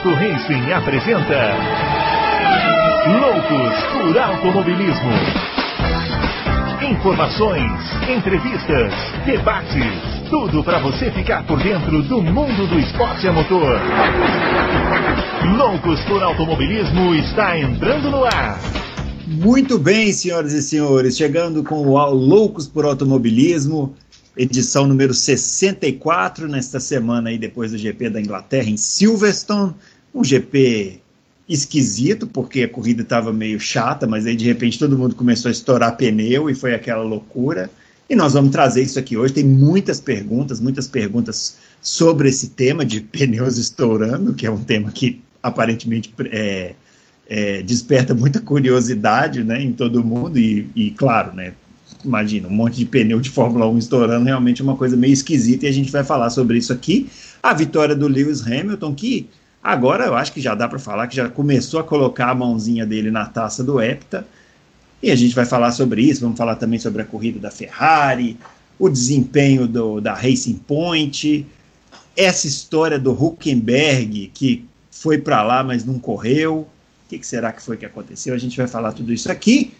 Auto Racing apresenta Loucos por Automobilismo. Informações, entrevistas, debates, tudo para você ficar por dentro do mundo do esporte a motor. Loucos por Automobilismo está entrando no ar. Muito bem, senhoras e senhores, chegando com o Loucos por Automobilismo, edição número 64 nesta semana aí depois do GP da Inglaterra em Silverstone, um GP esquisito porque a corrida estava meio chata, mas aí de repente todo mundo começou a estourar pneu e foi aquela loucura. E nós vamos trazer isso aqui hoje. Tem muitas perguntas, muitas perguntas sobre esse tema de pneus estourando, que é um tema que aparentemente é, é, desperta muita curiosidade né, em todo mundo e, e, claro, né, imagina, um monte de pneu de Fórmula 1 estourando, realmente é uma coisa meio esquisita e a gente vai falar sobre isso aqui. A vitória do Lewis Hamilton, que agora eu acho que já dá para falar que já começou a colocar a mãozinha dele na taça do Hepta, e a gente vai falar sobre isso, vamos falar também sobre a corrida da Ferrari, o desempenho do, da Racing Point, essa história do Huckenberg, que foi para lá, mas não correu, que, que será que foi que aconteceu? A gente vai falar tudo isso aqui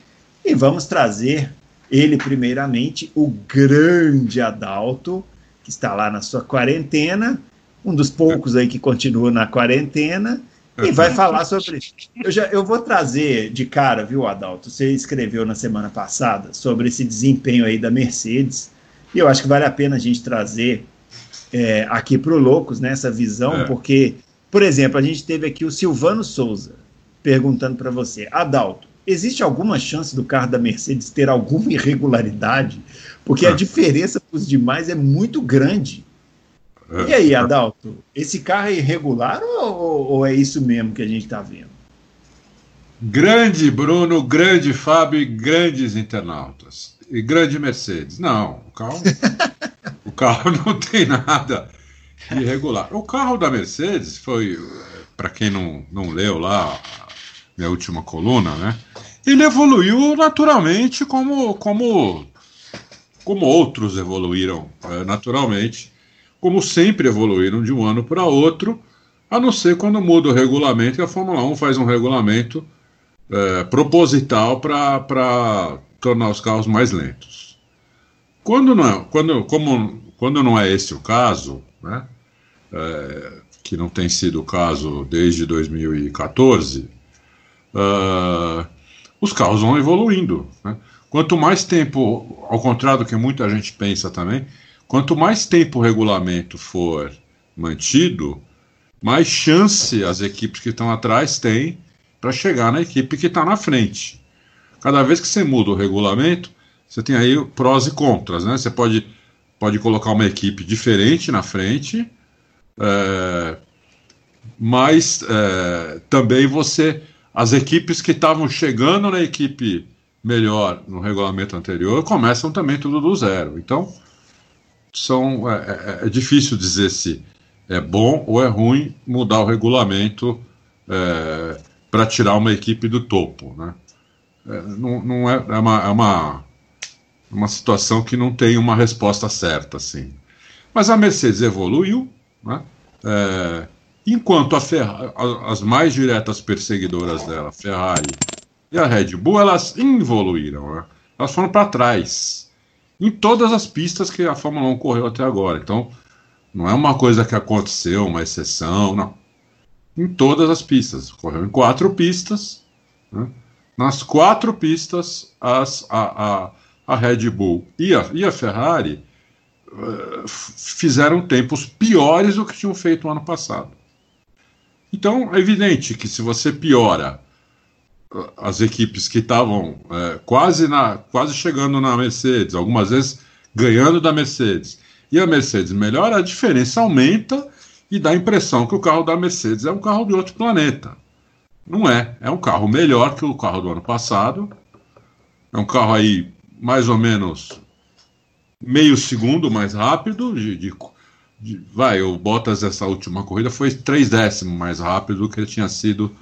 e vamos trazer ele, primeiramente, o grande Adalto, que está lá na sua quarentena, um dos poucos aí que continua na quarentena, e vai falar sobre. Eu, já, eu vou trazer de cara, viu, Adalto? Você escreveu na semana passada sobre esse desempenho aí da Mercedes, e eu acho que vale a pena a gente trazer é, aqui para o Loucos, né, essa visão, é. porque, por exemplo, a gente teve aqui o Silvano Souza, perguntando para você, Adalto, existe alguma chance do carro da Mercedes ter alguma irregularidade? Porque a ah. diferença para os demais é muito grande. É. E aí, Adalto, esse carro é irregular ou, ou é isso mesmo que a gente está vendo? Grande Bruno, grande Fábio e grandes internautas. E grande Mercedes. Não, o carro, o carro não tem nada irregular. O carro da Mercedes foi, para quem não, não leu lá minha última coluna, né? Ele evoluiu naturalmente como, como, como outros evoluíram é, naturalmente, como sempre evoluíram de um ano para outro, a não ser quando muda o regulamento e a Fórmula 1 faz um regulamento é, proposital para tornar os carros mais lentos. Quando não é, quando, como, quando não é esse o caso, né, é, que não tem sido o caso desde 2014, uh, os carros vão evoluindo. Né? Quanto mais tempo, ao contrário do que muita gente pensa também, quanto mais tempo o regulamento for mantido, mais chance as equipes que estão atrás têm para chegar na equipe que está na frente. Cada vez que você muda o regulamento, você tem aí prós e contras, né? Você pode, pode colocar uma equipe diferente na frente, é, mas é, também você as equipes que estavam chegando na equipe melhor no regulamento anterior começam também tudo do zero. Então, são, é, é, é difícil dizer se é bom ou é ruim mudar o regulamento é, para tirar uma equipe do topo. Né? É, não, não é, é, uma, é uma, uma situação que não tem uma resposta certa. Assim. Mas a Mercedes evoluiu. Né? Enquanto a Ferrari, as mais diretas perseguidoras dela, Ferrari e a Red Bull, elas evoluíram, né? elas foram para trás em todas as pistas que a Fórmula 1 correu até agora. Então, não é uma coisa que aconteceu, uma exceção, não. Em todas as pistas. Correu em quatro pistas. Né? Nas quatro pistas, as, a, a, a Red Bull e a, e a Ferrari uh, fizeram tempos piores do que tinham feito no ano passado. Então, é evidente que se você piora uh, as equipes que estavam é, quase, na, quase chegando na Mercedes, algumas vezes ganhando da Mercedes, e a Mercedes melhora, a diferença aumenta e dá a impressão que o carro da Mercedes é um carro de outro planeta. Não é. É um carro melhor que o carro do ano passado. É um carro aí mais ou menos meio segundo mais rápido, de, de vai, o Bottas essa última corrida foi três décimos mais rápido do que ele tinha sido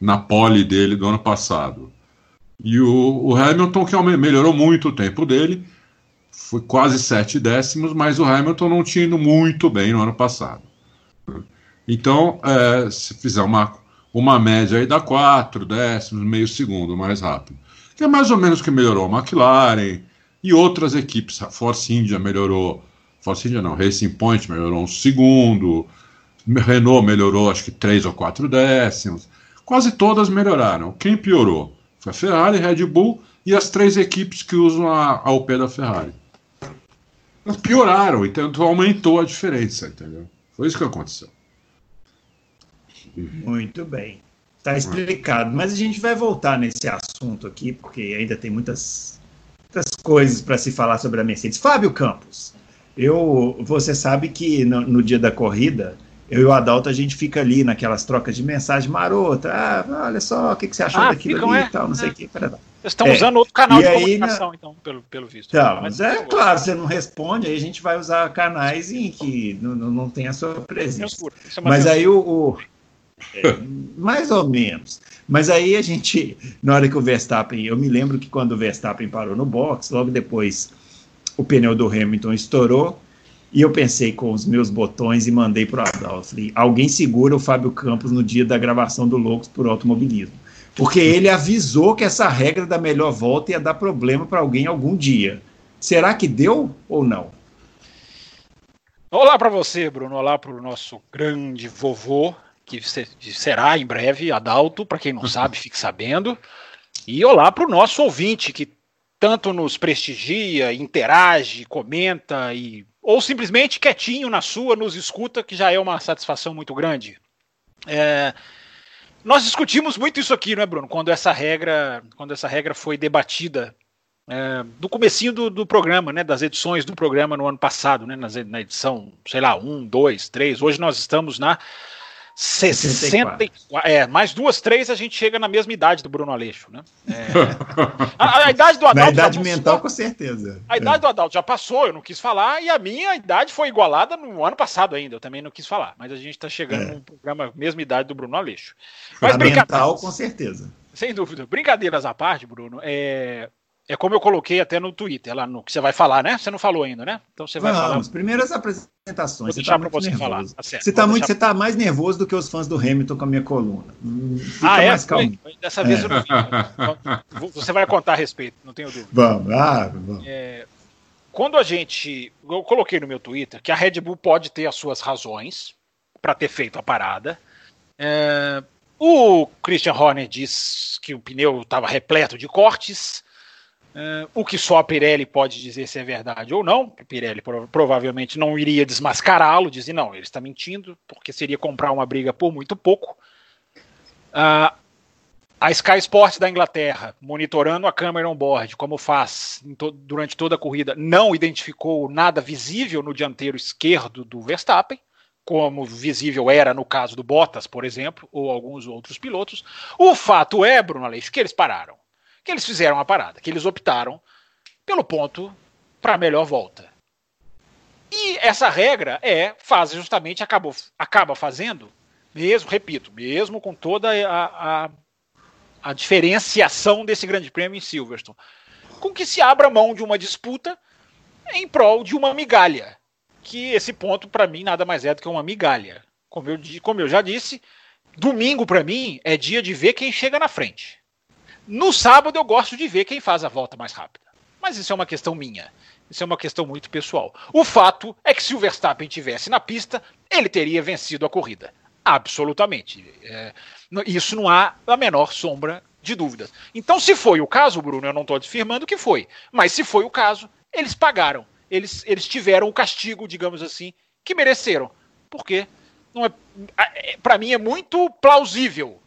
na pole dele do ano passado. E o, o Hamilton, que melhorou muito o tempo dele, foi quase sete décimos, mas o Hamilton não tinha ido muito bem no ano passado. Então, é, se fizer uma, uma média aí dá 4 décimos, meio segundo mais rápido. Que é mais ou menos que melhorou a McLaren e outras equipes. A Force India melhorou, Force não, Racing Point melhorou um segundo, Renault melhorou acho que 3 ou 4 décimos. Quase todas melhoraram. Quem piorou? Foi a Ferrari, Red Bull e as três equipes que usam a, a UP da Ferrari. Elas pioraram, então aumentou a diferença, entendeu? Foi isso que aconteceu. Muito bem. Está explicado. Mas a gente vai voltar nesse assunto aqui, porque ainda tem muitas, muitas coisas para se falar sobre a Mercedes. Fábio Campos, eu, você sabe que no, no, dia da corrida, eu e o Adalto, a gente fica ali naquelas trocas de mensagem marota. Ah, olha só, o que, que você achou ah, daquilo ficam, ali é, e tal, não é. sei o que. Vocês estão é. usando outro canal e de aí, comunicação, então, pelo, pelo visto. Então, mas é claro, você não responde, aí a gente vai usar canais em que não, não, tem a sua presença. É mas aí o, o é, mais ou menos. Mas aí a gente, na hora que o Verstappen, eu me lembro que quando o Verstappen parou no box, logo depois o pneu do Hamilton estourou, e eu pensei com os meus botões e mandei para o Adalto. Falei, alguém segura o Fábio Campos no dia da gravação do Loucos por Automobilismo. Porque ele avisou que essa regra da melhor volta ia dar problema para alguém algum dia. Será que deu ou não? Olá para você, Bruno. Olá para o nosso grande vovô, que será em breve Adalto, para quem não sabe, fique sabendo. E olá para o nosso ouvinte, que tanto nos prestigia, interage, comenta e ou simplesmente quietinho na sua nos escuta, que já é uma satisfação muito grande. É, nós discutimos muito isso aqui, não é, Bruno? Quando essa regra, quando essa regra foi debatida é, do comecinho do, do, programa, né, das edições do programa no ano passado, né, na edição, sei lá, 1, 2, 3. Hoje nós estamos na 64. É, mais duas, três, a gente chega na mesma idade do Bruno Aleixo, né? É, a, a, idade do Adalto. Na idade mental, com certeza. A idade é. do Adalto já passou, eu não quis falar, e a minha idade foi igualada no ano passado ainda, eu também não quis falar. Mas a gente está chegando é. no programa, mesma idade do Bruno Aleixo. Mas mental, com certeza. Sem dúvida. Brincadeiras à parte, Bruno, é, é como eu coloquei até no Twitter, lá no que você vai falar, né? Você não falou ainda, né? Então você vai Vamos, falar. primeiras apresentações. Vou você tá muito você nervoso. falar. Tá você tá muito, você tá mais nervoso do que os fãs do Hamilton com a minha coluna. Fica ah, é? mais calmo. Dessa vez é. eu não vi. Então, você vai contar a respeito, não tenho dúvida. Vamos, ah, vamos. É, quando a gente, eu coloquei no meu Twitter que a Red Bull pode ter as suas razões para ter feito a parada. É, o Christian Horner diz que o pneu estava repleto de cortes. Uh, o que só a Pirelli pode dizer se é verdade ou não. Pirelli provavelmente não iria desmascará-lo, dizer não, ele está mentindo, porque seria comprar uma briga por muito pouco. Uh, a Sky Sports da Inglaterra, monitorando a câmera on-board, como faz to durante toda a corrida, não identificou nada visível no dianteiro esquerdo do Verstappen, como visível era no caso do Bottas, por exemplo, ou alguns outros pilotos. O fato é, Bruno Aleixo, que eles pararam que eles fizeram a parada, que eles optaram pelo ponto para a melhor volta. E essa regra é, faz justamente, acabou, acaba fazendo, mesmo, repito, mesmo com toda a, a, a diferenciação desse grande prêmio em Silverstone, com que se abra mão de uma disputa em prol de uma migalha. Que esse ponto, para mim, nada mais é do que uma migalha. Como eu, como eu já disse, domingo, para mim, é dia de ver quem chega na frente. No sábado eu gosto de ver quem faz a volta mais rápida. Mas isso é uma questão minha. Isso é uma questão muito pessoal. O fato é que se o Verstappen tivesse na pista, ele teria vencido a corrida. Absolutamente. É, isso não há a menor sombra de dúvidas. Então, se foi o caso, Bruno, eu não estou afirmando que foi, mas se foi o caso, eles pagaram. Eles, eles tiveram o castigo, digamos assim, que mereceram. Porque não é, é para mim é muito plausível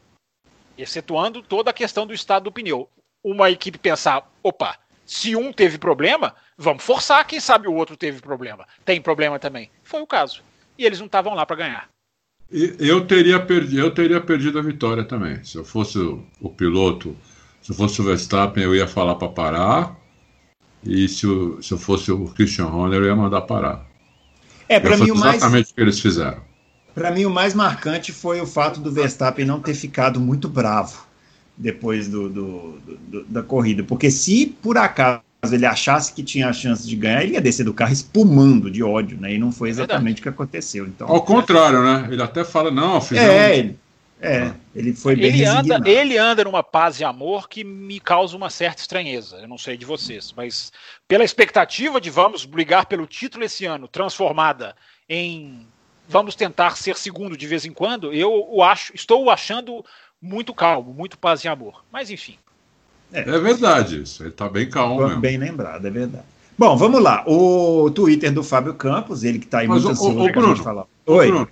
excetuando toda a questão do estado do pneu. Uma equipe pensar, opa, se um teve problema, vamos forçar, quem sabe o outro teve problema. Tem problema também. Foi o caso. E eles não estavam lá para ganhar. Eu teria, perdido, eu teria perdido a vitória também. Se eu fosse o, o piloto, se eu fosse o Verstappen, eu ia falar para parar. E se, eu, se eu fosse o Christian Horner, eu ia mandar parar. É, para mim o mais. Exatamente o que eles fizeram. Para mim, o mais marcante foi o fato do Verstappen não ter ficado muito bravo depois do, do, do, da corrida. Porque se por acaso ele achasse que tinha a chance de ganhar, ele ia descer do carro espumando de ódio, né? E não foi exatamente o que aconteceu. Então, Ao contrário, né? Ele até fala, não, fizemos... é, ele, é, ele foi bem Ele anda, ele anda numa paz e amor que me causa uma certa estranheza. Eu não sei de vocês, mas pela expectativa de vamos brigar pelo título esse ano, transformada em vamos tentar ser segundo de vez em quando, eu o acho, estou o achando muito calmo, muito paz e amor. Mas enfim. É verdade isso, ele tá bem calmo mesmo. Bem lembrado, é verdade. Bom, vamos lá. O Twitter do Fábio Campos, ele que está aí Mas, muito ansioso Bruno, gente falar. Oi. Bruno,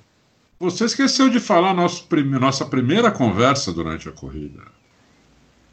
você esqueceu de falar nosso nossa primeira conversa durante a corrida.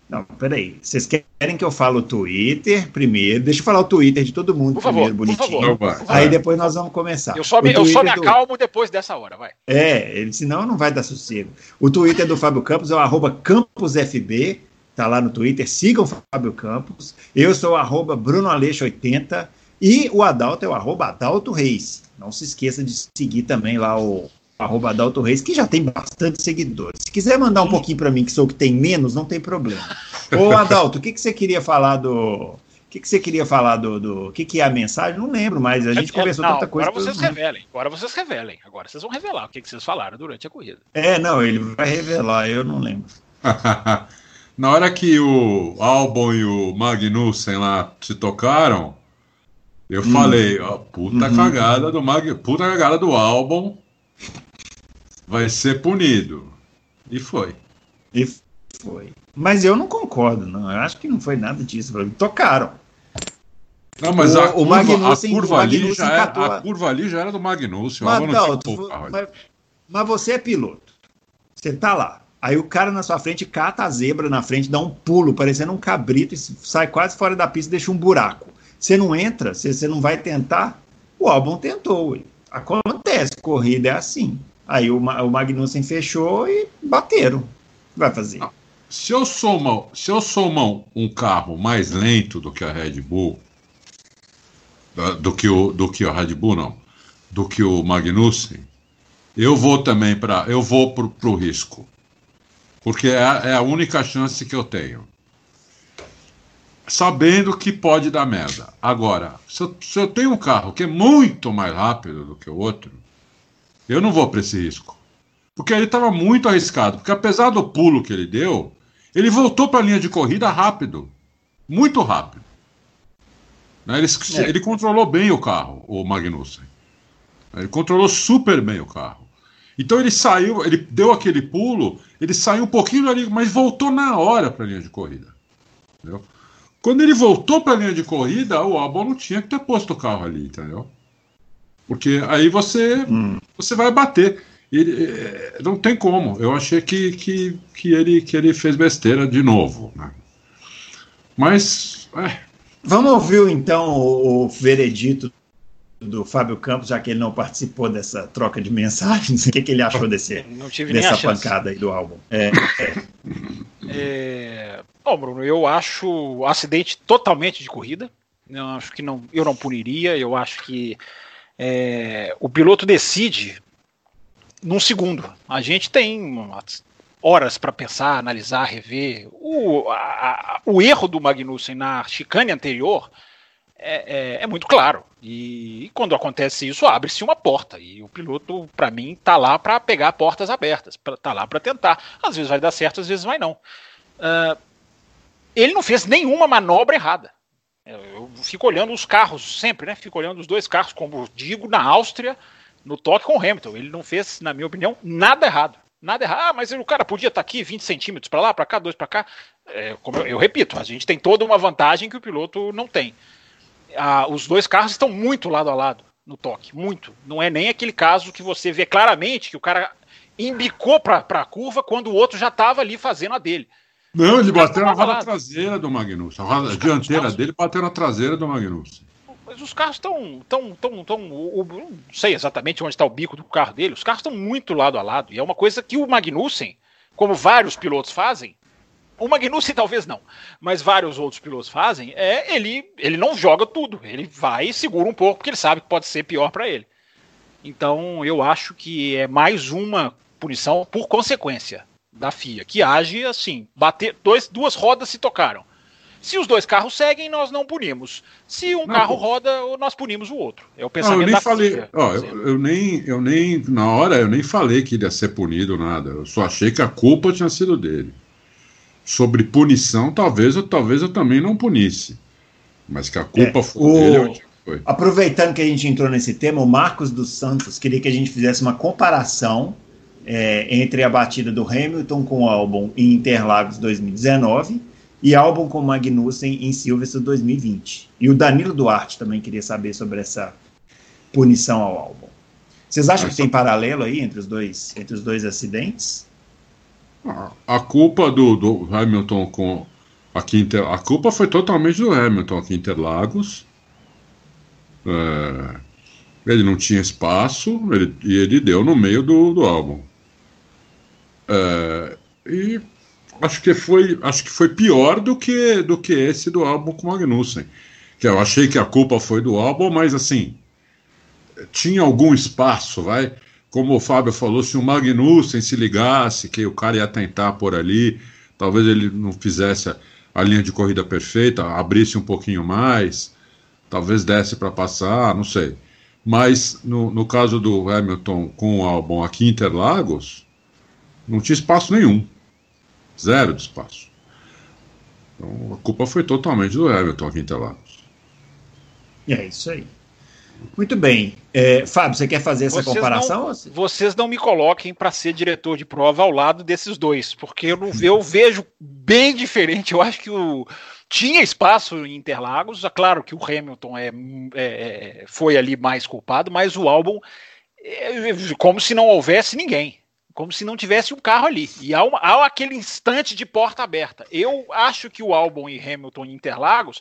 Não, peraí. Vocês querem que eu fale o Twitter primeiro? Deixa eu falar o Twitter de todo mundo Por favor, primeiro, por bonitinho. favor. Vai. por favor. Aí depois nós vamos começar. Eu só, O me, eu só me do- acalmo depois dessa hora, vai. É, ele, senão não vai dar sossego. O Twitter do Fábio Campos é o arroba CamposFB, tá lá no Twitter, sigam o Fábio Campos. Eu sou o arroba BrunoAleixo80 e o Adalto é o arroba Adalto Reis. Não se esqueça de seguir também lá o arroba Adalto Reis, que já tem bastante seguidores. Se quiser mandar um pouquinho para mim, que sou o que tem menos, não tem problema. Ô Adalto, o que, que você queria falar do... O que, que você queria falar do... do... O que, que é a mensagem? Não lembro, mas a gente É, conversou não, tanta coisa. Agora vocês revelem. Agora vocês revelem. Agora vocês vão revelar o que, que vocês falaram durante a corrida. É, não, ele vai revelar, eu não lembro. Na hora que o Albon e o Magnussen lá se tocaram, eu falei, ó, puta Uhum. cagada do Mag... puta cagada do Albon vai ser punido. E foi. E foi. Mas eu não concordo, não. Eu acho que não foi nada disso. Tocaram. Não, mas O- a curva, a curva ali já era, catou a- curva ali já era do Magnussen. Mas, não ali. mas, mas você é piloto. Você tá lá. Aí o cara na sua frente cata a zebra na frente, dá um pulo, parecendo um cabrito, e sai quase fora da pista e deixa um buraco. Você não entra, você, você não vai tentar. O Albon tentou. ué. Acontece, corrida é assim. Aí o, o Magnussen fechou e bateram. Vai fazer. Ah. Se eu somar, se eu somar um carro mais lento do que a Red Bull, do que o, do que a Red Bull não, do que o Magnussen, eu vou também para, eu vou pro, pro risco, porque é, a- é a única chance que eu tenho, sabendo que pode dar merda. Agora, se eu, se eu tenho um carro que é muito mais rápido do que o outro, eu não vou para esse risco. Porque ele estava muito arriscado. Porque apesar do pulo que ele deu, ele voltou para a linha de corrida rápido. Muito rápido. Né, Ele, É. ele controlou bem o carro, o Magnussen. Ele controlou super bem o carro. Então ele saiu, ele deu aquele pulo, ele saiu um pouquinho dali, mas voltou na hora para a linha de corrida. Entendeu? Quando ele voltou para a linha de corrida, o Albon não tinha que ter posto o carro ali, entendeu? Porque aí você Hum. você vai bater. Ele, é, não tem como. Eu achei que, que, que, ele, que ele fez besteira de novo. Né? Mas, é, Vamos ouvir então o, o veredito do Fábio Campos, já que ele não participou dessa troca de mensagens. O que, que ele achou desse, Não tive nem dessa pancada aí do álbum? É, É... Bom, Bruno, eu acho o acidente totalmente de corrida. Eu acho que não, eu não puniria. Eu acho que é, o piloto decide num segundo. A gente tem horas para pensar, analisar, rever. O, a- o erro do Magnussen na chicane anterior é, é- é muito claro. E, quando acontece isso, abre-se uma porta. E o piloto, para mim, tá lá para pegar portas abertas, pra, tá lá para tentar. Às vezes vai dar certo, às vezes vai não. Ah, ele não fez nenhuma manobra errada. Eu, fico olhando os carros sempre, né? Fico olhando os dois carros, como digo, na Áustria, no toque com o Hamilton. Ele não fez, na minha opinião, nada errado. Nada errado. Ah, mas o cara podia estar aqui 20 centímetros para lá, para cá, dois para cá. É, como eu, eu repito, a gente tem toda uma vantagem que o piloto não tem. Ah, os dois carros estão muito lado a lado no toque, muito. Não é nem aquele caso que você vê claramente que o cara embicou para a curva quando o outro já estava ali fazendo a dele. Não, ele bateu na roda traseira do Magnussen. A roda dianteira carros- dele bateu na traseira do Magnussen. Mas os carros estão. Tão, tão, tão, não sei exatamente onde está o bico do carro dele. Os carros estão muito lado a lado. E é uma coisa que o Magnussen, como vários pilotos fazem, o Magnussen talvez não, mas vários outros pilotos fazem, é ele, ele não joga tudo. Ele vai e segura um pouco, porque ele sabe que pode ser pior para ele. Então eu acho que é mais uma punição por consequência da FIA, que age assim, bater, dois, duas rodas se tocaram. Se os dois carros seguem, nós não punimos. Se um não, carro roda, nós punimos o outro. É o pensamento não, eu nem da falei, física, ó, eu, eu, nem, eu nem, na hora, eu nem falei que ele ia ser punido nada. Eu só achei que a culpa tinha sido dele. Sobre punição, talvez eu, talvez eu também não punisse. Mas que a culpa é, foi o... dele, foi. Aproveitando que a gente entrou nesse tema, o Marcos dos Santos queria que a gente fizesse uma comparação é, entre a batida do Hamilton com o álbum em Interlagos 2019 e álbum com Magnussen em Silverstone 2020. E o Danilo Duarte também queria saber sobre essa punição ao álbum. Vocês acham que tem paralelo aí entre os dois, entre os dois acidentes? A culpa do, do Hamilton com aqui Inter, a culpa foi totalmente do Hamilton aqui em Interlagos. É, ele não tinha espaço ele, e ele deu no meio do, do álbum. É, e acho que foi acho que foi pior do que do que esse do álbum com Magnussen que eu achei que a culpa foi do álbum mas assim tinha algum espaço vai. Como o Fábio falou se o Magnussen se ligasse que o cara ia tentar por ali talvez ele não fizesse a, a linha de corrida perfeita abrisse um pouquinho mais talvez desse para passar não sei. Mas no, no caso do Hamilton com o álbum aqui em Interlagos não tinha espaço nenhum Zero de espaço. Então a culpa foi totalmente do Everton aqui em Interlagos. É isso aí. Muito bem. É, Fábio, você quer fazer essa vocês comparação? Não, vocês não me coloquem para ser diretor de prova ao lado desses dois, porque eu, não, eu vejo bem diferente. Eu acho que o, tinha espaço em Interlagos. É claro que o Hamilton é, é, é foi ali mais culpado, mas o álbum é, como se não houvesse ninguém como se não tivesse um carro ali. E há, uma, há aquele instante de porta aberta. Eu acho que o álbum em Hamilton em Interlagos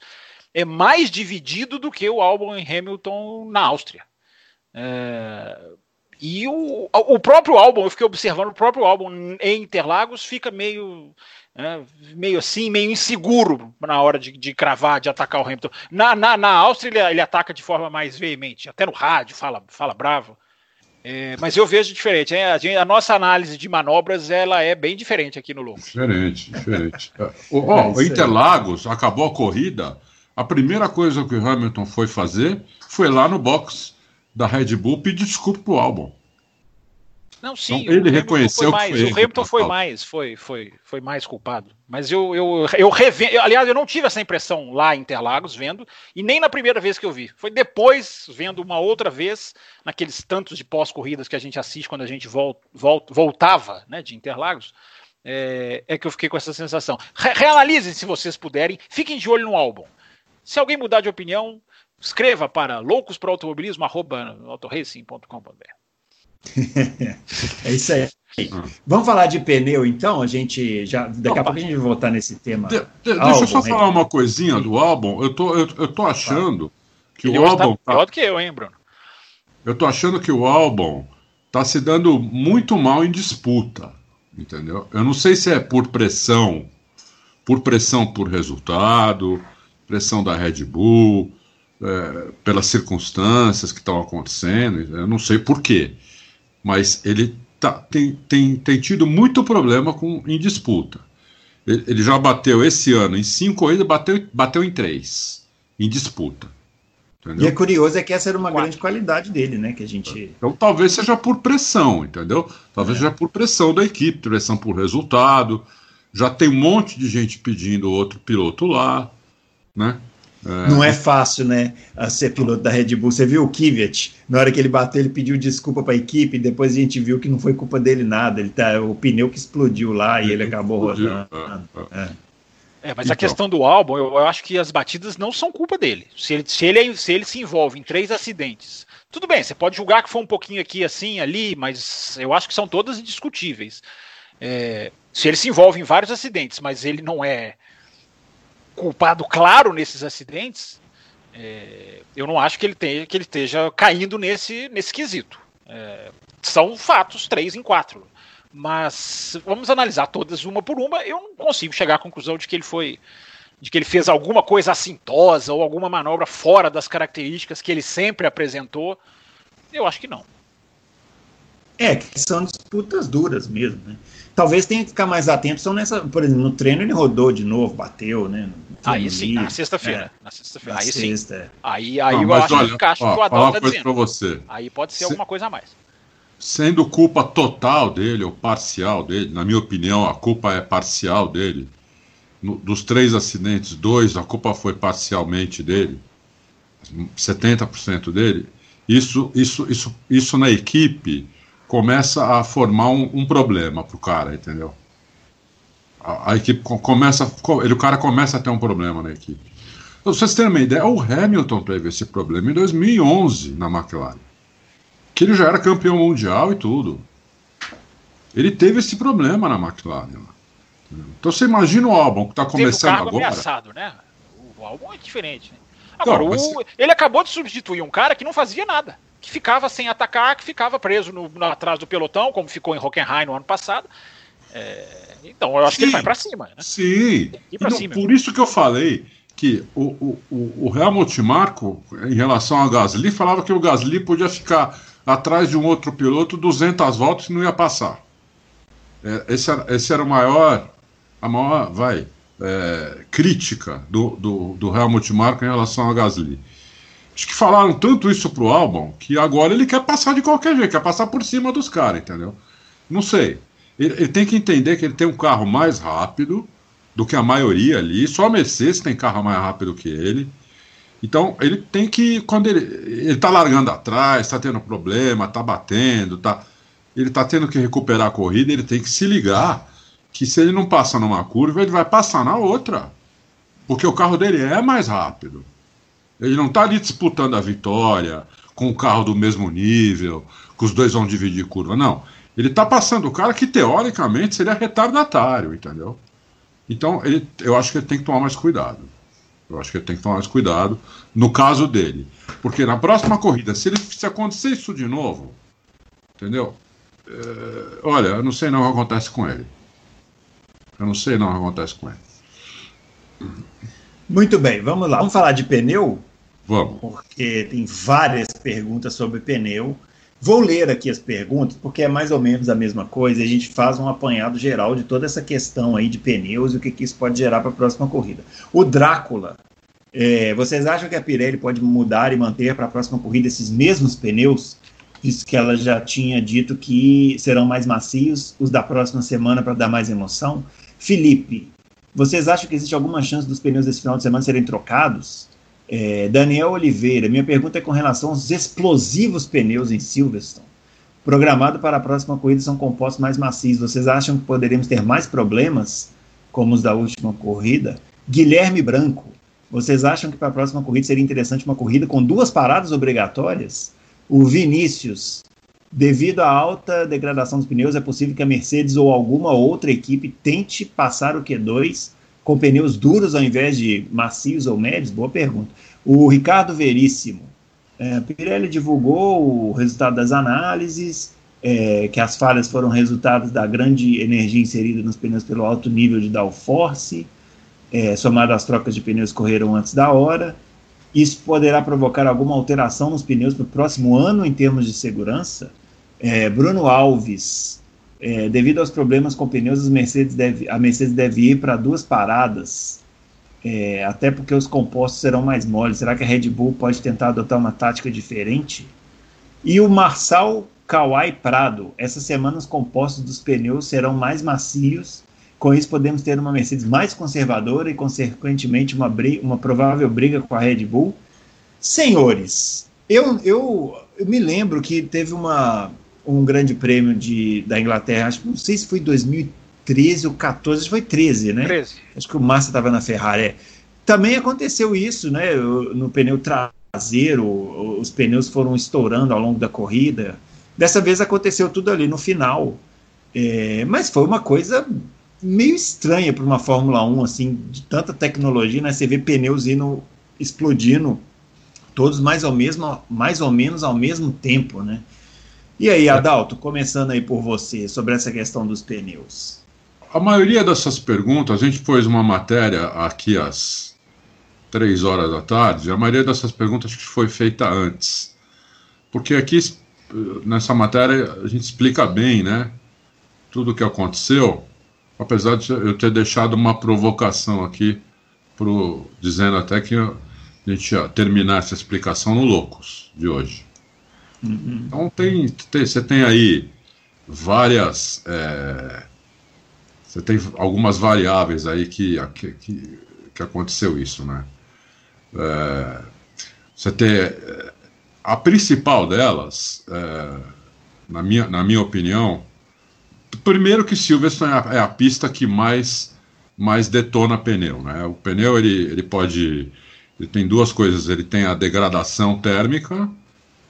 é mais dividido do que o álbum em Hamilton na Áustria. É, e o, o próprio álbum, eu fiquei observando, o próprio álbum em Interlagos fica meio. É, meio assim, meio inseguro na hora de, de cravar, de atacar o Hamilton. Na, na, na Áustria ele, ele ataca de forma mais veemente, até no rádio, fala, fala bravo. É, mas eu vejo diferente. Hein? A, gente, a, nossa análise de manobras ela é bem diferente aqui no Lobo. Diferente, diferente. É, o, ó, o Interlagos acabou a corrida. A primeira coisa que o Hamilton foi fazer foi lá no box da Red Bull pedir desculpa pro álbum. Não, sim. Então, ele reconheceu mais, que foi O Hamilton foi mais, foi, foi, foi mais culpado. Mas eu, eu, eu revendo. Aliás, eu não tive essa impressão lá em Interlagos vendo, e nem na primeira vez que eu vi. Foi depois, vendo uma outra vez, naqueles tantos de pós-corridas que a gente assiste quando a gente volt, volt, voltava né, de Interlagos. É, é, que eu fiquei com essa sensação. Re reanalisem se vocês puderem, fiquem de olho no álbum. Se alguém mudar de opinião, escreva para loucosproautomobilismo.autoracing.com.br. é isso aí. Vamos falar de pneu, então? A gente já daqui Não, a pouco a gente vai voltar nesse tema. De, de, álbum, deixa eu só falar uma coisinha do álbum. Eu tô, eu, eu tô achando que Ele o álbum tá pior do que eu, hein, Bruno? Eu tô achando que o álbum tá se dando muito mal em disputa, entendeu? Eu não sei se é por pressão, por pressão por resultado, pressão da Red Bull, é, pelas circunstâncias que estão acontecendo. Eu não sei por quê mas ele tá, tem, tem, tem tido muito problema com, em disputa. Ele, ele já bateu esse ano em cinco corridas, bateu, bateu em três, em disputa. Entendeu? E é curioso é que essa era uma Quatro. grande qualidade dele, né? Que a gente. Então talvez seja por pressão, entendeu? Talvez é. seja por pressão da equipe, pressão por resultado. Já tem um monte de gente pedindo outro piloto lá, né? É. Não é fácil, né, ser piloto da Red Bull. Você viu o Kvyat, na hora que ele bateu, ele pediu desculpa para a equipe, depois a gente viu que não foi culpa dele nada. Ele tá, o pneu que explodiu lá e ele acabou rodando. É, é. é mas então. a questão do álbum, eu, eu, acho que as batidas não são culpa dele. Se ele, se, ele, se ele se envolve em três acidentes, tudo bem, você pode julgar que foi um pouquinho aqui, assim, ali, mas eu acho que são todas indiscutíveis. É, se ele se envolve em vários acidentes, mas ele não é culpado claro nesses acidentes, é, eu não acho que ele, tenha, que ele esteja caindo nesse, nesse quesito. É, são fatos, três em quatro. Mas vamos analisar todas uma por uma. Eu não consigo chegar à conclusão de que ele foi. de que ele fez alguma coisa assintosa ou alguma manobra fora das características que ele sempre apresentou. Eu acho que não. É, que são disputas duras mesmo, né? Talvez tenha que ficar mais atento, são nessa, por exemplo, no treino ele rodou de novo, bateu, né? Aí sim, na sexta-feira. É, na sexta-feira. Aí sexta, sim. É. Aí, aí Não, eu acho olha, que encaixa o que o falar Adal uma tá coisa dizendo. pra você. Aí pode ser Se- alguma coisa a mais. Sendo culpa total dele ou parcial dele, na minha opinião, a culpa é parcial dele. No- dos três acidentes, dois, a culpa foi parcialmente dele, 70% dele. Isso, isso, isso, isso na equipe começa a formar um, um problema pro cara, entendeu? A, a equipe co- começa, co- ele, o cara começa a ter um problema na equipe. Pra vocês terem uma ideia, o Hamilton teve esse problema em 2011 na McLaren que ele já era campeão mundial e tudo. Ele teve esse problema na McLaren. Então você imagina o álbum que está Teve começando cargo agora. ameaçado, né? O álbum é diferente, né? Agora, mas- o- ele acabou de substituir um cara que não fazia nada. Que ficava sem atacar, que ficava preso no, no- atrás do pelotão, como ficou em Hockenheim no ano passado. É, então, eu acho que ele Sim. vai pra cima, né? Sim. E não- cima. por isso que eu falei que o, o, o, o Helmut Marko, em relação ao Gasly, falava que o Gasly podia ficar atrás de um outro piloto 200 voltas e não ia passar. É, esse, era, esse era o maior, a maior, vai, é, crítica do, do, do Helmut Marko em relação ao Gasly. Acho que falaram tanto isso pro álbum que agora ele quer passar de qualquer jeito, quer passar por cima dos caras, entendeu? Não sei. Ele, ele tem que entender que ele tem um carro mais rápido do que a maioria ali. Só a Mercedes tem carro mais rápido que ele. Então ele tem que. Quando ele. Ele tá largando atrás, tá tendo problema, tá batendo, tá. Ele tá tendo que recuperar a corrida, ele tem que se ligar que se ele não passa numa curva, ele vai passar na outra. Porque o carro dele é mais rápido. Ele não está ali disputando a vitória com o carro do mesmo nível, que os dois vão dividir curva. Não. Ele está passando o cara que teoricamente seria retardatário, entendeu? Então ele, eu acho que ele tem que tomar mais cuidado. Eu acho que ele tem que tomar mais cuidado no caso dele. Porque na próxima corrida, se, ele, se acontecer isso de novo, entendeu? É, olha, eu não sei não o que acontece com ele. Eu não sei não o que acontece com ele. Muito bem, vamos lá. Vamos falar de pneu, Vamos. porque tem várias perguntas sobre pneu. Vou ler aqui as perguntas, porque é mais ou menos a mesma coisa. e A gente faz um apanhado geral de toda essa questão aí de pneus e o que, que isso pode gerar para a próxima corrida. O Drácula, é, vocês acham que a Pirelli pode mudar e manter para a próxima corrida esses mesmos pneus? Visto que ela já tinha dito que serão mais macios os da próxima semana para dar mais emoção. Felipe, vocês acham que existe alguma chance dos pneus desse final de semana serem trocados? É, Daniel Oliveira, minha pergunta é com relação aos explosivos pneus em Silverstone. Programado para a próxima corrida são compostos mais macios. Vocês acham que poderemos ter mais problemas, como os da última corrida? Guilherme Branco, vocês acham que para a próxima corrida seria interessante uma corrida com duas paradas obrigatórias? O Vinícius, devido à alta degradação dos pneus, é possível que a Mercedes ou alguma outra equipe tente passar o Q2 com pneus duros ao invés de macios ou médios? Boa pergunta. O Ricardo Veríssimo. É, Pirelli divulgou o resultado das análises, é, que as falhas foram resultados da grande energia inserida nos pneus pelo alto nível de downforce, é, somado às trocas de pneus que correram antes da hora. Isso poderá provocar alguma alteração nos pneus para o próximo ano em termos de segurança? É, Bruno Alves, é, devido aos problemas com pneus, Mercedes deve, a Mercedes deve ir para duas paradas, é, até porque os compostos serão mais moles. Será que a Red Bull pode tentar adotar uma tática diferente? E o Marçal Kawai Prado, essa semana os compostos dos pneus serão mais macios. Com isso, podemos ter uma Mercedes mais conservadora e, consequentemente, uma, briga, uma provável briga com a Red Bull. Senhores, eu, eu, eu me lembro que teve uma, um grande prêmio de, da Inglaterra, acho que não sei se foi 2013 ou 14, acho que foi 13, né? 13. Acho que o Massa estava na Ferrari. É. Também aconteceu isso, né? No pneu traseiro, os pneus foram estourando ao longo da corrida. Dessa vez aconteceu tudo ali no final. É, mas foi uma coisa meio estranha para uma Fórmula 1, assim, de tanta tecnologia, né? Você vê pneus indo explodindo todos mais ou, mesmo, mais ou menos ao mesmo tempo, né? E aí, Adalto, começando aí por você, sobre essa questão dos pneus. A maioria dessas perguntas, a gente pôs uma matéria aqui às três horas da tarde, a maioria dessas perguntas que foi feita antes. Porque aqui nessa matéria a gente explica bem, né? Tudo o que aconteceu, apesar de eu ter deixado uma provocação aqui, pro, dizendo até que a gente ia terminar essa explicação no Loucos de hoje. Uhum. Então tem, tem, você tem aí várias. É, você tem algumas variáveis aí que, que, que, que aconteceu isso, né? É, você tem. É, a principal delas, é, na, minha, na minha opinião, primeiro que Silverstone é a, é pista que mais, mais detona pneu. Né? O pneu ele, ele pode. Ele tem duas coisas: ele tem a degradação térmica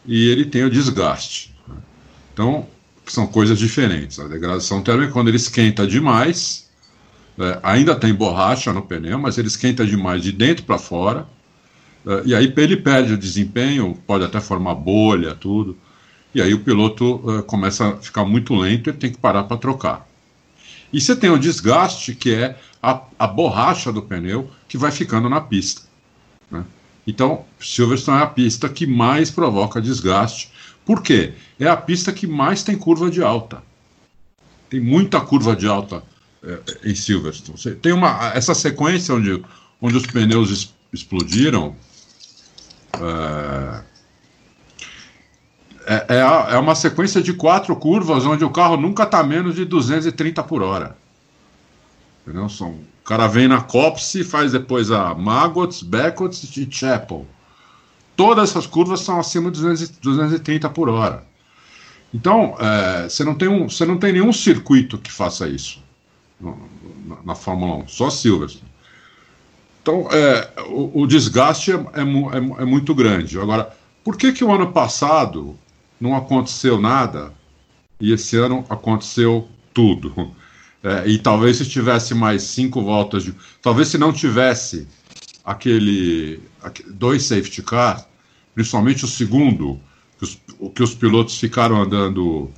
e ele tem o desgaste. Né? Então, são coisas diferentes. A degradação térmica, quando ele esquenta demais, é, ainda tem borracha no pneu, mas ele esquenta demais de dentro para fora Uh, e aí ele perde o desempenho, pode até formar bolha, tudo. E aí o piloto uh, começa a ficar muito lento e tem que parar para trocar. E você tem o desgaste, que é a, a borracha do pneu que vai ficando na pista. Né? Então, Silverstone é a pista que mais provoca desgaste. Por quê? É a pista que mais tem curva de alta. Tem muita curva de alta é, em Silverstone. Você tem uma, essa sequência onde, onde os pneus explodiram, é, é, é, é, uma sequência de quatro curvas onde o carro nunca está menos de 230 por hora. Entendeu? São, o cara vem na Copse, faz depois a Magots, Beckots e Chapel. Todas essas curvas são acima de 230 por hora. Então, é, você, não tem um, não tem nenhum circuito que faça isso na, na Fórmula 1, só Silverstone. Então, é, o, o desgaste é, é, é, é, muito grande. Agora, por que, que o ano passado não aconteceu nada e esse ano aconteceu tudo? É, e talvez se tivesse mais cinco voltas, de, talvez se não tivesse aquele, dois safety car, principalmente o segundo, que os, que os pilotos ficaram andando,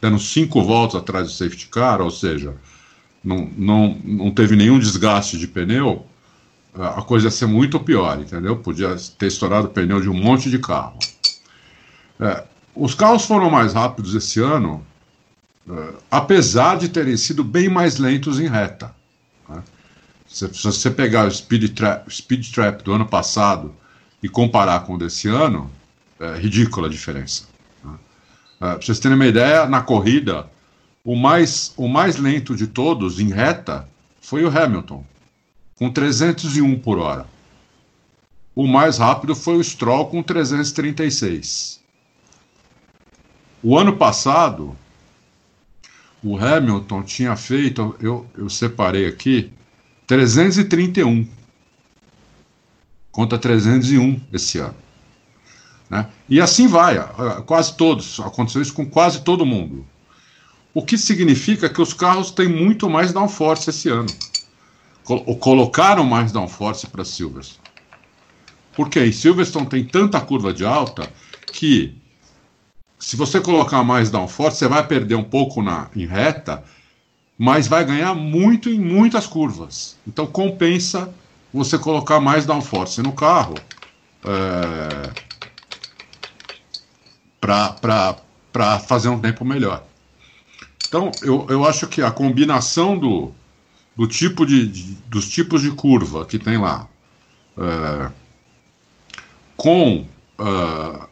dando cinco voltas atrás do safety car, ou seja, não, não, não teve nenhum desgaste de pneu a coisa ia ser muito pior, entendeu? Podia ter estourado o pneu de um monte de carro. É, os carros foram mais rápidos esse ano, é, apesar de terem sido bem mais lentos em reta. Né? Se, se, você pegar o speed trap, speed trap do ano passado e comparar com o desse ano, é ridícula a diferença. Né? É, para vocês terem uma ideia, na corrida, o mais, o mais lento de todos em reta foi o Hamilton com 301 por hora. O mais rápido foi o Stroll com 336. O ano passado, o Hamilton tinha feito, eu, eu separei aqui, 331 contra 301 esse ano. Né? E assim vai, quase todos, aconteceu isso com quase todo mundo. O que significa que os carros têm muito mais downforce esse ano colocaram mais downforce para Silverstone. Porque em Silverstone tem tanta curva de alta que se você colocar mais downforce, você vai perder um pouco na, em reta, mas vai ganhar muito em muitas curvas. Então compensa você colocar mais downforce no carro é, para fazer um tempo melhor. Então eu, eu acho que a combinação do, do tipo de, de, dos tipos de curva que tem lá, é, com é,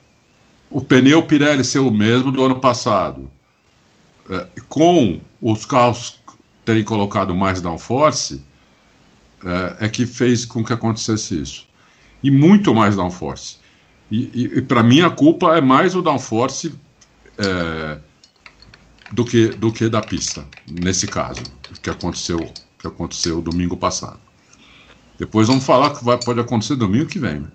o pneu Pirelli ser o mesmo do ano passado, é, com os carros terem colocado mais downforce, é, é que fez com que acontecesse isso. E muito mais downforce. E, e, e para mim a culpa é mais o downforce é, do, que, do que da pista, nesse caso, que aconteceu que aconteceu domingo passado. Depois vamos falar que vai, pode acontecer domingo que vem. Né?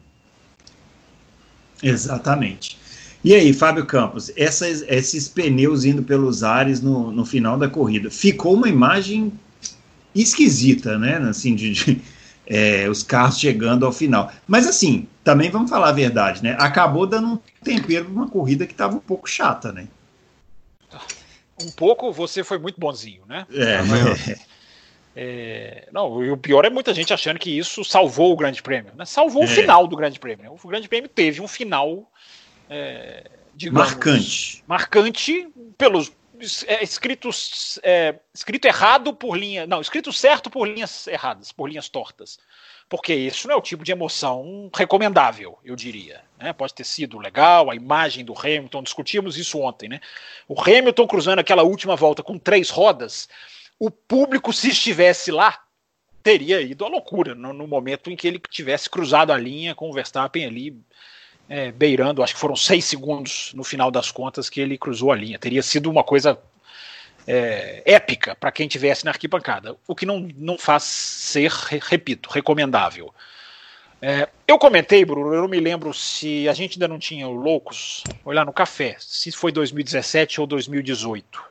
Exatamente. E aí, Fábio Campos, essas, esses pneus indo pelos ares no, no final da corrida, ficou uma imagem esquisita, né? Assim, de, de é, os carros chegando ao final. Mas assim, também vamos falar a verdade, né? Acabou dando um tempero para uma corrida que estava um pouco chata, né? Um pouco, você foi muito bonzinho, né? É, É, não, e o pior é muita gente achando que isso salvou o Grande Prêmio. Né? Salvou é. o final do Grande Prêmio. Né? O Grande Prêmio teve um final é, digamos, marcante. Marcante pelos é, escritos é, escrito errado por linha, não, escrito certo por linhas erradas, por linhas tortas. Porque isso não é o tipo de emoção recomendável, eu diria. Né? Pode ter sido legal, a imagem do Hamilton, discutimos isso ontem, né? O Hamilton cruzando aquela última volta com três rodas, o público, se estivesse lá, teria ido à loucura no, no momento em que ele tivesse cruzado a linha com o Verstappen ali é, beirando, acho que foram seis segundos no final das contas que ele cruzou a linha. Teria sido uma coisa é, épica para quem tivesse na arquibancada, o que não, não faz ser, repito, recomendável. É, eu comentei, Bruno, eu não me lembro se a gente ainda não tinha o Loucos, olhar no café, se foi 2017 ou 2018.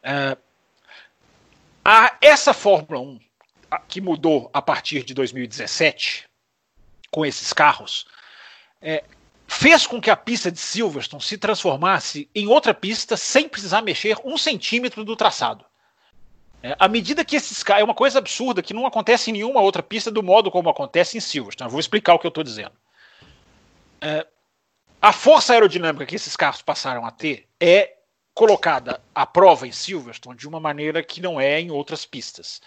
É, a, essa Fórmula 1 a, que mudou a partir de 2017, com esses carros, é, fez com que a pista de Silverstone se transformasse em outra pista sem precisar mexer um centímetro do traçado. É, à medida que esses carros. É uma coisa absurda que não acontece em nenhuma outra pista do modo como acontece em Silverstone. Eu vou explicar o que eu estou dizendo. É, a força aerodinâmica que esses carros passaram a ter é colocada à prova em Silverstone de uma maneira que não é em outras pistas.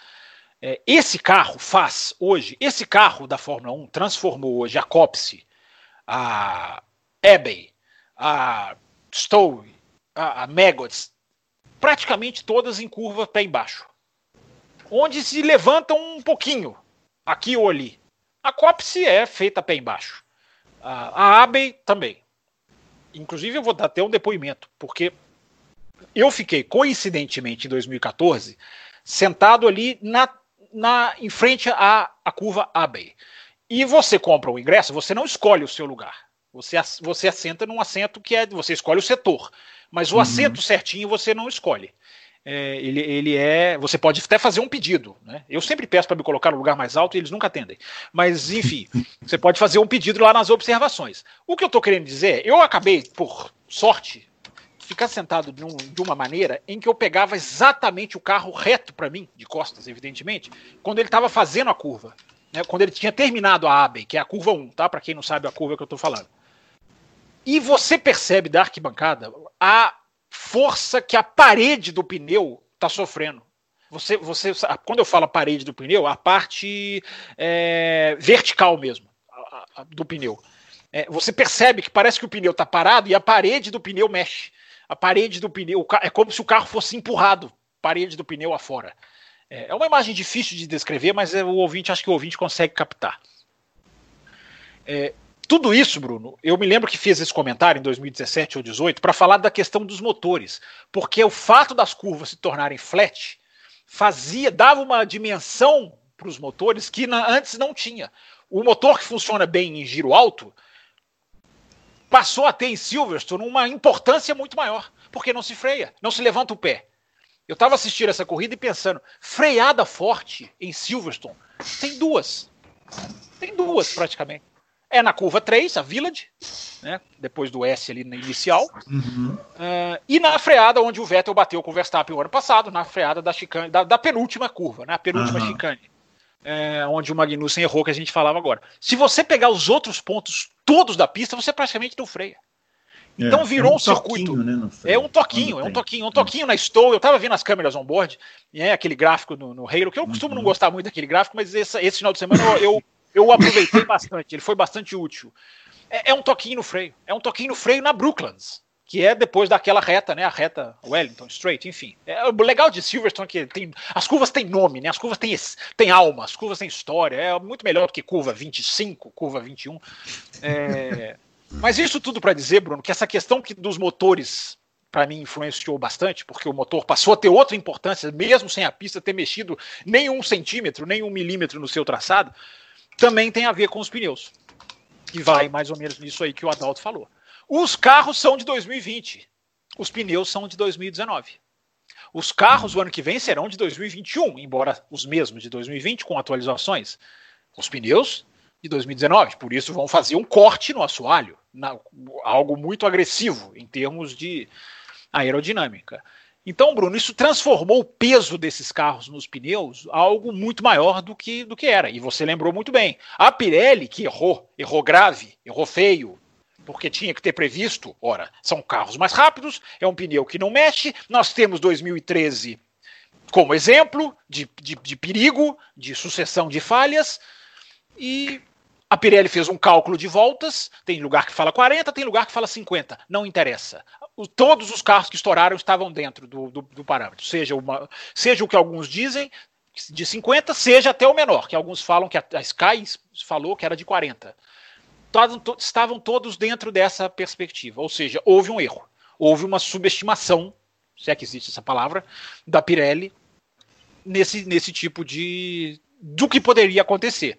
É, esse carro faz hoje, esse carro da Fórmula 1 transformou hoje a Copse a Abbey, a Stowe, a, a Maggots, praticamente todas em curva pé embaixo. Onde se levantam um pouquinho, aqui ou ali. A Copse é feita pé embaixo. A, a Abbey também. Inclusive, eu vou dar até um depoimento, porque eu fiquei, coincidentemente, em 2014, sentado ali na, na, em frente à, à curva Abbey. E você compra o ingresso, você não escolhe o seu lugar. Você, você assenta num assento que é. Você escolhe o setor. Mas o uhum. assento certinho você não escolhe. É, ele, ele é. Você pode até fazer um pedido. Né? Eu sempre peço para me colocar no lugar mais alto e eles nunca atendem. Mas, enfim, você pode fazer um pedido lá nas observações. O que eu estou querendo dizer, eu acabei, por sorte, ficar sentado de, um, de, uma maneira em que eu pegava exatamente o carro reto para mim, de costas, evidentemente, quando ele estava fazendo a curva né, quando ele tinha terminado a Abbey, que é a curva 1, tá? Para quem não sabe a curva que eu estou falando. E você percebe da arquibancada a força que a parede do pneu está sofrendo. Você, você, quando eu falo parede do pneu, a parte é, vertical mesmo do pneu. É, você percebe que parece que o pneu está parado e a parede do pneu mexe. A parede do pneu é como se o carro fosse empurrado, parede do pneu afora. É, é uma imagem difícil de descrever, mas é, o ouvinte acho que o ouvinte consegue captar. É, tudo isso, Bruno, eu me lembro que fiz esse comentário em 2017 ou 2018 para falar da questão dos motores, porque o fato das curvas se tornarem flat fazia, dava uma dimensão para os motores que na, antes não tinha. O motor que funciona bem em giro alto passou a ter em Silverstone uma importância muito maior, porque não se freia, não se levanta o pé. Eu estava assistindo essa corrida e pensando, freada forte em Silverstone, tem duas. Tem duas praticamente. É na curva 3, a Village, né, depois do S ali na inicial. Uhum. Uh, e na freada onde o Vettel bateu com o Verstappen o ano passado, na freada da, chicane, da, da penúltima curva, né, a penúltima uhum. chicane. É, onde o Magnussen errou, que a gente falava agora. Se você pegar os outros pontos todos da pista, você praticamente não freia. Então é, virou é um, um circuito. Né, é um toquinho, é um toquinho, um toquinho na Stow. Eu tava vendo as câmeras on board, e é aquele gráfico no, no Halo, que eu costumo uhum. não gostar muito daquele gráfico, mas esse, esse final de semana eu, eu, eu aproveitei bastante, ele foi bastante útil. É, é, um toquinho no freio, é um toquinho no freio na Brooklands, que é depois daquela reta, né? A reta Wellington Straight, enfim. É, o legal de Silverstone é que tem, as curvas têm nome, né? As curvas têm, têm alma, as curvas têm história. É muito melhor do que curva 25, curva 21. É. Mas isso tudo para dizer, Bruno, que essa questão que dos motores para mim influenciou bastante, porque o motor passou a ter outra importância, mesmo sem a pista ter mexido nem um centímetro, nem um milímetro no seu traçado, também tem a ver com os pneus. E vai mais ou menos nisso aí que o Adalto falou. Os carros são de 2020, os pneus são de 2019. Os carros o ano que vem serão de 2021, embora os mesmos de 2020, com atualizações. Os pneus de 2019. Por isso vão fazer um corte no assoalho, na, algo muito agressivo em termos de aerodinâmica. Então, Bruno, isso transformou o peso desses carros nos pneus algo muito maior do que, do que era. E você lembrou muito bem. A Pirelli, que errou, errou grave, errou feio, porque tinha que ter previsto. Ora, são carros mais rápidos, é um pneu que não mexe. Nós temos 2013 como exemplo de, de, de perigo, de sucessão de falhas, e a Pirelli fez um cálculo de voltas, tem lugar que fala 40, tem lugar que fala 50, não interessa. O, todos os carros que estouraram estavam dentro do, do, do parâmetro, seja, uma, seja o que alguns dizem, de 50, seja até o menor, que alguns falam que a, a Sky falou que era de 40. Todos, to, estavam todos dentro dessa perspectiva, ou seja, houve um erro, houve uma subestimação, se é que existe essa palavra, da Pirelli nesse, nesse tipo de. do que poderia acontecer.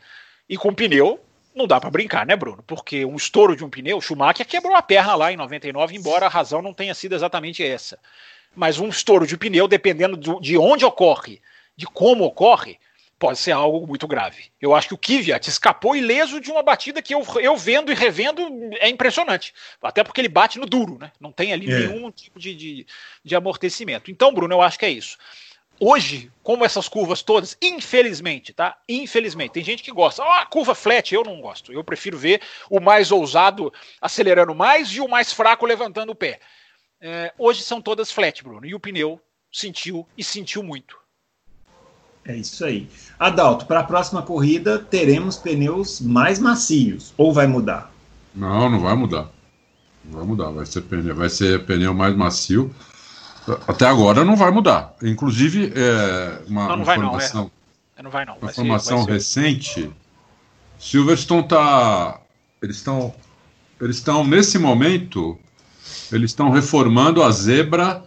E com pneu, não dá para brincar, né, Bruno? Porque um estouro de um pneu, Schumacher quebrou a perna lá em 99, embora a razão não tenha sido exatamente essa. Mas um estouro de pneu, dependendo do, de onde ocorre, de como ocorre, pode ser algo muito grave. Eu acho que o Kvyat escapou ileso de uma batida que eu, eu vendo e revendo é impressionante. Até porque ele bate no duro, né? Não tem ali é. nenhum tipo de, de, de amortecimento. Então, Bruno, eu acho que é isso hoje, como essas curvas todas, infelizmente, tá? Infelizmente, tem gente que gosta. Ah, curva flat, eu não gosto. Eu prefiro ver o mais ousado acelerando mais e o mais fraco levantando o pé. É, hoje são todas flat, Bruno, e o pneu sentiu e sentiu muito. É isso aí. Adalto, para a próxima corrida teremos pneus mais macios ou vai mudar? Não, não vai mudar. Não vai mudar, vai ser pneu, vai ser pneu mais macio. Até agora não vai mudar. Inclusive, é, uma, não, não informação, não, é. Não vai não. Uma informação recente, Silverstone está, eles estão, eles estão nesse momento, eles estão reformando a zebra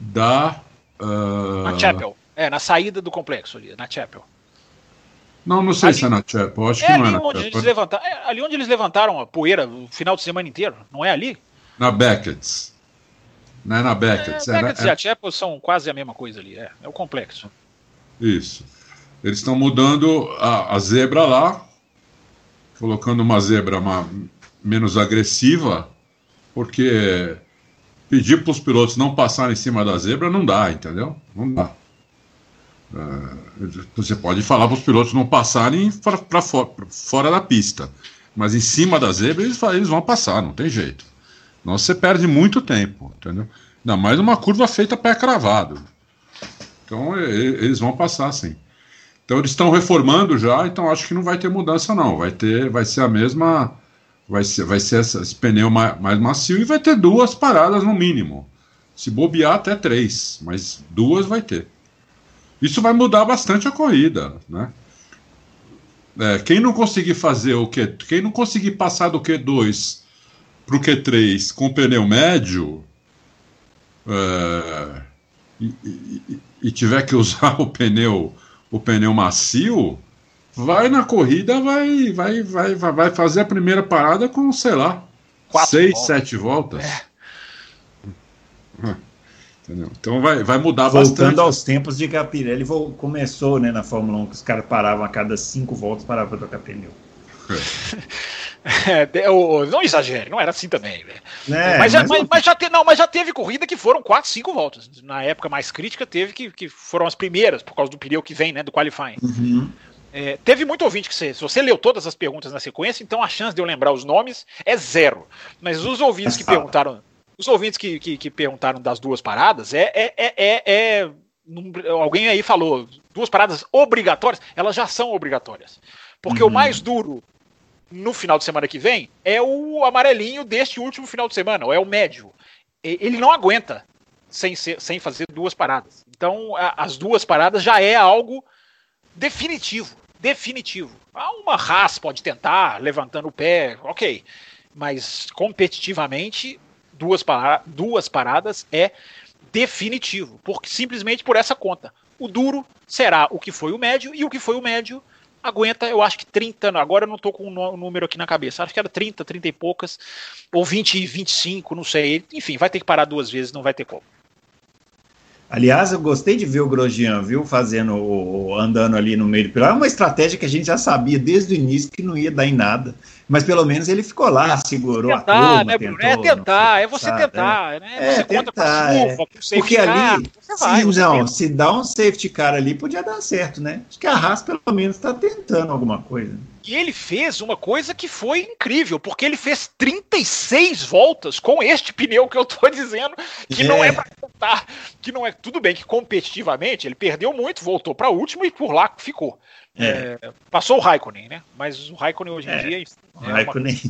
da uh... na Chapel, é na saída do complexo ali, na Chapel. Não, não sei ali, se é na Chapel, acho é que não é na onde Chapel. Levantaram, é ali onde eles levantaram a poeira o final de semana inteiro, não é ali? Na Beckett's. Não é na Beckett. É, Beckett e a Chapel são quase a mesma coisa ali, é, é o complexo. Isso. Eles estão mudando a, a, zebra lá, colocando uma zebra uma, menos agressiva, porque pedir para os pilotos não passarem em cima da zebra não dá, entendeu? Não dá. É, você pode falar para os pilotos não passarem para fora, fora da pista, mas em cima da zebra eles, eles vão passar, não tem jeito. Senão você perde muito tempo, entendeu? Ainda mais uma curva feita pé cravado. Então eles vão passar sim. Então eles estão reformando já, então acho que não vai ter mudança não. Vai ter, vai ser a mesma, vai ser, vai ser esse pneu mais, mais macio e vai ter duas paradas no mínimo. Se bobear até três, mas duas vai ter. Isso vai mudar bastante a corrida, né? É, quem não conseguir fazer o que, quem não conseguir passar do Q2 para o Q3 com pneu médio é, e, e, e, tiver que usar o pneu o pneu macio, vai na corrida, vai vai vai vai fazer a primeira parada com sei lá Quatro seis, voltas. sete voltas. É. Entendeu? Então vai, vai mudar Voltando bastante. Voltando aos tempos de que a Pirelli começou né, na Fórmula 1, que os caras paravam a cada cinco voltas para trocar pneu. É. É, não exagere, não era assim também. É, mas, mas, mas, mas, já te, não, mas já teve corrida que foram 4, 5 voltas. Na época mais crítica, teve que, que foram as primeiras, por causa do pneu que vem, né? Do qualifying. Uhum. É, teve muito ouvinte que você, se você leu todas as perguntas na sequência, então a chance de eu lembrar os nomes é zero. Mas os ouvintes que perguntaram, os ouvintes que, que, que perguntaram das duas paradas, é, é, é, é, é alguém aí falou duas paradas obrigatórias, elas já são obrigatórias. Porque uhum. o mais duro no final de semana que vem é o amarelinho deste último final de semana, ou é o médio. Ele não aguenta sem, ser, sem fazer duas paradas. Então, a, as duas paradas já é algo definitivo. Definitivo. Uma Haas pode tentar, levantando o pé, ok. Mas competitivamente, duas, para, duas paradas é definitivo. Porque simplesmente por essa conta. O duro será o que foi o médio, e o que foi o médio aguenta, eu acho que 30, agora eu não tô com o número aqui na cabeça, acho que era 30, 30 e poucas, ou 20 e 25, não sei. Enfim, vai ter que parar duas vezes, não vai ter como. Aliás, eu gostei de ver o Grosjean, viu, fazendo, andando ali no meio do pilar. É uma estratégia que a gente já sabia desde o início que não ia dar em nada. Mas pelo menos ele ficou lá, segurou tentar, a turma, né, tentou, É tentar, é você tentar, é. né? Você é, conta tentar, com a chuva, é. com Porque car, ali, se, vai, não, se dá um safety car ali, podia dar certo, né? Acho que a Haas pelo menos está tentando alguma coisa. E ele fez uma coisa que foi incrível, porque ele fez 36 voltas com este pneu que eu tô dizendo, que é. não é para contar, que não é tudo bem que competitivamente ele perdeu muito, voltou para último e por lá ficou. É. É, passou o Raikkonen, né? Mas o Raikkonen hoje em é. dia é Raikkonen.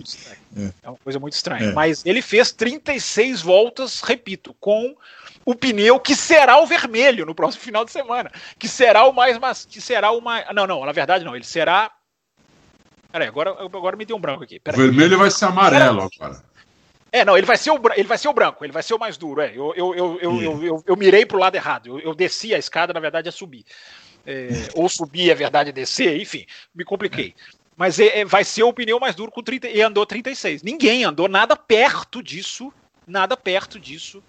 Uma, é uma coisa muito estranha. É. Mas ele fez 36 voltas, repito, com o pneu que será o vermelho no próximo final de semana, que será o mais, que será o mais, não, não, na verdade não, ele será Peraí, agora, agora me deu um branco aqui. Peraí. O vermelho vai ser amarelo agora. É, não, ele vai ser o, ele vai ser o branco, ele vai ser o mais duro. É. Eu, eu, eu, eu, eu, eu, eu mirei pro lado errado. Eu, eu desci a escada, na verdade, é subir. É, ou subir, é verdade, é descer, enfim, me compliquei. Mas é, é, vai ser o pneu mais duro com 30 e andou 36. Ninguém andou nada perto disso, nada perto disso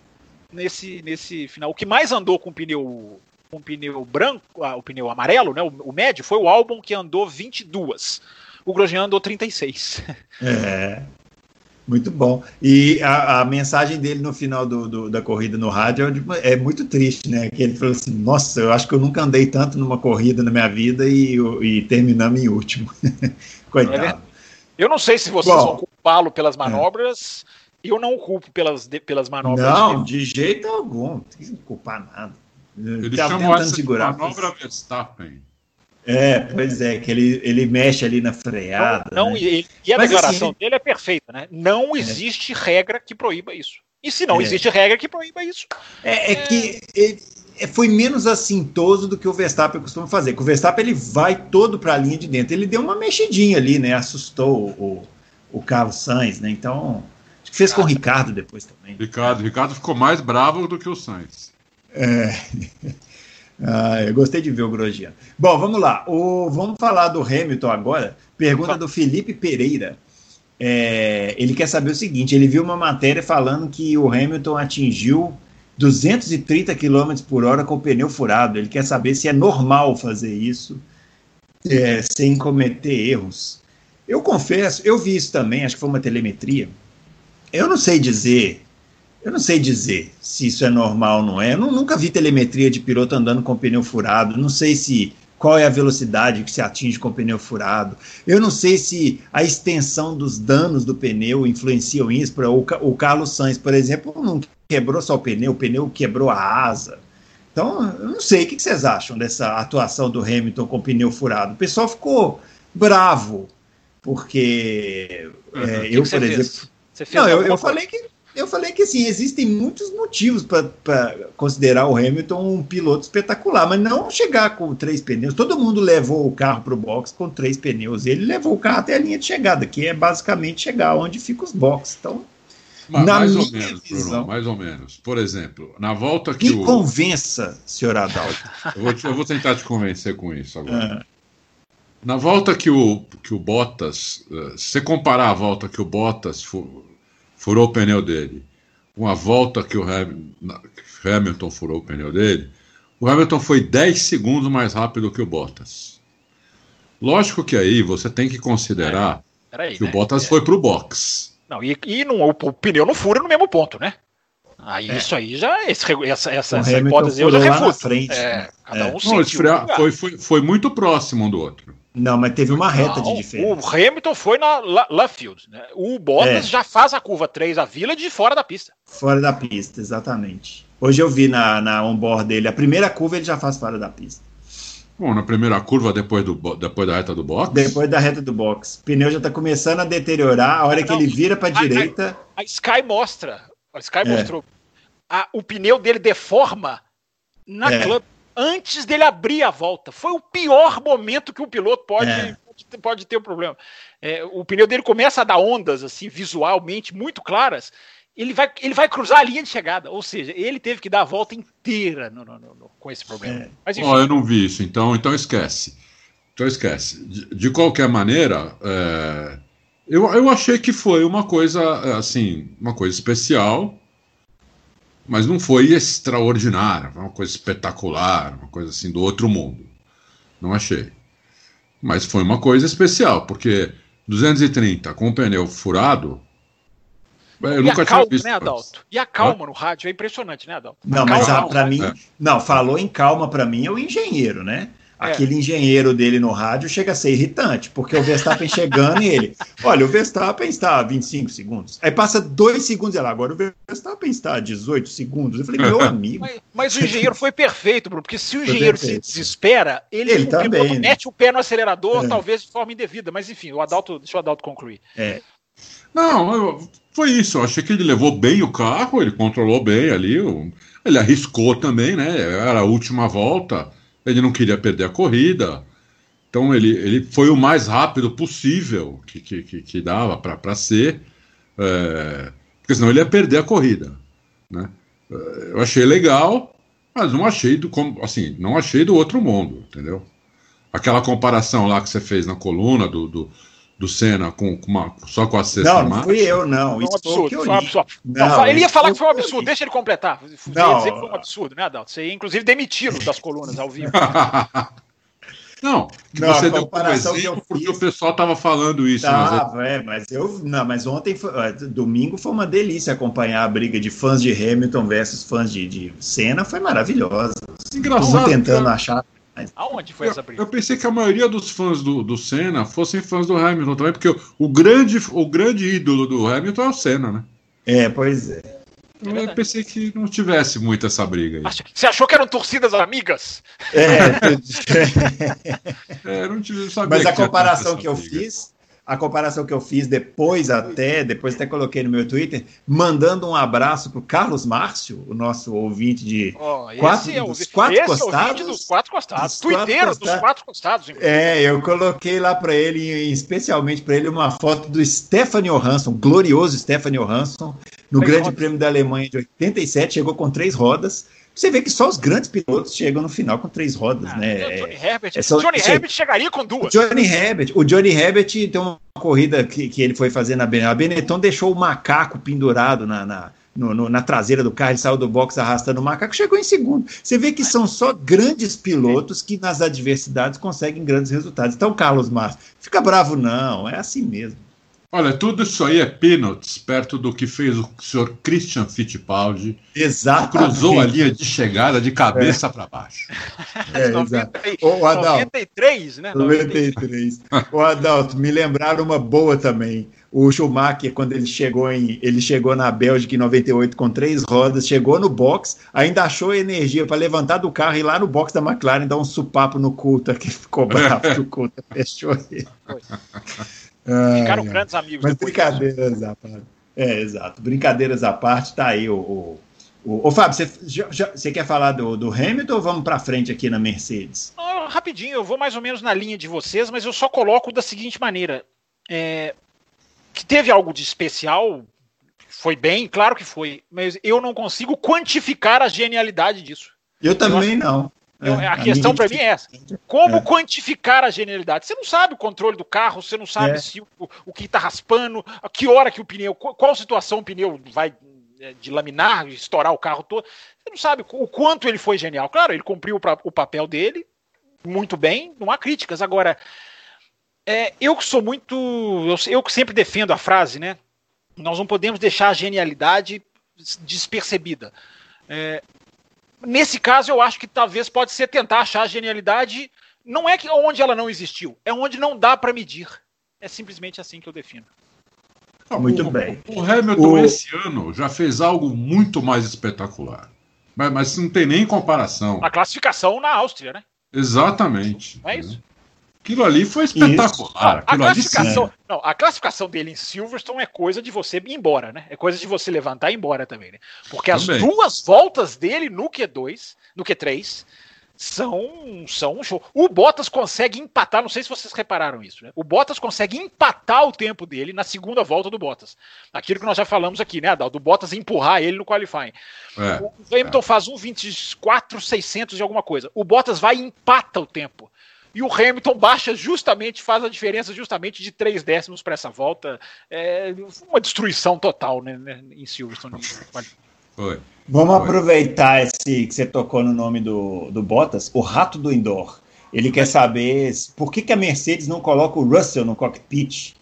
nesse, nesse final. O que mais andou com pneu com pneu branco, ah, o pneu amarelo, né, o, o médio, foi o álbum que andou 22 o Grosjean andou 36. É. Muito bom. E a, a mensagem dele no final do, do, da corrida no rádio é, é muito triste, né? Que ele falou assim: Nossa, eu acho que eu nunca andei tanto numa corrida na minha vida e, e terminamos em último. Coitado. Eu não sei se vocês bom, vão culpá-lo pelas é. manobras. É. Eu não o culpo pelas, de, pelas manobras. Não, de jeito algum. Não tem que culpar nada. Ele tá chamou essa segurar, de manobra Verstappen. É, pois é, que ele, ele mexe ali na freada. Não, não né? e, e, a Mas, declaração assim, dele é perfeita, né? Não é. existe é. regra que proíba isso. E se não é. existe regra que proíba isso? É, é que ele, é, foi menos assintoso do que o Verstappen costuma fazer. Que o Verstappen ele vai todo para a linha de dentro. Ele deu uma mexidinha ali, né? Assustou o, o Carlos Sainz, né? Então, acho que fez com o Ricardo depois também. Ricardo, Ricardo ficou mais bravo do que o Sainz. É. Ah, eu gostei de ver o Grosjean. Bom, vamos lá. O, vamos falar do Hamilton agora. Pergunta do Felipe Pereira. É, ele quer saber o seguinte: ele viu uma matéria falando que o Hamilton atingiu 230 km por hora com o pneu furado. Ele quer saber se é normal fazer isso é, sem cometer erros. Eu confesso, eu vi isso também, acho que foi uma telemetria. Eu não sei dizer eu não sei dizer se isso é normal ou não é. Eu nunca vi telemetria de piloto andando com pneu furado. Não sei se qual é a velocidade que se atinge com o pneu furado. Eu não sei se a extensão dos danos do pneu influenciam isso. O, o Carlos Sainz, por exemplo, não quebrou só o pneu, o pneu quebrou a asa. Então, eu não sei o que vocês acham dessa atuação do Hamilton com o pneu furado. O pessoal ficou bravo, porque uhum. é, eu, por exemplo. Não, eu, eu falei que eu falei que sim, existem muitos motivos para considerar o Hamilton um piloto espetacular, mas não chegar com três pneus. Todo mundo levou o carro para o box com três pneus. Ele levou o carro até a linha de chegada, que é basicamente chegar onde ficam os boxes. Então, mas, mais ou menos, visão, Bruno, mais ou menos. Por exemplo, na volta que. Me o... convença, senhor Adalto. eu, vou te, eu, vou tentar te convencer com isso agora. Ah. Na volta que o, que o Bottas. Eh, se você comparar a volta que o Bottas furou o pneu dele, uma volta que o Hamilton furou o pneu dele, o Hamilton foi 10 segundos mais rápido que o Bottas. Lógico que aí você tem que considerar é, que né? o Bottas é. foi para o box. Não, e, e não, o, o, pneu não fura no mesmo ponto, né? Aí é. isso aí já. Esse, essa essa, essa hipótese eu já refuto. Frente. É, cada um não, foi, foi, foi muito próximo um do outro. Não, mas teve uma reta não, de diferença. O Hamilton foi na Luffield. Né? O Bottas é. já faz a curva 3, a vila de fora da pista. Fora da pista, exatamente. Hoje eu vi na, na onboard dele, a primeira curva ele já faz fora da pista. Bom, na primeira curva, depois, do, depois da reta do box? Depois da reta do box. O pneu já está começando a deteriorar. A hora não, que ele vira para a direita. A, Sky mostra. A Sky é. mostrou. A, o pneu dele deforma na é. club antes dele abrir a volta. Foi o pior momento que o piloto pode, é. pode, ter um problema. É, o pneu dele começa a dar ondas assim visualmente muito claras. Ele vai, ele vai cruzar a linha de chegada, ou seja, ele teve que dar a volta inteira no, no, no, com esse problema. É. Mas, oh, eu não vi isso, então, então esquece. Então esquece. De, de qualquer maneira, é, eu, eu achei que foi uma coisa assim, uma coisa especial mas não foi extraordinária, foi uma coisa espetacular, uma coisa assim do outro mundo. Não achei. Mas foi uma coisa especial, porque 230 com o pneu furado. Eu e nunca a calma, tinha visto. Né, Adalto? E a calma no rádio é impressionante, né, Adalto? Não, mas para mim, é. não, falou em calma para mim é o engenheiro, né? É. Aquele engenheiro dele no rádio chega a ser irritante, porque o Verstappen chegando e ele, olha, o Verstappen está a 25 segundos. Aí passa dois segundos e lá, agora o Verstappen está a 18 segundos. Eu falei, meu amigo. Mas, mas o engenheiro foi perfeito, Bruno, porque se o engenheiro se desespera, ele, ele também, né? mete o pé no acelerador, é. talvez de forma indevida. Mas enfim, o Adalto, deixa o Adalto concluir. É. Não, foi isso. Eu achei que ele levou bem o carro, ele controlou bem ali. Ele arriscou também, né? Era a última volta ele não queria perder a corrida, então ele, ele foi o mais rápido possível que, que, que, que dava para ser, é, porque senão ele ia perder a corrida. Né? É, eu achei legal, mas não achei do assim, não achei do outro mundo, entendeu? Aquela comparação lá que você fez na coluna do, do, do Senna com, com uma, só com a sexta Não, não fui eu, não. Isso foi um absurdo. Foi um absurdo. Não, não, ele ia falar que foi um absurdo, deixa ele completar. Não. Ia dizer que foi um absurdo, né, Adalto? Você ia, inclusive, demiti-lo das colunas ao vivo. Não, não você deu comparação exemplo, que eu porque fiz, o pessoal estava falando isso. Tava, mas, é, mas eu não, mas ontem, foi, domingo foi uma delícia acompanhar a briga de fãs de Hamilton versus fãs de, de Senna, foi maravilhosa. Engraçado. tentando achar Aonde foi eu, essa briga? Eu pensei que a maioria dos fãs do, do Senna fossem fãs do Hamilton também, porque o, o, grande, o grande ídolo do Hamilton é o Senna, né? É, pois é. Eu é pensei que não tivesse muito essa briga aí. Você achou que eram torcidas amigas? É, é não tive, Mas a comparação que eu briga. fiz a comparação que eu fiz depois até, depois até coloquei no meu Twitter, mandando um abraço para o Carlos Márcio, o nosso ouvinte de oh, quatro, é dos quatro costados. dos quatro costados, tuiteiros dos quatro costados. É, eu coloquei lá para ele, especialmente para ele, uma foto do Stephanie Johansson, glorioso Stephanie Johansson, no três Grande rodas. Prêmio da Alemanha de 87, chegou com três rodas. Você vê que só os grandes pilotos chegam no final com três rodas, ah, né? É, Johnny Herbert, é só, Johnny Herbert chegaria com duas. Johnny Herbert, o Johnny Herbert tem uma corrida que, que ele foi fazer na Benetton. A Benetton deixou o macaco pendurado na, na, no, no, na traseira do carro, ele saiu do box arrastando o macaco, chegou em segundo. Você vê que são só grandes pilotos que nas adversidades conseguem grandes resultados. Então, Carlos Márcio, fica bravo não, é assim mesmo. Olha, tudo isso aí é peanuts perto do que fez o senhor Christian Fittipaldi. Exato. Cruzou a linha de chegada de cabeça é. para baixo. É, 90, o Adalto, 93, né? 93. o Adalto, me lembraram uma boa também. O Schumacher, quando ele chegou em, ele chegou na Bélgica em 98 com três rodas, chegou no box, ainda achou energia para levantar do carro e ir lá no box da McLaren dar um supapo no Coulter, que ficou bravo que o Coulter fechou ele. Ficaram grandes amigos. Mas brincadeiras à parte. É, exato. Brincadeiras à parte, tá aí o. o, o, o Fábio, você, quer falar do, do Hamilton ou vamos para frente aqui na Mercedes? Oh, rapidinho, eu vou mais ou menos na linha de vocês, mas eu só coloco da seguinte maneira: é, que teve algo de especial, foi bem, claro que foi, mas eu não consigo quantificar a genialidade disso. Eu também eu não. É, a, questão para mim é essa: como é. quantificar a genialidade? Você não sabe o controle do carro, você não sabe é. se o, o que está raspando, a que hora que o pneu, qual situação o pneu vai é, de laminar, estourar o carro todo. Você não sabe o quanto ele foi genial. Claro, ele cumpriu o papel dele muito bem, não há críticas. Agora, é, eu que sou muito. Eu, eu que sempre defendo a frase, né? Nós não podemos deixar a genialidade despercebida. É, Nesse caso, eu acho que talvez pode ser tentar achar a genialidade. Não é que onde ela não existiu, é onde não dá para medir. É simplesmente assim que eu defino. muito o, bem. O Hamilton o... esse ano já fez algo muito mais espetacular. Mas, mas não tem nem comparação. A classificação na Áustria, né? Exatamente. É isso. Aquilo ali foi espetacular. A, classificação, ali, não, a classificação dele em Silverstone é coisa de você ir embora, né? É coisa de você levantar e ir embora também, né? Porque também. as duas voltas dele no Q2, no Q3, são, são um show. O Bottas consegue empatar, não sei se vocês repararam isso, né? O Bottas consegue empatar o tempo dele na segunda volta do Bottas. Aquilo que nós já falamos aqui, né, Adal? Do Bottas empurrar ele no qualifying. É, o Hamilton é. faz um 24, 600 de alguma coisa. O Bottas vai e empata o tempo. E o Hamilton baixa justamente, faz a diferença justamente de três décimos para essa volta. É uma destruição total né, né em Silverstone. Oi. Vamos Oi. aproveitar esse que você tocou no nome do, do Bottas, o rato do indoor. Ele quer saber por que, que a Mercedes não coloca o Russell no cockpit.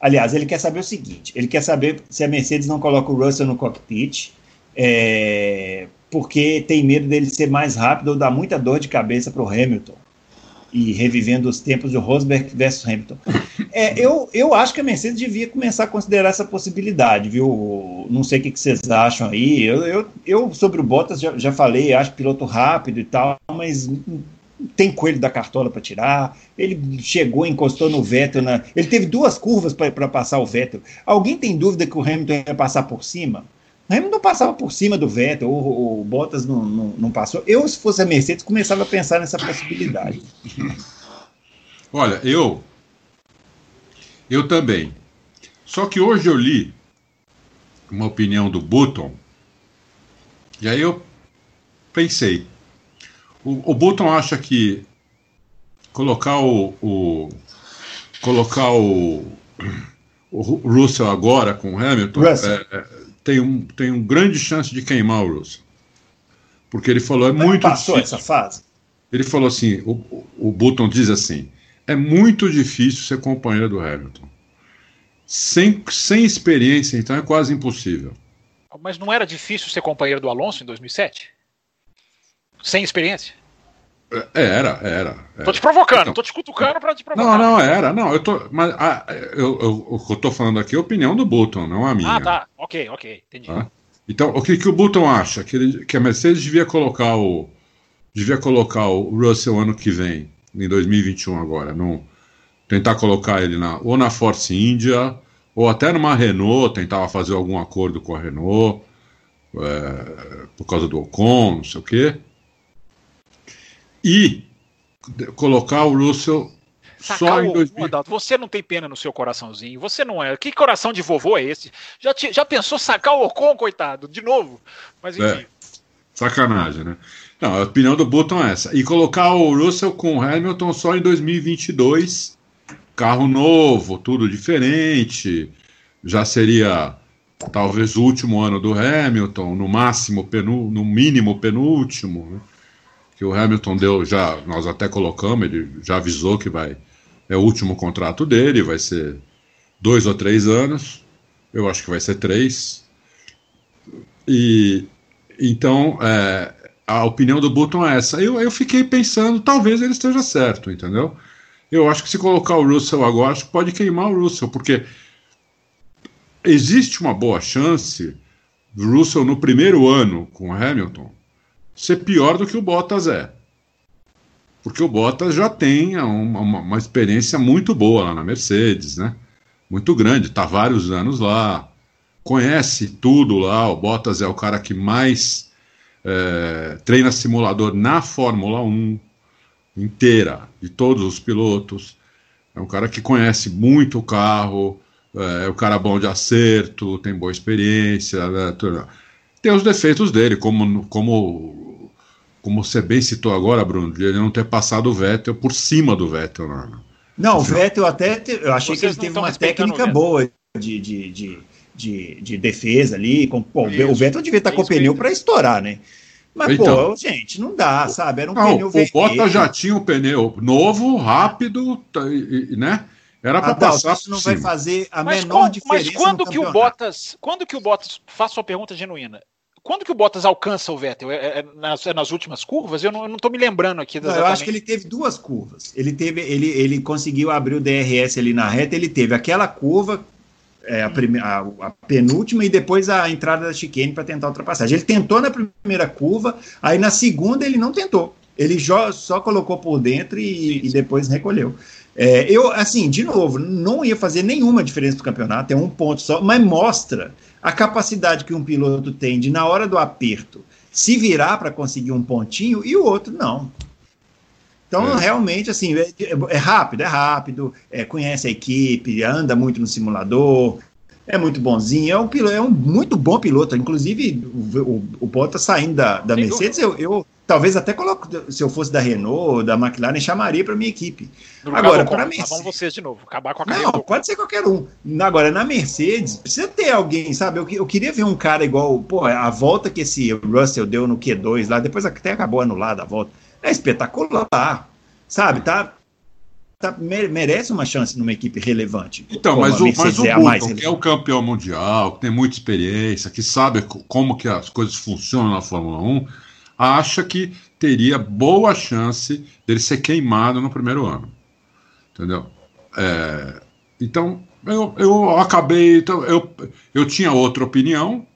Aliás, ele quer saber o seguinte: ele quer saber se a Mercedes não coloca o Russell no cockpit, é, porque tem medo dele ser mais rápido ou dar muita dor de cabeça para o Hamilton e revivendo os tempos de Rosberg versus Hamilton. É, eu, eu acho que a Mercedes devia começar a considerar essa possibilidade, viu? Não sei o que, vocês acham aí. Eu, eu, eu sobre o Bottas já, já falei, acho piloto rápido e tal, mas tem coelho da cartola para tirar. Ele chegou, encostou no Vettel. Na... Ele teve duas curvas para passar o Vettel. Alguém tem dúvida que o Hamilton ia passar por cima? Hamilton passava por cima do Vettel, o, o Bottas não, não, não, passou. Eu, se fosse a Mercedes, começava a pensar nessa possibilidade. Olha, eu. Eu também. Só que hoje eu li uma opinião do Button, e aí eu pensei. O, o Button acha que colocar o, o colocar o, o Russell agora com o Hamilton Russell. É, é tem um, tem um grande chance de queimar o Russell. Porque ele falou, é Mas muito passou difícil. essa fase? Ele falou assim, o, o Button diz assim, é muito difícil ser companheiro do Hamilton. Sem, sem experiência, então é quase impossível. Mas não era difícil ser companheiro do Alonso em 2007? Sem experiência? É, era, era. era. Tô te provocando, então, tô te cutucando pra te provocar. Não, não, era. Não, eu tô. Mas a, eu, eu, o que eu tô falando aqui é a opinião do Button, não a minha. Ah, tá. Ok, ok. Entendi. Tá? Então, o que, que o Button acha? Que, ele, que a Mercedes devia colocar o. Devia colocar o Russell ano que vem, em 2021 agora. No, tentar colocar ele na, ou na Force India, ou até numa Renault, tentava fazer algum acordo com a Renault, é, por causa do Ocon, não sei o quê e colocar o Russell só em 2000. Adalto, você não tem pena no seu coraçãozinho. Você não é. Que coração de vovô é esse? Já, te, já pensou sacar o Ocon, coitado? De novo? Mas enfim. É, sacanagem, né? Não, a opinião do Button é essa. E colocar o Russell com o Hamilton só em 2022. Carro novo, tudo diferente. Já seria talvez o último ano do Hamilton, no máximo, penu, no mínimo penúltimo. Né? Que o Hamilton deu já, nós até colocamos, ele já avisou que vai é o último contrato dele, vai ser dois ou três anos, eu acho que vai ser três. E então é, a opinião do Button é essa. Eu, eu fiquei pensando, talvez ele esteja certo, entendeu? Eu acho que se colocar o Russell agora, acho que pode queimar o Russell, porque existe uma boa chance do Russell no primeiro ano com o Hamilton ser pior do que o Bottas é. Porque o Bottas já tem uma, uma, uma experiência muito boa lá na Mercedes, né? Muito grande, está vários anos lá, conhece tudo lá. O Bottas é o cara que mais é, treina simulador na Fórmula 1 inteira, de todos os pilotos. É um cara que conhece muito o carro, é, é um cara bom de acerto, tem boa experiência. Né, tem os defeitos dele, como, como, como você bem citou agora, Bruno, de ele não ter passado o Vettel por cima do Vettel. Né? Não, o Vettel até. Te, eu achei Vocês que ele teve uma técnica boa de, de, de, de, de defesa ali. Com, pô, o Vettel devia estar com o pneu para estourar, né? Mas, então, pô, gente, não dá, sabe? Era um não, pneu O Bottas já tinha um pneu novo, rápido, né? Era para passar. Isso não vai fazer a mas menor quando, diferença. Mas quando que o Bottas. Quando que o Bottas. Faça uma pergunta genuína. Quando que o Bottas alcança o Vettel? É, é, nas, é nas, últimas curvas? Eu não, estou me lembrando aqui. Não, eu acho que ele teve duas curvas. Ele teve, ele, ele conseguiu abrir o DRS ali na reta. Ele teve aquela curva, é, a, prime, a, a, penúltima, e depois a entrada da chicane para tentar a ultrapassagem. Ele tentou na primeira curva, aí na segunda ele não tentou. Ele só colocou por dentro e, e depois recolheu. É, eu, assim, de novo, não ia fazer nenhuma diferença no campeonato, é um ponto só, mas mostra a capacidade que um piloto tem de, na hora do aperto, se virar para conseguir um pontinho e o outro não. Então, é. realmente, assim, é, é, rápido, é rápido, é, conhece a equipe, anda muito no simulador, é muito bonzinho, é um, piloto, é um muito bom piloto. Inclusive, o, o, o Bottas saindo da, da Mercedes, eu, eu, talvez até coloco, se eu fosse da Renault, da McLaren, chamaria para minha equipe. Agora, para Mercedes. Vamos vocês de novo, acabar com a carreira. Não, pode ser qualquer um. Agora, na Mercedes, precisa ter alguém, sabe? Eu, eu queria ver um cara igual, pô, a volta que esse Russell deu no Q2 lá, depois até acabou anulada a volta. É espetacular, sabe? Tá, tá, merece uma chance numa equipe relevante. Então, mas o, mas o é Button, que é o campeão mundial, que tem muita experiência, que sabe como que as coisas funcionam na Fórmula 1, acha que teria boa chance dele ser queimado no primeiro ano. Entendeu? É, então, eu, eu acabei. Então, eu, eu tinha outra opinião.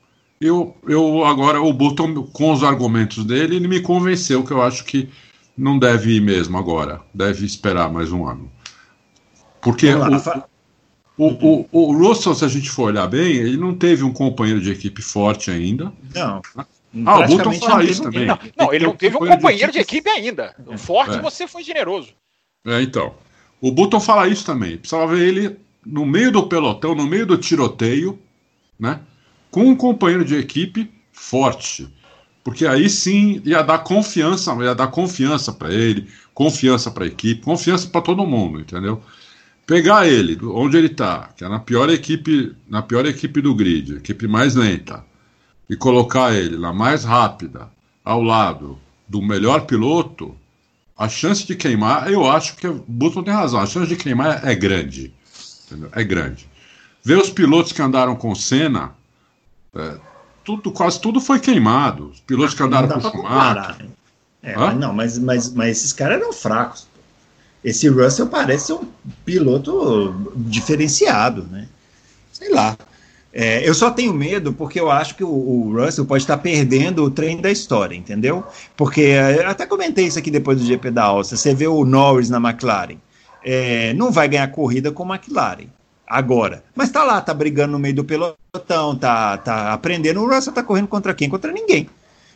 Eu, eu agora, o Button, com os argumentos dele, ele me convenceu que eu acho que não deve ir mesmo agora. Deve esperar mais um ano. Porque o, o, o, o, Russell, se a gente for olhar bem, ele não teve um companheiro de equipe forte ainda. Não. Ah, o Button fala isso também. Não, não, ele não teve um companheiro de equipe, de equipe ainda. O forte é. você foi generoso. É, então. O Button fala isso também. Precisava ver ele no meio do pelotão, no meio do tiroteio, né? Com um companheiro de equipe forte. Porque aí sim ia dar confiança, ia dar confiança para ele, confiança para a equipe, confiança para todo mundo, entendeu? Pegar ele onde ele está, que é na pior equipe, na pior equipe do grid, equipe mais lenta, e colocar ele na mais rápida, ao lado do melhor piloto, a chance de queimar, eu acho que o Button tem razão, a chance de queimar é grande, entendeu? é grande. Ver os pilotos que andaram com Senna, é, tudo, quase tudo foi queimado. Os pilotos que andaram com Schumacher. Né? É, mas não, mas, mas, mas esses caras eram fracos. Esse Russell parece um piloto diferenciado, né? Sei lá. É, eu só tenho medo porque eu acho que o, o, Russell pode estar perdendo o trem da história, entendeu? Porque é, até comentei isso aqui depois do GP da Áustria. Você vê o Norris na McLaren, é, não vai ganhar corrida com a McLaren agora. Mas tá lá, tá brigando no meio do pelotão, tá, tá aprendendo. O Russell tá correndo contra quem? Contra ninguém.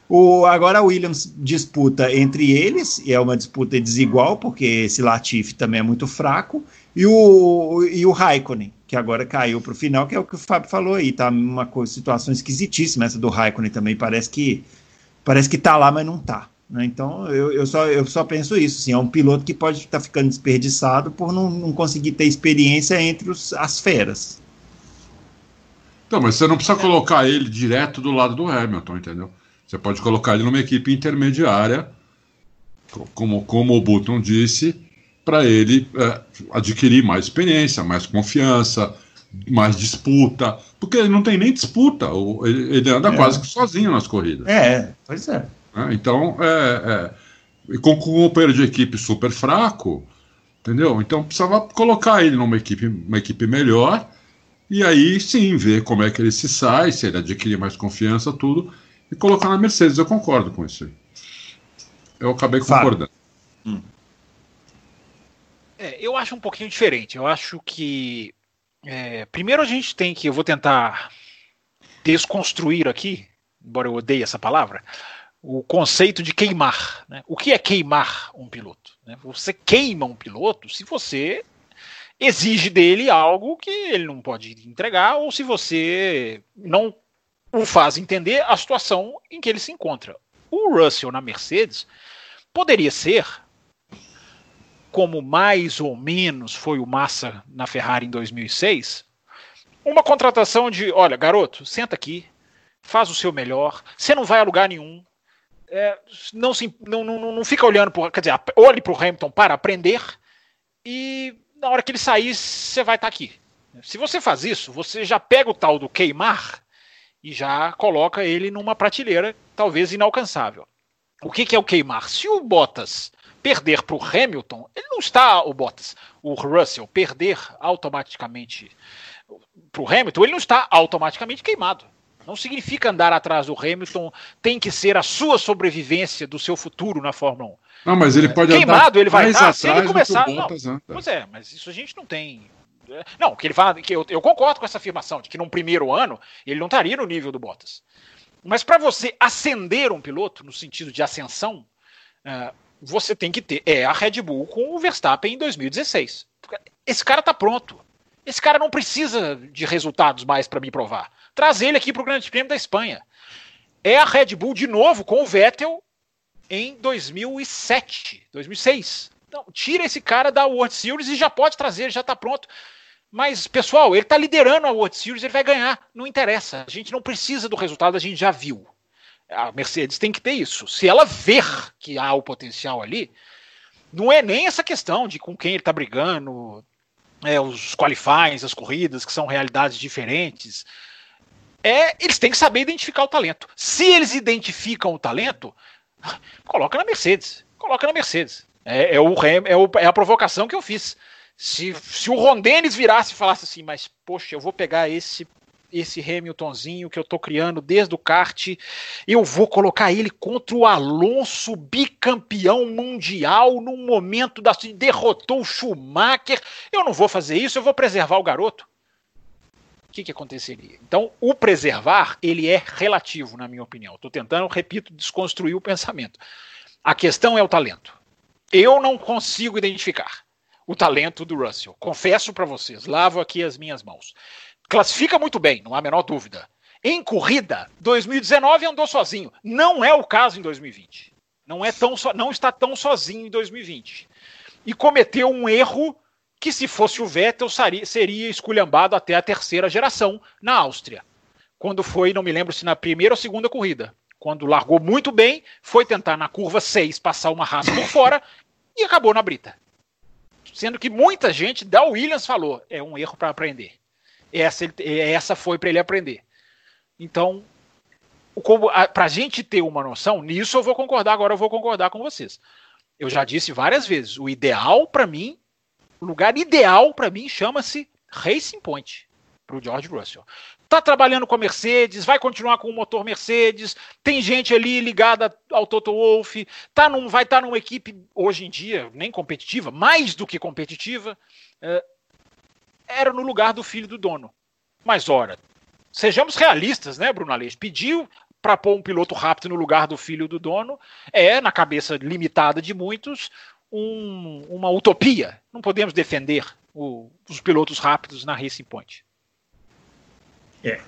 O, agora a Williams disputa entre eles, e é uma disputa desigual, porque esse Latifi também é muito fraco, e o, e o Raikkonen, que agora caiu para o final, que é o que o Fábio falou aí, tá uma situação esquisitíssima essa do Raikkonen também, parece que parece que tá lá, mas não tá. Né? Então eu, eu, só, eu só penso isso, assim, é um piloto que pode estar tá ficando desperdiçado por não, não conseguir ter experiência entre os, as feras. Então, mas você não precisa colocar ele direto do lado do Hamilton, entendeu? Você pode colocar ele numa equipe intermediária, como, como o Button disse, para ele é, adquirir mais experiência, mais confiança, mais disputa, porque ele não tem nem disputa, ele, ele anda é. quase que sozinho nas corridas. É, pois é. Né? Então, é, é, com, com um companheiro de equipe super fraco, entendeu? Então precisava colocar ele numa equipe, uma equipe melhor e aí sim ver como é que ele se sai, se ele adquirir mais confiança, tudo, e colocar na Mercedes. Eu concordo com isso aí. Eu acabei concordando. Hum. É, eu acho um pouquinho diferente. Eu acho que é, primeiro a gente tem que, eu vou tentar desconstruir aqui, embora eu odeie essa palavra, o conceito de queimar. Né? O que é queimar um piloto? Né? Você queima um piloto se você exige dele algo que ele não pode entregar, ou se você não o faz entender a situação em que ele se encontra. O Russell na Mercedes poderia ser, como mais ou menos foi o Massa na Ferrari em 2006, uma contratação de: olha, garoto, senta aqui, faz o seu melhor, você não vai a lugar nenhum, é, não, se, não, não, não fica olhando, por, quer dizer, olhe para o Hamilton para aprender e na hora que ele sair, você vai estar tá aqui. Se você faz isso, você já pega o tal do queimar e já coloca ele numa prateleira talvez inalcançável. O que, que é o queimar? Se o Bottas perder para o Hamilton, ele não está o Bottas, o Russell perder automaticamente para o Hamilton, ele não está automaticamente queimado. Não significa andar atrás do Hamilton, tem que ser a sua sobrevivência do seu futuro na Fórmula 1. Não, mas ele pode Queimado, ele vai estar. Se ele começar. Não, pois é, mas isso a gente não tem. Não, que ele fala que eu, eu, concordo com essa afirmação de que num primeiro ano ele não estaria no nível do Bottas. Mas para você ascender um piloto no sentido de ascensão, uh, você tem que ter é a Red Bull com o Verstappen em 2016. Esse cara tá pronto. Esse cara não precisa de resultados mais para me provar. Traz ele aqui para o Grande Prêmio da Espanha. É a Red Bull de novo com o Vettel em 2007, 2006. Então, tira esse cara da World Series e já pode trazer, já está pronto. Mas, pessoal, ele está liderando a World Series, ele vai ganhar. Não interessa. A gente não precisa do resultado, a gente já viu. A Mercedes tem que ter isso. Se ela ver que há o potencial ali, não é nem essa questão de com quem ele está brigando, é, os qualifies, as corridas, que são realidades diferentes. É, eles têm que saber identificar o talento. Se eles identificam o talento, coloca na Mercedes. Coloca na Mercedes. É, é, o, é, o, é a provocação que eu fiz. Se, se o Rondenes virasse e falasse assim, mas poxa, eu vou pegar esse esse Hamiltonzinho que eu tô criando desde o kart, eu vou colocar ele contra o Alonso, bicampeão mundial, num momento da derrotou o Schumacher. Eu não vou fazer isso, eu vou preservar o garoto. O que, que aconteceria? Então, o preservar, ele é relativo, na minha opinião. Estou tentando, repito, desconstruir o pensamento. A questão é o talento. Eu não consigo identificar o talento do Russell. Confesso para vocês, lavo aqui as minhas mãos classifica muito bem, não há a menor dúvida. Em corrida, 2019 andou sozinho. Não é o caso em 2020. Não é tão so, não está tão sozinho em 2020. E cometeu um erro que, se fosse o Vettel, seria, esculhambado até a terceira geração na Áustria. Quando foi, não me lembro se na primeira ou segunda corrida. Quando largou muito bem, foi tentar na curva 6 passar uma raça por fora e acabou na brita. Sendo que muita gente da Williams falou: é um erro para aprender. Essa, essa foi para ele aprender. Então, para a gente ter uma noção, nisso eu vou concordar, agora eu vou concordar com vocês. Eu já disse várias vezes, o ideal para mim, o lugar ideal para mim chama-se Racing Point para o George Russell. Tá trabalhando com a Mercedes, vai continuar com o motor Mercedes, tem gente ali ligada ao Toto Wolff, tá num, vai estar tá numa equipe hoje em dia nem competitiva, mais do que competitiva. É, era no lugar do filho do dono. Mas, ora, sejamos realistas, né, Bruno Aleixo? Pediu para pôr um piloto rápido no lugar do filho do dono é, na cabeça limitada de muitos, um, uma utopia. Não podemos defender o, os pilotos rápidos na Racing Point. É.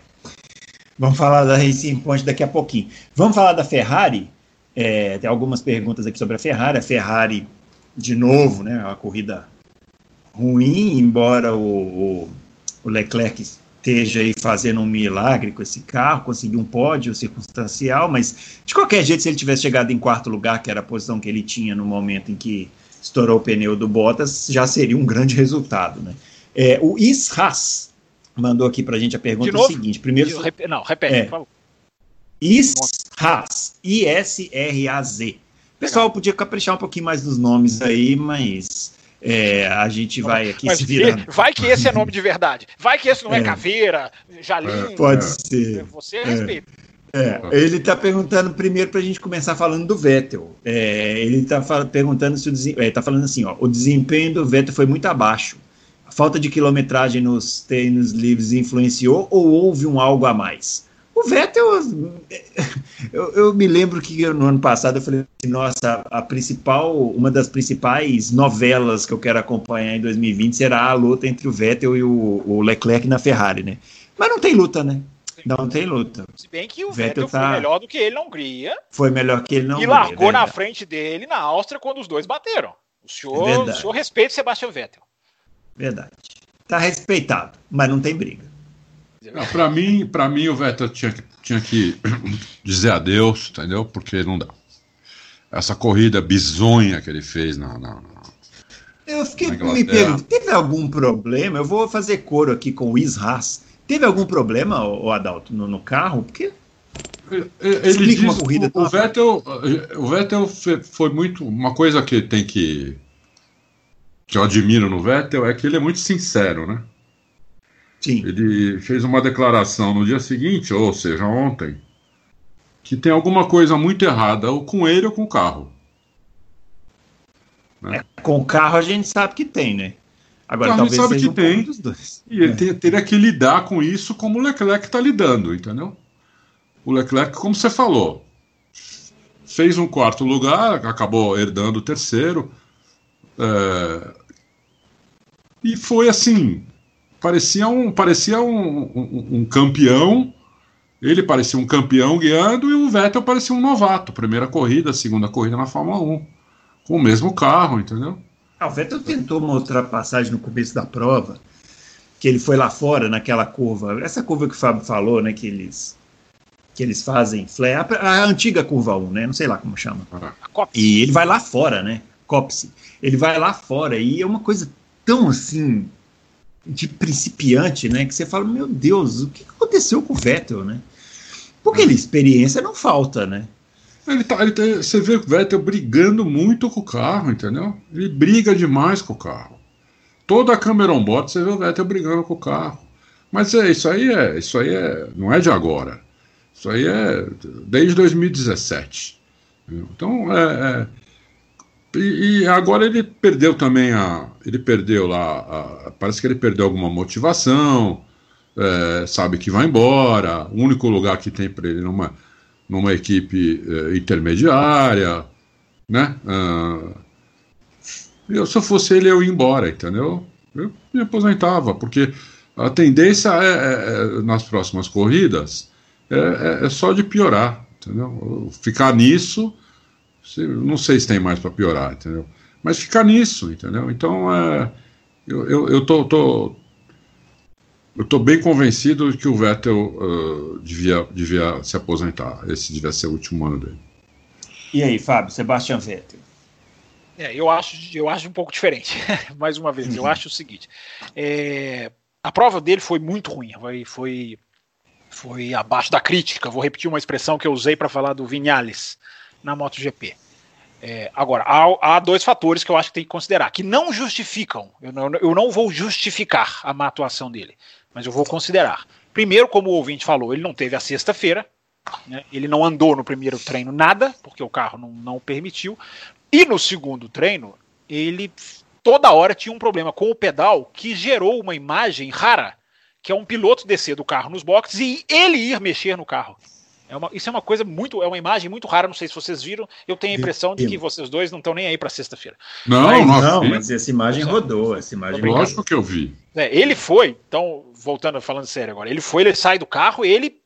Vamos falar da Racing Point daqui a pouquinho. Vamos falar da Ferrari. É, tem algumas perguntas aqui sobre a Ferrari. A Ferrari, de novo, né? A corrida ruim, embora o, o, o Leclerc esteja aí fazendo um milagre com esse carro, conseguir um pódio circunstancial, mas de qualquer jeito, se ele tivesse chegado em quarto lugar, que era a posição que ele tinha no momento em que estourou o pneu do Bottas, já seria um grande resultado, né? É, o Isras mandou aqui para a gente a pergunta seguinte. Primeiro, não, repete, é, por favor. Isras, I-S-R-A-Z. Pessoal, podia caprichar um pouquinho mais nos nomes aí, mas é, a gente vai aqui Mas se virando. Vai que esse é nome de verdade. Vai que esse não é, é caveira, jalinho. É, pode ser. Você é. respeita. É, ele está perguntando primeiro para a gente começar falando do Vettel. É, ele está perguntando se o está é, falando assim, ó, o desempenho do Vettel foi muito abaixo. A falta de quilometragem nos treinos livres influenciou ou houve um algo a mais? O Vettel, eu, eu, me lembro que no ano passado eu falei assim, nossa, a principal, uma das principais novelas que eu quero acompanhar em 2020 será a luta entre o Vettel e o, o Leclerc na Ferrari, né? Mas não tem luta, né? Não tem luta. Se bem que o Vettel, Vettel tá... foi melhor do que ele na Hungria. Foi melhor que ele na Hungria. E largou na frente dele na Áustria quando os dois bateram. O senhor, é o senhor respeita o Sebastian Vettel. Verdade. Tá respeitado, mas não tem briga. Para mim, para mim o Vettel tinha que, tinha que dizer adeus, entendeu? Porque não dá. Essa corrida bizonha que ele fez na, na, na eu fiquei me perguntando, teve algum problema? Eu vou fazer coro aqui com o Isras. Teve algum problema, o Adalto, no, no carro? Porque ele, diz, uma corrida. O, o Vettel, o Vettel foi muito uma coisa que tem que que eu admiro no Vettel é que ele é muito sincero, né? Sim. Ele fez uma declaração no dia seguinte, ou seja, ontem, que tem alguma coisa muito errada, ou com ele ou com o carro. Né? É, com o carro a gente sabe que tem, né? Agora, talvez sabe seja que um tem, dos dois. E ele é. teria que lidar com isso como o Leclerc está lidando, entendeu? O Leclerc, como você falou, fez um quarto lugar, acabou herdando o terceiro. É, e foi assim, parecia um, parecia um, um, um, campeão. Ele parecia um campeão guiando e o Vettel parecia um novato. Primeira corrida, segunda corrida na Fórmula 1. Com o mesmo carro, entendeu? Ah, o Vettel tentou uma ultrapassagem no começo da prova, que ele foi lá fora naquela curva. Essa curva que o Fábio falou, né? Que eles que eles fazem flare, a, a, antiga curva 1, né? Não sei lá como chama. E ele vai lá fora, né? Copse. Ele vai lá fora e é uma coisa tão assim de principiante, né? Que você fala, meu Deus, o que aconteceu com o Vettel, né? Porque ele, experiência não falta, né? Ele tá, ele tá, você vê o Vettel brigando muito com o carro, entendeu? Ele briga demais com o carro. Toda a câmera on board você vê o Vettel brigando com o carro. Mas é, isso aí é, isso aí é, não é de agora. Isso aí é desde 2017. Então, é, é e, e, agora ele perdeu também a. Ele perdeu lá. A, parece que ele perdeu alguma motivação, é, sabe que vai embora. O único lugar que tem para ele numa, numa equipe é, intermediária, né? Ah, eu, se eu fosse ele, eu ia embora, entendeu? Eu me aposentava, porque a tendência é, é, é nas próximas corridas é, é, é, só de piorar, entendeu? Ficar nisso, não sei se tem mais para piorar, entendeu? Mas ficar nisso, entendeu? Então, é, eu, eu, eu tô, tô eu estou bem convencido de que o Vettel uh, devia, devia se aposentar. Esse devia ser o último ano dele. E aí, Fábio, Sebastian Vettel? É, eu acho, eu acho um pouco diferente. Mais uma vez, eu uhum. acho o seguinte: é, a prova dele foi muito ruim. Foi, foi foi abaixo da crítica. Vou repetir uma expressão que eu usei para falar do Vinhales na MotoGP. É, agora, há, há, dois fatores que eu acho que tem que considerar, que não justificam, eu não, eu não vou justificar a má atuação dele, mas eu vou considerar. Primeiro, como o ouvinte falou, ele não teve a sexta-feira, né, ele não andou no primeiro treino nada, porque o carro não, não permitiu, e no segundo treino, ele toda hora tinha um problema com o pedal que gerou uma imagem rara que é um piloto descer do carro nos boxes e ele ir mexer no carro. É uma, isso é uma coisa muito, é uma imagem muito rara. Não sei se vocês viram. Eu tenho a impressão de que vocês dois não estão nem aí para sexta-feira. Não, mas, não, mas essa imagem rodou. Essa imagem Lógico que eu vi. É, ele foi. Então, voltando falando sério agora, ele foi, ele sai do carro, ele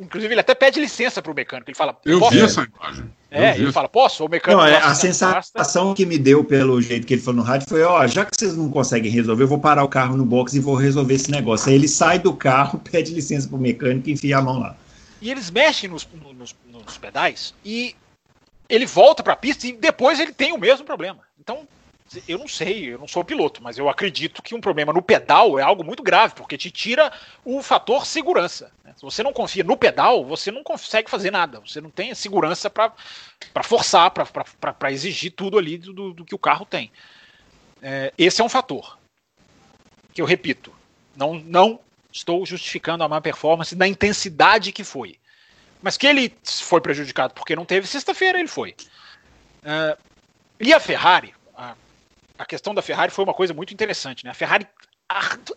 Inclusive, ele até pede licença para o mecânico. Ele fala: Eu vi essa imagem. É, ele fala: Posso? O mecânico. Não, é, a sensação que me deu pelo jeito que ele falou no rádio foi: Ó, já que vocês não conseguem resolver, eu vou parar o carro no box e vou resolver esse negócio. Aí ele sai do carro, pede licença para o mecânico e enfia a mão lá. E eles mexem nos, nos, nos pedais e ele volta para a pista e depois ele tem o mesmo problema. Então, eu não sei, eu não sou piloto, mas eu acredito que um problema no pedal é algo muito grave, porque te tira o fator segurança. Né? Se você não confia no pedal, você não consegue fazer nada. Você não tem a segurança para forçar, para exigir tudo ali do, do, que o carro tem. É, esse é um fator. Que eu repito, não, não estou justificando a má performance na intensidade que foi. Mas que ele foi prejudicado porque não teve sexta-feira, ele foi. É, e a Ferrari, a questão da Ferrari foi uma coisa muito interessante, né? A Ferrari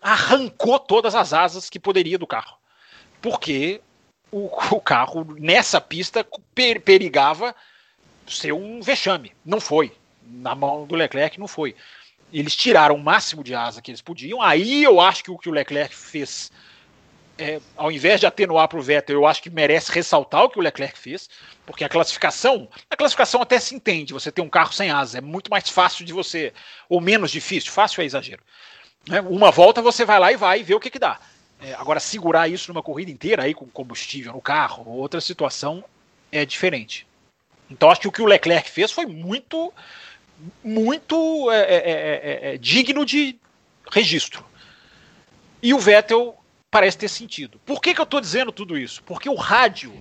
arrancou todas as asas que poderia do carro. Porque o, o carro, nessa pista, per, perigava ser um vexame. Não foi. Na mão do Leclerc, não foi. Eles tiraram o máximo de asa que eles podiam. Aí eu acho que o que o Leclerc fez é, ao invés de atenuar para o Vettel, eu acho que merece ressaltar o que o Leclerc fez, porque a classificação, a classificação até se entende, você tem um carro sem asa, é muito mais fácil de você, ou menos difícil, fácil é exagero. Né? Uma volta você vai lá e vai ver o que, que dá. É, agora, segurar isso numa corrida inteira aí com combustível no carro, outra situação é diferente. Então, acho que o que o Leclerc fez foi muito, muito é, é, é, é digno de registro. E o Vettel parece ter sentido. Por que, que eu estou dizendo tudo isso? Porque o rádio,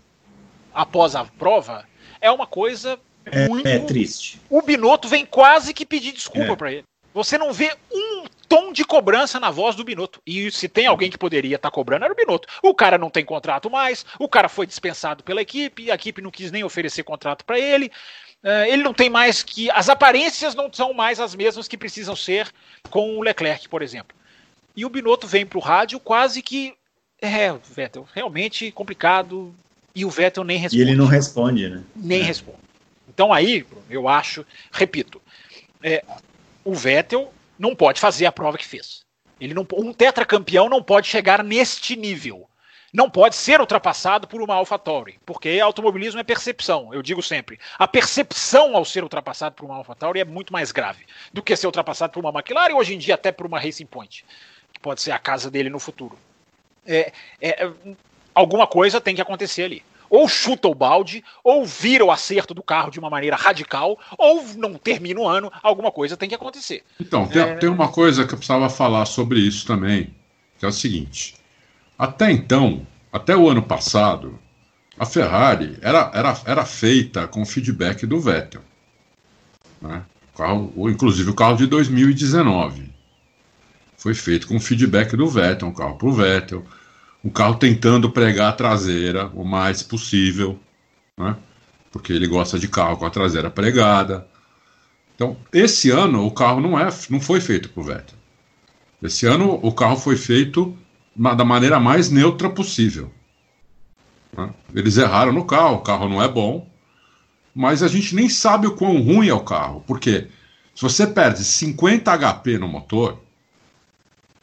após a prova, é uma coisa é, muito. É triste. O Binotto vem quase que pedir desculpa é. para ele. Você não vê um tom de cobrança na voz do Binotto. E se tem alguém que poderia estar tá cobrando, era o Binotto. O cara não tem contrato mais, o cara foi dispensado pela equipe, a equipe não quis nem oferecer contrato para ele. Uh, ele não tem mais que. As aparências não são mais as mesmas que precisam ser com o Leclerc, por exemplo. E o Binotto vem para o rádio quase que. É, Vettel, realmente complicado. E o Vettel nem responde. E ele não responde, né? Nem é. responde. Então aí, eu acho, repito, é, o Vettel não pode fazer a prova que fez. Ele não, um tetracampeão não pode chegar neste nível. Não pode ser ultrapassado por uma AlphaTauri, porque automobilismo é percepção. Eu digo sempre, a percepção ao ser ultrapassado por uma AlphaTauri é muito mais grave do que ser ultrapassado por uma McLaren, hoje em dia até por uma Racing Point, que pode ser a casa dele no futuro. É, é, alguma coisa tem que acontecer ali ou chuta o balde, ou vira o acerto do carro de uma maneira radical, ou não termina o ano, alguma coisa tem que acontecer. Então, tem, é... tem uma coisa que eu precisava falar sobre isso também, que é o seguinte: até então, até o ano passado, a Ferrari era, era, era feita com feedback do Vettel. Né? O carro, ou inclusive o carro de 2019 foi feito com feedback do Vettel, um carro para o Vettel o carro tentando pregar a traseira o mais possível, né? porque ele gosta de carro com a traseira pregada. Então, esse ano o carro não, é, não foi feito para o Vettel. Esse ano o carro foi feito da maneira mais neutra possível. Né? Eles erraram no carro, o carro não é bom, mas a gente nem sabe o quão ruim é o carro, porque se você perde 50 HP no motor,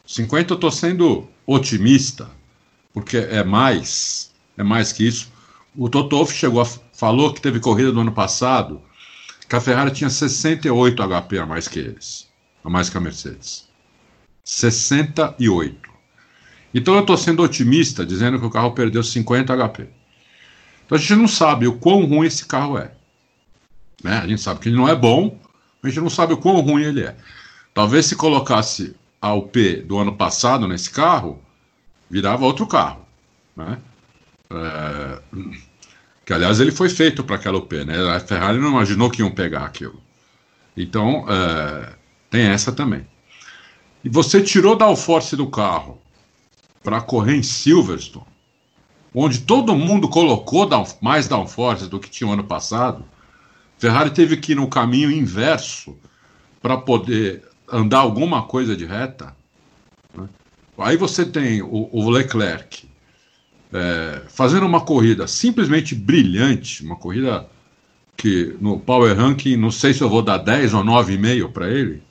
50 eu estou sendo otimista, porque é mais, é mais que isso. O Toto Wolff chegou a, falou que teve corrida do ano passado que a Ferrari tinha 68 HP a mais que eles, a mais que a Mercedes. 68. Então eu estou sendo otimista, dizendo que o carro perdeu 50 HP. Então a gente não sabe o quão ruim esse carro é. Né? A gente sabe que ele não é bom, a gente não sabe o quão ruim ele é. Talvez se colocasse a UP do ano passado nesse carro, virava outro carro. Né? É, que aliás ele foi feito para aquela UP, né? A Ferrari não imaginou que iam pegar aquilo. Então é, tem essa também. E você tirou da Alforce do carro para correr em Silverstone, onde todo mundo colocou mais downforce do que tinha o ano passado. Ferrari teve que ir no caminho inverso para poder andar alguma coisa de reta. Aí você tem o, o Leclerc é, fazendo uma corrida simplesmente brilhante, uma corrida que no Power Ranking, não sei se eu vou dar 10 ou 9,5 para ele.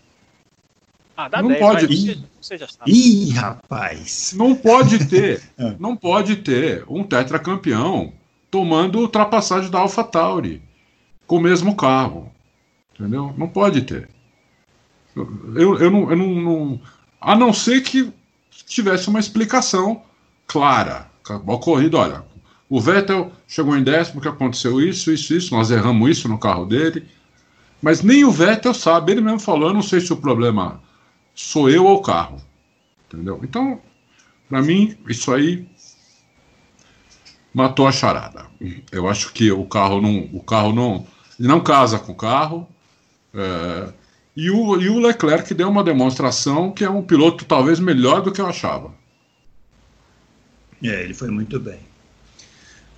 Ah, dá não 10, pode Ih, você já sabe. Ih, rapaz! Não pode ter, é. não pode ter um tetracampeão tomando ultrapassagem da AlphaTauri com o mesmo carro. Entendeu? Não pode ter. Eu, eu, não, eu não, não. A não ser que tivesse uma explicação clara. Acabou a corrida, olha, o Vettel chegou em décimo, que aconteceu isso, isso, isso, nós erramos isso no carro dele. Mas nem o Vettel sabe, ele mesmo falou, eu não sei se o problema sou eu ou o carro. Entendeu? Então, para mim, isso aí matou a charada. Eu acho que o carro não, o carro não, não casa com o carro. É, e o, e o Leclerc deu uma demonstração que é um piloto talvez melhor do que eu achava. É, ele foi muito bem.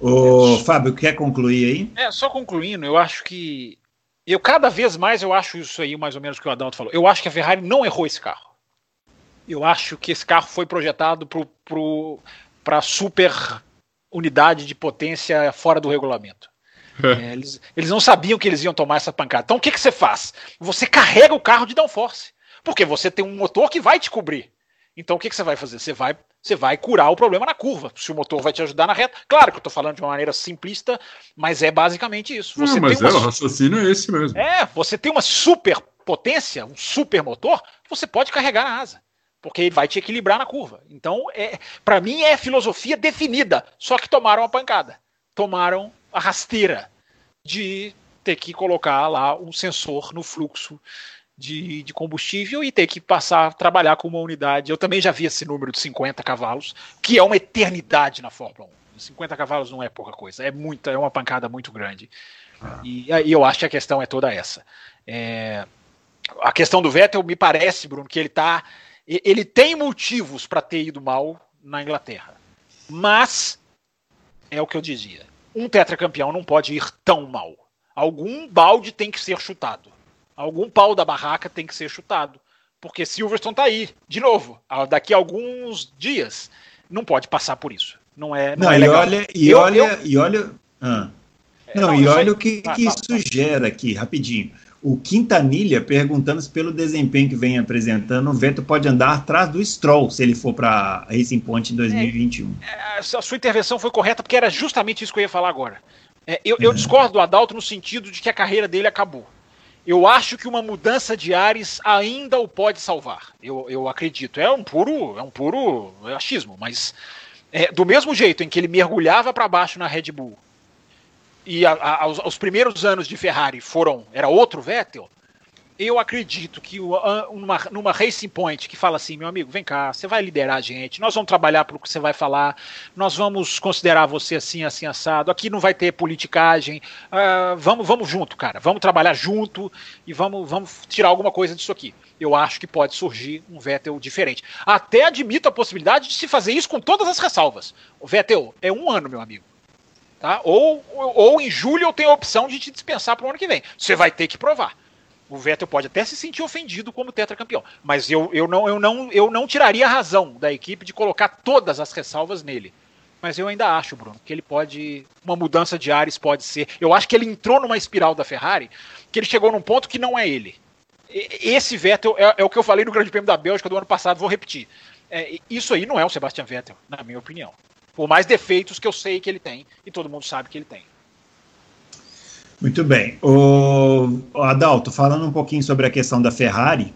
O Fábio, quer concluir aí? É, só concluindo, eu acho que. Eu cada vez mais eu acho isso aí, mais ou menos, que o Adalto falou. Eu acho que a Ferrari não errou esse carro. Eu acho que esse carro foi projetado para pro, pro, super unidade de potência fora do regulamento. É, eles, eles não sabiam que eles iam tomar essa pancada. Então o que, que você faz? Você carrega o carro de downforce. Porque você tem um motor que vai te cobrir. Então o que, que você vai fazer? Você vai, você vai curar o problema na curva. Se o motor vai te ajudar na reta. Claro que eu estou falando de uma maneira simplista, mas é basicamente isso. Você não, mas uma, é, o raciocínio é esse mesmo. É, você tem uma super potência, um super motor, você pode carregar na asa. Porque ele vai te equilibrar na curva. Então, é, para mim, é filosofia definida. Só que tomaram a pancada. Tomaram a rasteira de ter que colocar lá um sensor no fluxo de, de, combustível e ter que passar a trabalhar com uma unidade. Eu também já vi esse número de 50 cavalos, que é uma eternidade na Fórmula 1. 50 cavalos não é pouca coisa, é muita, é uma pancada muito grande. E, e, eu acho que a questão é toda essa. É, a questão do Vettel me parece, Bruno, que ele tá, ele tem motivos para ter ido mal na Inglaterra, mas é o que eu dizia um tetracampeão não pode ir tão mal. Algum balde tem que ser chutado. Algum pau da barraca tem que ser chutado. Porque Silverstone tá aí, de novo, daqui a alguns dias. Não pode passar por isso. Não é, não, não é legal. E olha, e eu, olha, eu... e olha. Ah. Não, não, e olha o que, que isso gera aqui, rapidinho. o Quintanilha perguntando se pelo desempenho que vem apresentando, o Vettel pode andar atrás do Stroll se ele for para Racing Point em 2021. É, é, a sua intervenção foi correta porque era justamente isso que eu ia falar agora. É, eu, eu, discordo do Adalto no sentido de que a carreira dele acabou. Eu acho que uma mudança de ares ainda o pode salvar. Eu, eu acredito. É um puro, é um puro achismo, mas é, do mesmo jeito em que ele mergulhava para baixo na Red Bull e a, a, aos, primeiros anos de Ferrari foram era outro Vettel, eu acredito que uma, numa Racing Point que fala assim, meu amigo, vem cá, você vai liderar a gente, nós vamos trabalhar para o que você vai falar, nós vamos considerar você assim, assim, assado, aqui não vai ter politicagem, uh, vamos, vamos junto, cara, vamos trabalhar junto e vamos, vamos tirar alguma coisa disso aqui. Eu acho que pode surgir um Vettel diferente. Até admito a possibilidade de se fazer isso com todas as ressalvas. O Vettel é um ano, meu amigo. Tá? Ou, ou em julho eu tenho a opção de te dispensar para o ano que vem. Você vai ter que provar. O Vettel pode até se sentir ofendido como tetracampeão, mas eu, eu, não, eu, não, eu não tiraria a razão da equipe de colocar todas as ressalvas nele. Mas eu ainda acho, Bruno, que ele pode. Uma mudança de ares pode ser. Eu acho que ele entrou numa espiral da Ferrari, que ele chegou num ponto que não é ele. Esse Vettel é, é o que eu falei no Grande Prêmio da Bélgica do ano passado, vou repetir. É, isso aí não é o Sebastian Vettel, na minha opinião. Por mais defeitos que eu sei que ele tem, e todo mundo sabe que ele tem. Muito bem. O, Adalto, falando um pouquinho sobre a questão da Ferrari,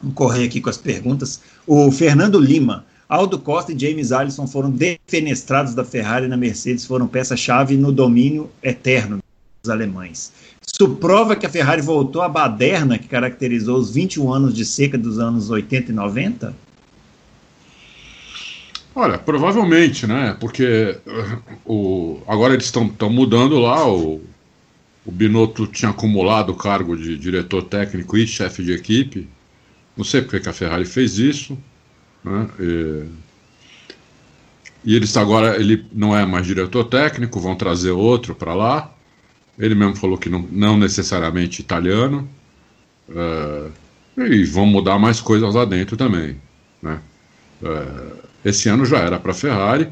vamos correr aqui com as perguntas. O Fernando Lima, Aldo Costa e James Allison foram defenestrados da Ferrari na Mercedes, foram peça-chave no domínio eterno dos alemães. Isso prova que a Ferrari voltou à baderna que caracterizou os 21 anos de seca dos anos 80 e 90? Olha, provavelmente, né? Porque uh, o, agora eles estão mudando lá o, o Binotto tinha acumulado o cargo de diretor técnico e chefe de equipe. Não sei porque que a Ferrari fez isso. Né? E, e eles agora, ele não é mais diretor técnico, vão trazer outro para lá. Ele mesmo falou que não, não necessariamente italiano. Uh, e vão mudar mais coisas lá dentro também. Né? Uh, esse ano já era para a Ferrari.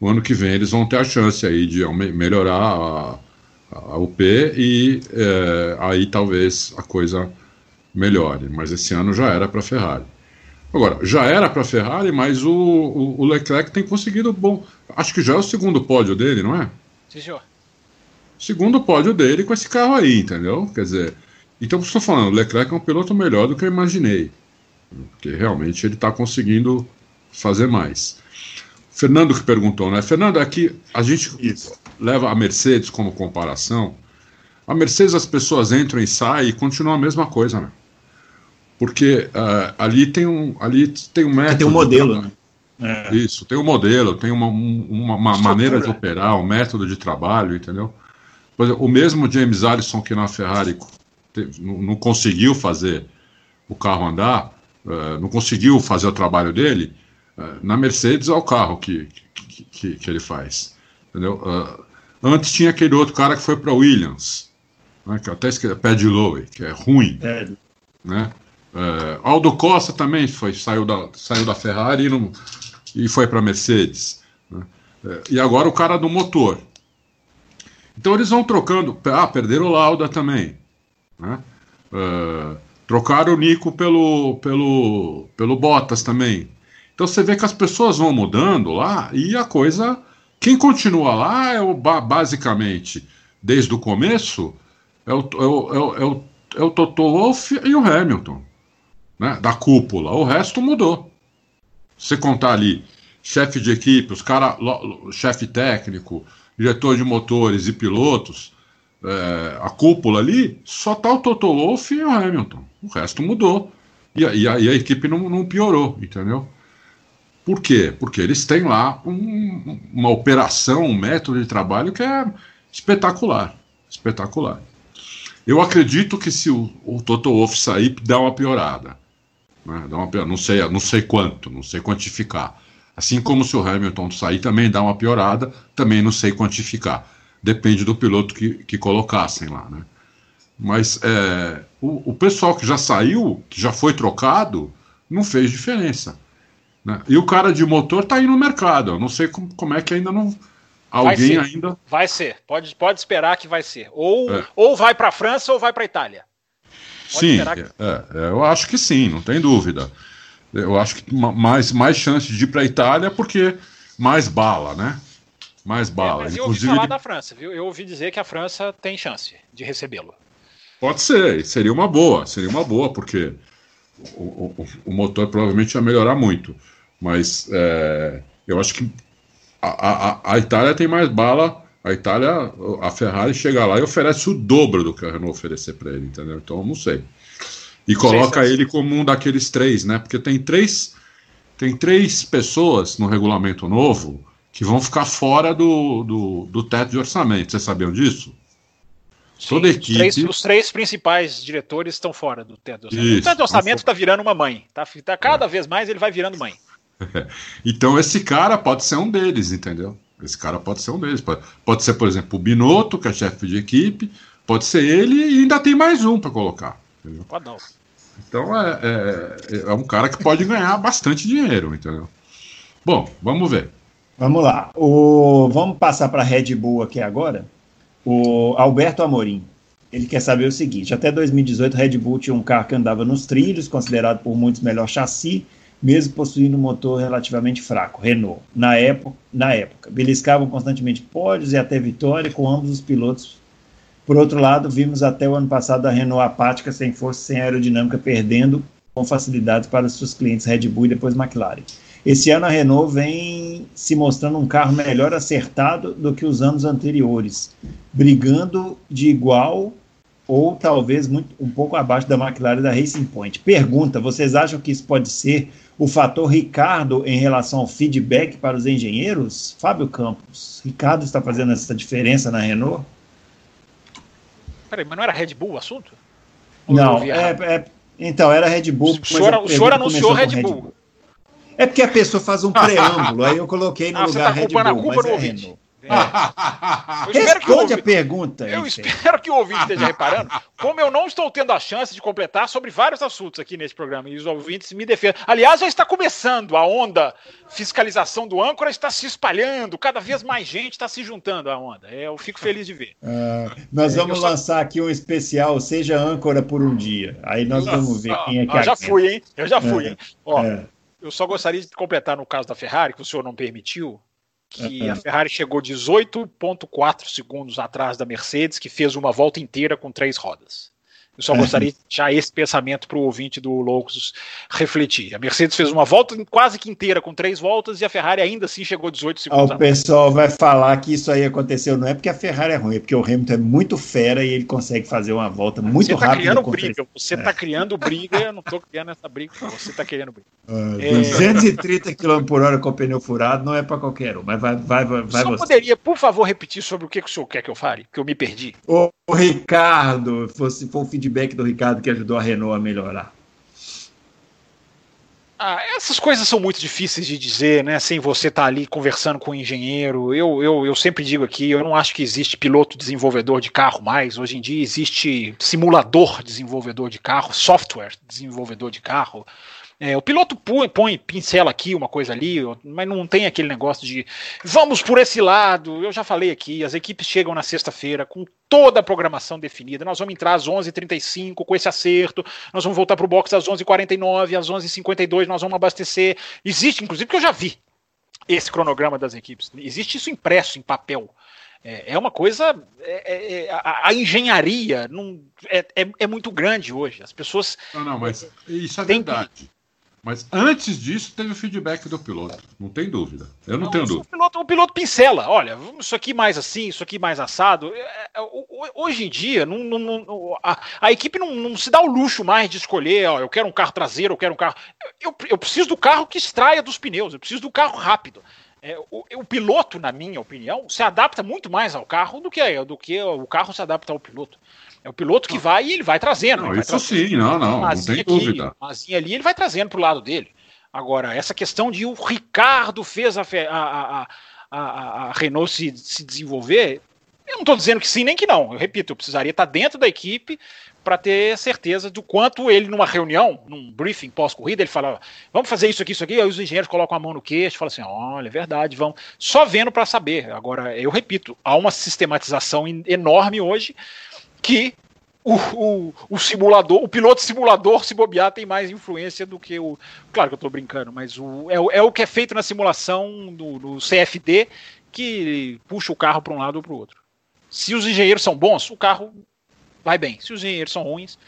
O ano que vem eles vão ter a chance aí de melhorar a, a UP e é, aí talvez a coisa melhore. Mas esse ano já era para a Ferrari. Agora, já era para a Ferrari, mas o, o, o, Leclerc tem conseguido bom. Acho que já é o segundo pódio dele, não é? Sim, senhor. Segundo pódio dele com esse carro aí, entendeu? Quer dizer, então estou falando, o Leclerc é um piloto melhor do que eu imaginei. Porque realmente ele está conseguindo fazer mais. Fernando que perguntou, né? Fernando, aqui a gente Isso. Leva a Mercedes como comparação. A Mercedes as pessoas entram e saem e continua a mesma coisa, né? Porque uh, ali tem um ali tem um método. Tem um modelo, né? É. Isso, tem um modelo, tem uma, uma, uma maneira de operar, um método de trabalho, entendeu? Exemplo, o mesmo James Allison que na Ferrari teve, não, não, conseguiu fazer o carro andar, uh, não conseguiu fazer o trabalho dele, é, na Mercedes é o carro que, que, que, que ele faz. Entendeu? Uh, antes tinha aquele outro cara que foi para Williams, né, que até esqueci, Paddy Lowe, que é ruim. É. Né? Uh, Aldo Costa também foi, saiu, da, saiu da Ferrari e, não, e foi para Mercedes. Né? Uh, e agora o cara do motor. Então eles vão trocando. Ah, perderam o Lauda também. Né? Uh, trocaram o Nico pelo, pelo, pelo Bottas também. Então você vê que as pessoas vão mudando lá e a coisa. Quem continua lá é o basicamente, desde o começo, é o, é o, é o, é o, é o Toto Wolff e o Hamilton, né, da cúpula. O resto mudou. Você contar ali, chefe de equipe, os cara, chefe técnico, diretor de motores e pilotos, é, a cúpula ali, só tá o Toto Wolff e o Hamilton. O resto mudou. E, e, a, e a, equipe não, não piorou, entendeu? Por quê? Porque eles têm lá um, uma operação, um método de trabalho que é espetacular. Espetacular. Eu acredito que se o, o Toto Wolff sair, dá uma piorada. Né? Dá uma, não, sei, não sei quanto, não sei quantificar. Assim como se o Hamilton sair, também dá uma piorada, também não sei quantificar. Depende do piloto que, que colocassem lá. Né? Mas é, o, o pessoal que já saiu, que já foi trocado, não fez diferença. Né? E o cara de motor está aí no mercado. Eu não sei como, como é que ainda não. Alguém vai ainda. Vai ser. Pode, pode esperar que vai ser. Ou, é. ou vai para a França ou vai para a Itália. sim, que... é, é, eu acho que sim, não tem dúvida. Eu acho que mais, mais chance de ir para a Itália porque mais bala, né? Mais bala. É, mas eu ouvi falar da França, viu? Eu ouvi dizer que a França tem chance de recebê-lo. Pode ser, seria uma boa, seria uma boa, porque o, o, o motor provavelmente ia melhorar muito. Mas é, eu acho que a, a, a, Itália tem mais bala. A Itália, a Ferrari chega lá e oferece o dobro do que a Renault oferecer para ele, entendeu? Então não sei. E coloca ele como um daqueles três, né? Porque tem três, tem três pessoas no regulamento novo que vão ficar fora do, do, do teto de orçamento. Vocês sabiam disso? Sim, Toda equipe. Os três, os três, principais diretores estão fora do teto de orçamento. Isso, o teto de orçamento está virando uma mãe. Tá, tá cada é. vez mais ele vai virando mãe. Então esse cara pode ser um deles, entendeu? Esse cara pode ser um deles. Pode, pode ser, por exemplo, o Binotto, que é chefe de equipe, pode ser ele e ainda tem mais um para colocar. Entendeu? Pode não. Então é, é, é, um cara que pode ganhar bastante dinheiro, entendeu? Bom, vamos ver. Vamos lá. O, vamos passar para a Red Bull aqui agora. O Alberto Amorim. Ele quer saber o seguinte: até 2018, Red Bull tinha um carro que andava nos trilhos, considerado por muitos melhor chassi, mesmo possuindo um motor relativamente fraco, Renault. Na época, na época, beliscavam constantemente pódios e até vitória com ambos os pilotos. Por outro lado, vimos até o ano passado a Renault apática, sem força, sem aerodinâmica, perdendo com facilidade para os seus clientes Red Bull e depois McLaren. Esse ano a Renault vem se mostrando um carro melhor acertado do que os anos anteriores, brigando de igual ou talvez muito, um pouco abaixo da McLaren da Racing Point. Pergunta: vocês acham que isso pode ser o fator Ricardo em relação ao feedback para os engenheiros? Fábio Campos, Ricardo está fazendo essa diferença na Renault? Peraí, mas não era Red Bull o assunto? Ou não, é, é, então era Red Bull. O senhor, o senhor anunciou Red Bull. Red Bull. É porque a pessoa faz um preâmbulo, aí eu coloquei no ah, lugar tá Red Bull, mas é Renault. É. Responde a pergunta. Eu espero que o ouvinte esteja reparando como eu não estou tendo a chance de completar sobre vários assuntos aqui nesse programa e os ouvintes me defendem. Aliás, já está começando a onda fiscalização do âncora está se espalhando, cada vez mais gente está se juntando à onda. É, eu fico feliz de ver. Uh, nós é, vamos lançar só... aqui um especial, seja âncora por um dia. Aí nós Nossa, vamos ver quem é que ah, Já fui, hein? Eu já fui, é, hein? Ó, é. Eu só gostaria de completar no caso da Ferrari, que o senhor não permitiu, que uhum. a Ferrari chegou 18,4 segundos atrás da Mercedes, que fez uma volta inteira com três rodas. Eu só gostaria de deixar esse pensamento para o ouvinte do Loucos refletir. A Mercedes fez uma volta quase que inteira com três voltas e a Ferrari ainda assim chegou 18 segundos. Ah, o pessoal vai falar que isso aí aconteceu, não é porque a Ferrari é ruim, é porque o Hamilton é muito fera e ele consegue fazer uma volta muito você tá rápida. Criando briga, você está é. criando briga, eu não estou criando essa briga, você está querendo briga. Uh, é... 230 km por hora com o pneu furado não é para qualquer um, mas vai, vai, vai, vai Só você. poderia, por favor, repetir sobre o que, que o senhor quer que eu fale? Que eu me perdi. O Ricardo, se for o feedback do Ricardo que ajudou a Renault a melhorar? Ah, essas coisas são muito difíceis de dizer, né? Sem você estar tá ali conversando com o um engenheiro. Eu, eu, eu sempre digo aqui, eu não acho que existe piloto desenvolvedor de carro mais. Hoje em dia existe simulador desenvolvedor de carro, software desenvolvedor de carro. É, o piloto põe, põe, pincela aqui, uma coisa ali, mas não tem aquele negócio de vamos por esse lado. Eu já falei aqui, as equipes chegam na sexta-feira com toda a programação definida. Nós vamos entrar às 11h35 com esse acerto, nós vamos voltar para o box às 11h49, às 11h52 nós vamos abastecer. Existe, inclusive, que eu já vi esse cronograma das equipes. Existe isso impresso em papel. É, é uma coisa. É, é, é a, a, engenharia não, é, é, é, muito grande hoje. As pessoas. Não, não, mas isso é verdade. Mas antes disso, teve o feedback do piloto, não tem dúvida. Eu não, não tenho dúvida. O piloto, o piloto, pincela, olha, isso aqui mais assim, isso aqui mais assado. É, é, hoje em dia, não, não, a, a, equipe não, se dá o luxo mais de escolher, ó, eu quero um carro traseiro, eu quero um carro. Eu, eu preciso do carro que extraia dos pneus, eu preciso do carro rápido. É, o, o, piloto, na minha opinião, se adapta muito mais ao carro do que, do que o carro se adapta ao piloto. É o piloto que vai e ele vai trazendo. Não, vai isso trazendo. sim, não, não, não tem dúvida. Mazinha ali, ele vai trazendo para o lado dele. Agora, essa questão de o Ricardo fez a, a, a, a Renault se, se desenvolver, eu não estou dizendo que sim nem que não. Eu repito, eu precisaria estar dentro da equipe para ter certeza do quanto ele, numa reunião, num briefing pós-corrida, ele fala: vamos fazer isso aqui, isso aqui. Aí os engenheiros colocam a mão no queixo e falam assim: olha, é verdade, vão. Só vendo para saber. Agora, eu repito, há uma sistematização enorme hoje que o, o, o, simulador, o piloto simulador, se bobear, tem mais influência do que o. Claro que eu estou brincando, mas o, é, é, o que é feito na simulação do, do CFD que puxa o carro para um lado ou para o outro. Se os engenheiros são bons, o carro vai bem. Se os engenheiros são ruins,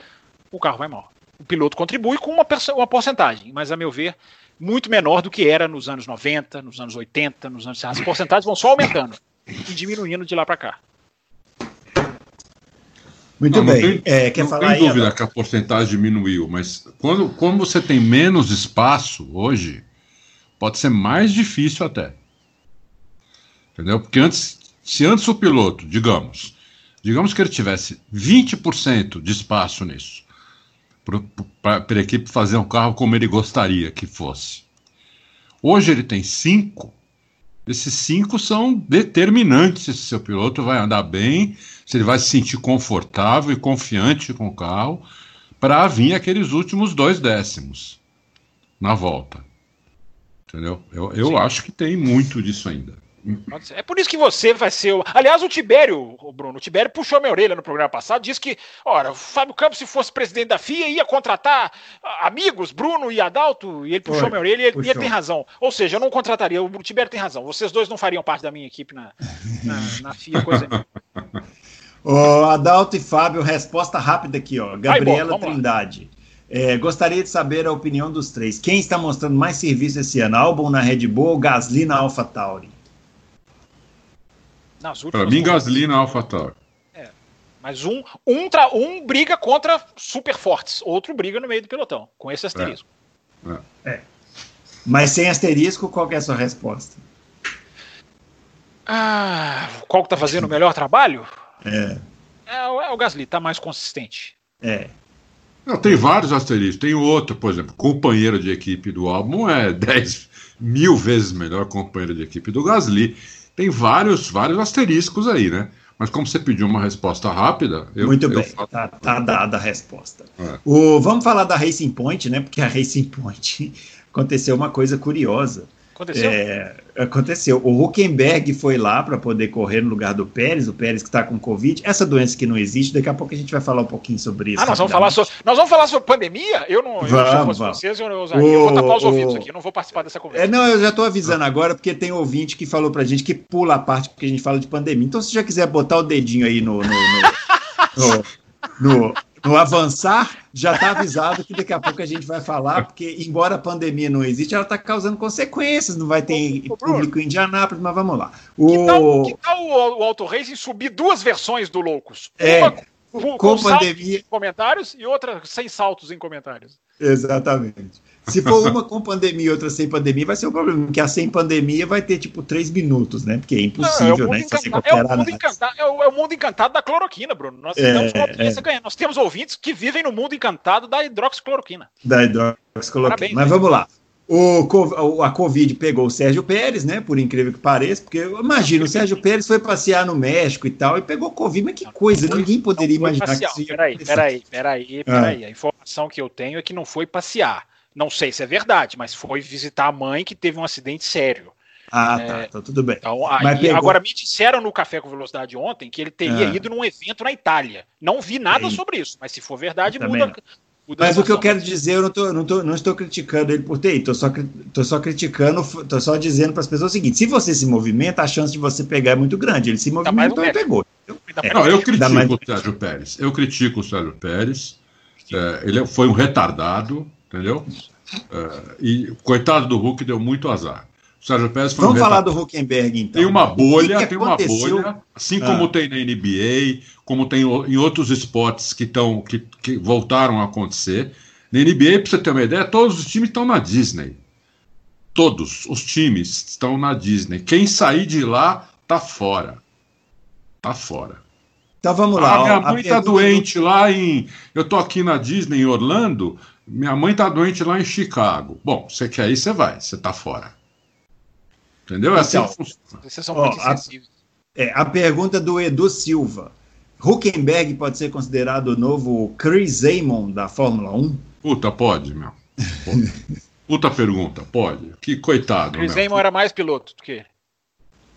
o carro vai mal. O piloto contribui com uma, uma porcentagem, mas a meu ver, muito menor do que era nos anos 90, nos anos 80, nos anos. As porcentagens vão só aumentando e diminuindo de lá para cá. Muito não, bem. Não tem, é, quer não falar tem dúvida que a porcentagem diminuiu, mas quando, quando você tem menos espaço hoje, pode ser mais difícil até. Entendeu? Porque antes, se antes o piloto, digamos, digamos que ele tivesse 20% de espaço nisso, para a equipe fazer um carro como ele gostaria que fosse. Hoje ele tem 5, esses cinco são determinantes se seu piloto vai andar bem, se ele vai se sentir confortável e confiante com o carro, para vir aqueles últimos dois décimos na volta. Entendeu? Eu, eu acho que tem muito disso ainda. É por isso que você vai ser. O... Aliás, o Tibério, o Bruno, o Tibério puxou a minha orelha no programa passado, disse que, ora, o Fábio Campos, se fosse presidente da FIA, ia contratar amigos, Bruno e Adalto, e ele puxou minha orelha e ele, ele, tem razão. Ou seja, eu não contrataria, o Tibério tem razão. Vocês dois não fariam parte da minha equipe na, na, na FIA, coisa Ô, Adalto e Fábio, resposta rápida aqui, ó. Gabriela Ai, Trindade. É, gostaria de saber a opinião dos três. Quem está mostrando mais serviço esse ano? Albon na Red Bull ou Gasly na AlphaTauri? Para mim, Gasly na AlphaTauri. É. Mas um, um, tra, um briga contra super fortes, outro briga no meio do pelotão, com esse asterisco. É. é. Mas sem asterisco, qual é a sua resposta? Ah, qual que tá fazendo o melhor trabalho? É. É, é o Gasly, tá mais consistente. É. Não, tem vários asteriscos. Tem outro, por exemplo, companheiro de equipe do álbum é 10 mil vezes melhor companheiro de equipe do Gasly tem vários, vários asteriscos aí, né? Mas como você pediu uma resposta rápida, eu, Muito bem, falo... tá, tá, dada a resposta. É. O, vamos falar da Racing Point, né? Porque a Racing Point aconteceu uma coisa curiosa. Aconteceu? É, aconteceu. O Huckenberg foi lá para poder correr no lugar do Pérez, o Pérez que está com Covid. Essa doença que não existe, daqui a pouco a gente vai falar um pouquinho sobre isso. Ah, nós vamos falar sobre, nós vamos falar sobre pandemia? Eu não, vamos, eu, se fosse vocês, eu, eu, eu, eu vou tapar os o, ouvidos aqui, eu não vou participar dessa conversa. É, não, eu já estou avisando agora, porque tem ouvinte que falou para a gente que pula a parte porque a gente fala de pandemia. Então, se já quiser botar o dedinho aí no, no, no, no, no avançar, já está avisado que daqui a pouco a gente vai falar, porque embora a pandemia não existe, ela está causando consequências, não vai ter ô, público em Indianápolis, mas vamos lá. O... Que tal, que tal o, o Auto Racing subir duas versões do Loucos? É, Uma com, com pandemia. comentários e outra sem saltos em comentários. Exatamente. Se for uma com pandemia e outra sem pandemia, vai ser um problema, porque a sem pandemia vai ter tipo três minutos, né? Porque é impossível, não, é né? É o, mundo encantado, é, o, é o mundo encantado da cloroquina, Bruno. Nós, é, é. Nós temos ouvintes que vivem no mundo encantado da hidroxicloroquina. Da hidroxicloroquina. Parabéns, Mas né? vamos lá. O, a Covid pegou o Sérgio Pérez, né? Por incrível que pareça, porque imagina, o Sérgio Pérez foi passear no México e tal, e pegou Covid, mas que coisa, ninguém poderia imaginar passear. que isso ia Peraí, peraí, peraí, peraí. Ah. A informação que eu tenho é que não foi passear. Não sei se é verdade, mas foi visitar a mãe que teve um acidente sério. Ah, tá, é, tá, tudo bem. Então, aí, pegou... Agora, me disseram no Café com Velocidade ontem que ele teria ah. ido num evento na Itália. Não vi nada sobre isso, mas se for verdade, muda, mas o que eu quero dizer, eu não, tô, não, tô, não estou criticando ele por ter ido, estou só, tô só criticando, estou só dizendo para as pessoas o seguinte: se você se movimenta, a chance de você pegar é muito grande. Ele se movimentou e pegou. É, não, eu critico mais... o Sérgio Pérez. Eu critico o Sérgio Pérez. É, ele foi um retardado, entendeu? É, e coitado do Hulk deu muito azar. O Sérgio Pérez foi Vamos um falar do Huckenberg, então. Tem uma bolha, que que tem uma bolha, assim ah. como tem na NBA, como tem em outros esportes que, tão, que, que voltaram a acontecer. Na NBA, para você ter uma ideia, todos os times estão na Disney. Todos os times estão na Disney. Quem sair de lá tá fora. Tá fora. Então vamos lá. Ah, minha mãe tá doente do... lá em. Eu tô aqui na Disney em Orlando. Minha mãe tá doente lá em Chicago. Bom, você quer ir, você vai. Você tá fora. Entendeu? É assim então, assim Vocês são muito ó, a, é, a pergunta do Edu Silva. Huckenberg pode ser considerado o novo Chris Amon da Fórmula 1? Puta, pode, meu. Puta pergunta, pode. Que coitado. Chris Amon era mais piloto do que ele.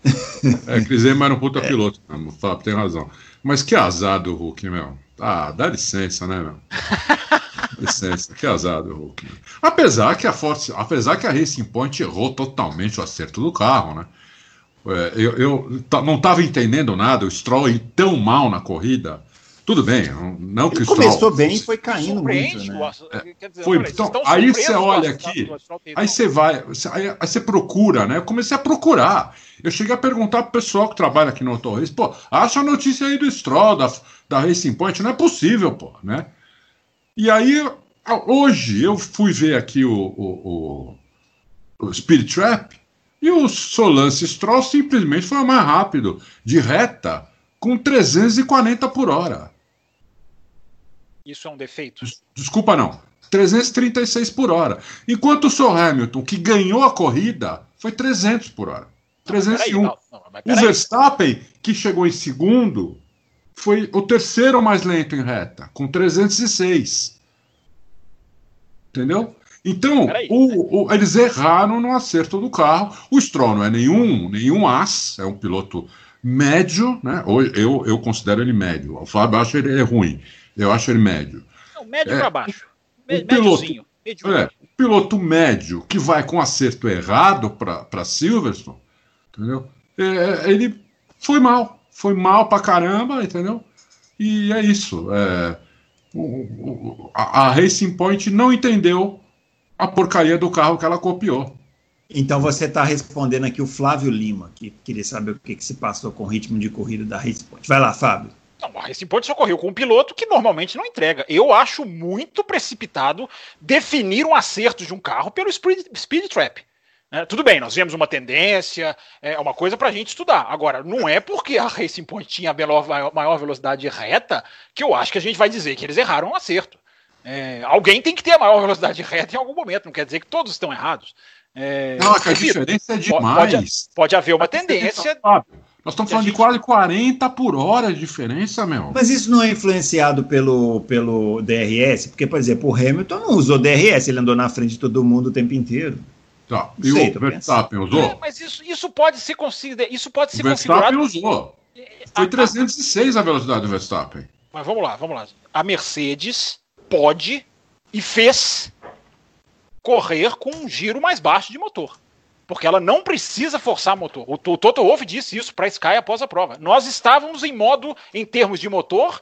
É, Chris Amon era um puta é. piloto, mesmo, Fábio, tem razão. Mas que azar do Hulk, meu. Ah, dá licença, né, meu? licença, que azar do Hulk. Né? Apesar que a Force, apesar que a Racing Point errou totalmente o acerto do carro, né? É, eu, eu não estava entendendo nada, o Stroll ir tão mal na corrida. Tudo bem, não que o Stroll. Começou bem e foi caindo muito. Né? É, dizer, foi, então, aí você olha aqui, aí você vai, aí, aí, você procura, né? Eu comecei a procurar. Eu cheguei a perguntar pro pessoal que trabalha aqui no Autorrace, pô, acha a notícia aí do Stroll, da, da Racing Point, não é possível, pô, né? E aí, hoje, eu fui ver aqui o, o, o, o Spirit Trap, e o Solance Stroll simplesmente foi mais rápido, de reta, com 340 por hora. Isso é um defeito? Desculpa, não. 336 por hora. Enquanto o Sr. Hamilton, que ganhou a corrida, foi 300 por hora. 301. Não, não, o Verstappen, que chegou em segundo, foi o terceiro mais lento em reta, com 306. Entendeu? Então, o, o, eles erraram no acerto do carro. O Stroll não é nenhum, nenhum as, é um piloto médio, né? Eu, eu considero ele médio. O Fábio acha ele é ruim. Eu acho ele médio. Não, médio é, para baixo. O piloto, é, piloto médio que vai com acerto errado para Silverstone, entendeu? É, ele foi mal. Foi mal pra caramba, entendeu? E é isso. É, o, o, a, a Racing Point não entendeu a porcaria do carro que ela copiou. Então você está respondendo aqui o Flávio Lima, que queria saber o que, que se passou com o ritmo de corrida da Racing Point. Vai lá, Fábio. Não, a Racing Point só correu com um piloto que normalmente não entrega. Eu acho muito precipitado definir um acerto de um carro pelo speed, speed trap. É, tudo bem, nós vemos uma tendência, é uma coisa para a gente estudar. Agora, não é porque a Racing Point tinha a maior, velocidade reta que eu acho que a gente vai dizer que eles erraram um acerto. É, alguém tem que ter a maior velocidade reta em algum momento, não quer dizer que todos estão errados. É, não, a diferença é demais. Pode, pode haver uma tendência. Nós estamos falando de quase 40 por hora de diferença, meu. Mas isso não é influenciado pelo, pelo DRS? Porque, por exemplo, o Hamilton não usou DRS, ele andou na frente de todo mundo o tempo inteiro. Tá. E sei, o Verstappen usou? É, mas isso, isso pode ser considerado. Isso pode ser o Verstappen usou. Foi 306 a velocidade do Verstappen. Mas vamos lá, vamos lá. A Mercedes pode e fez correr com um giro mais baixo de motor. Porque ela não precisa forçar motor. O, o Toto Wolff disse isso para a Sky após a prova. Nós estávamos em modo, em termos de motor,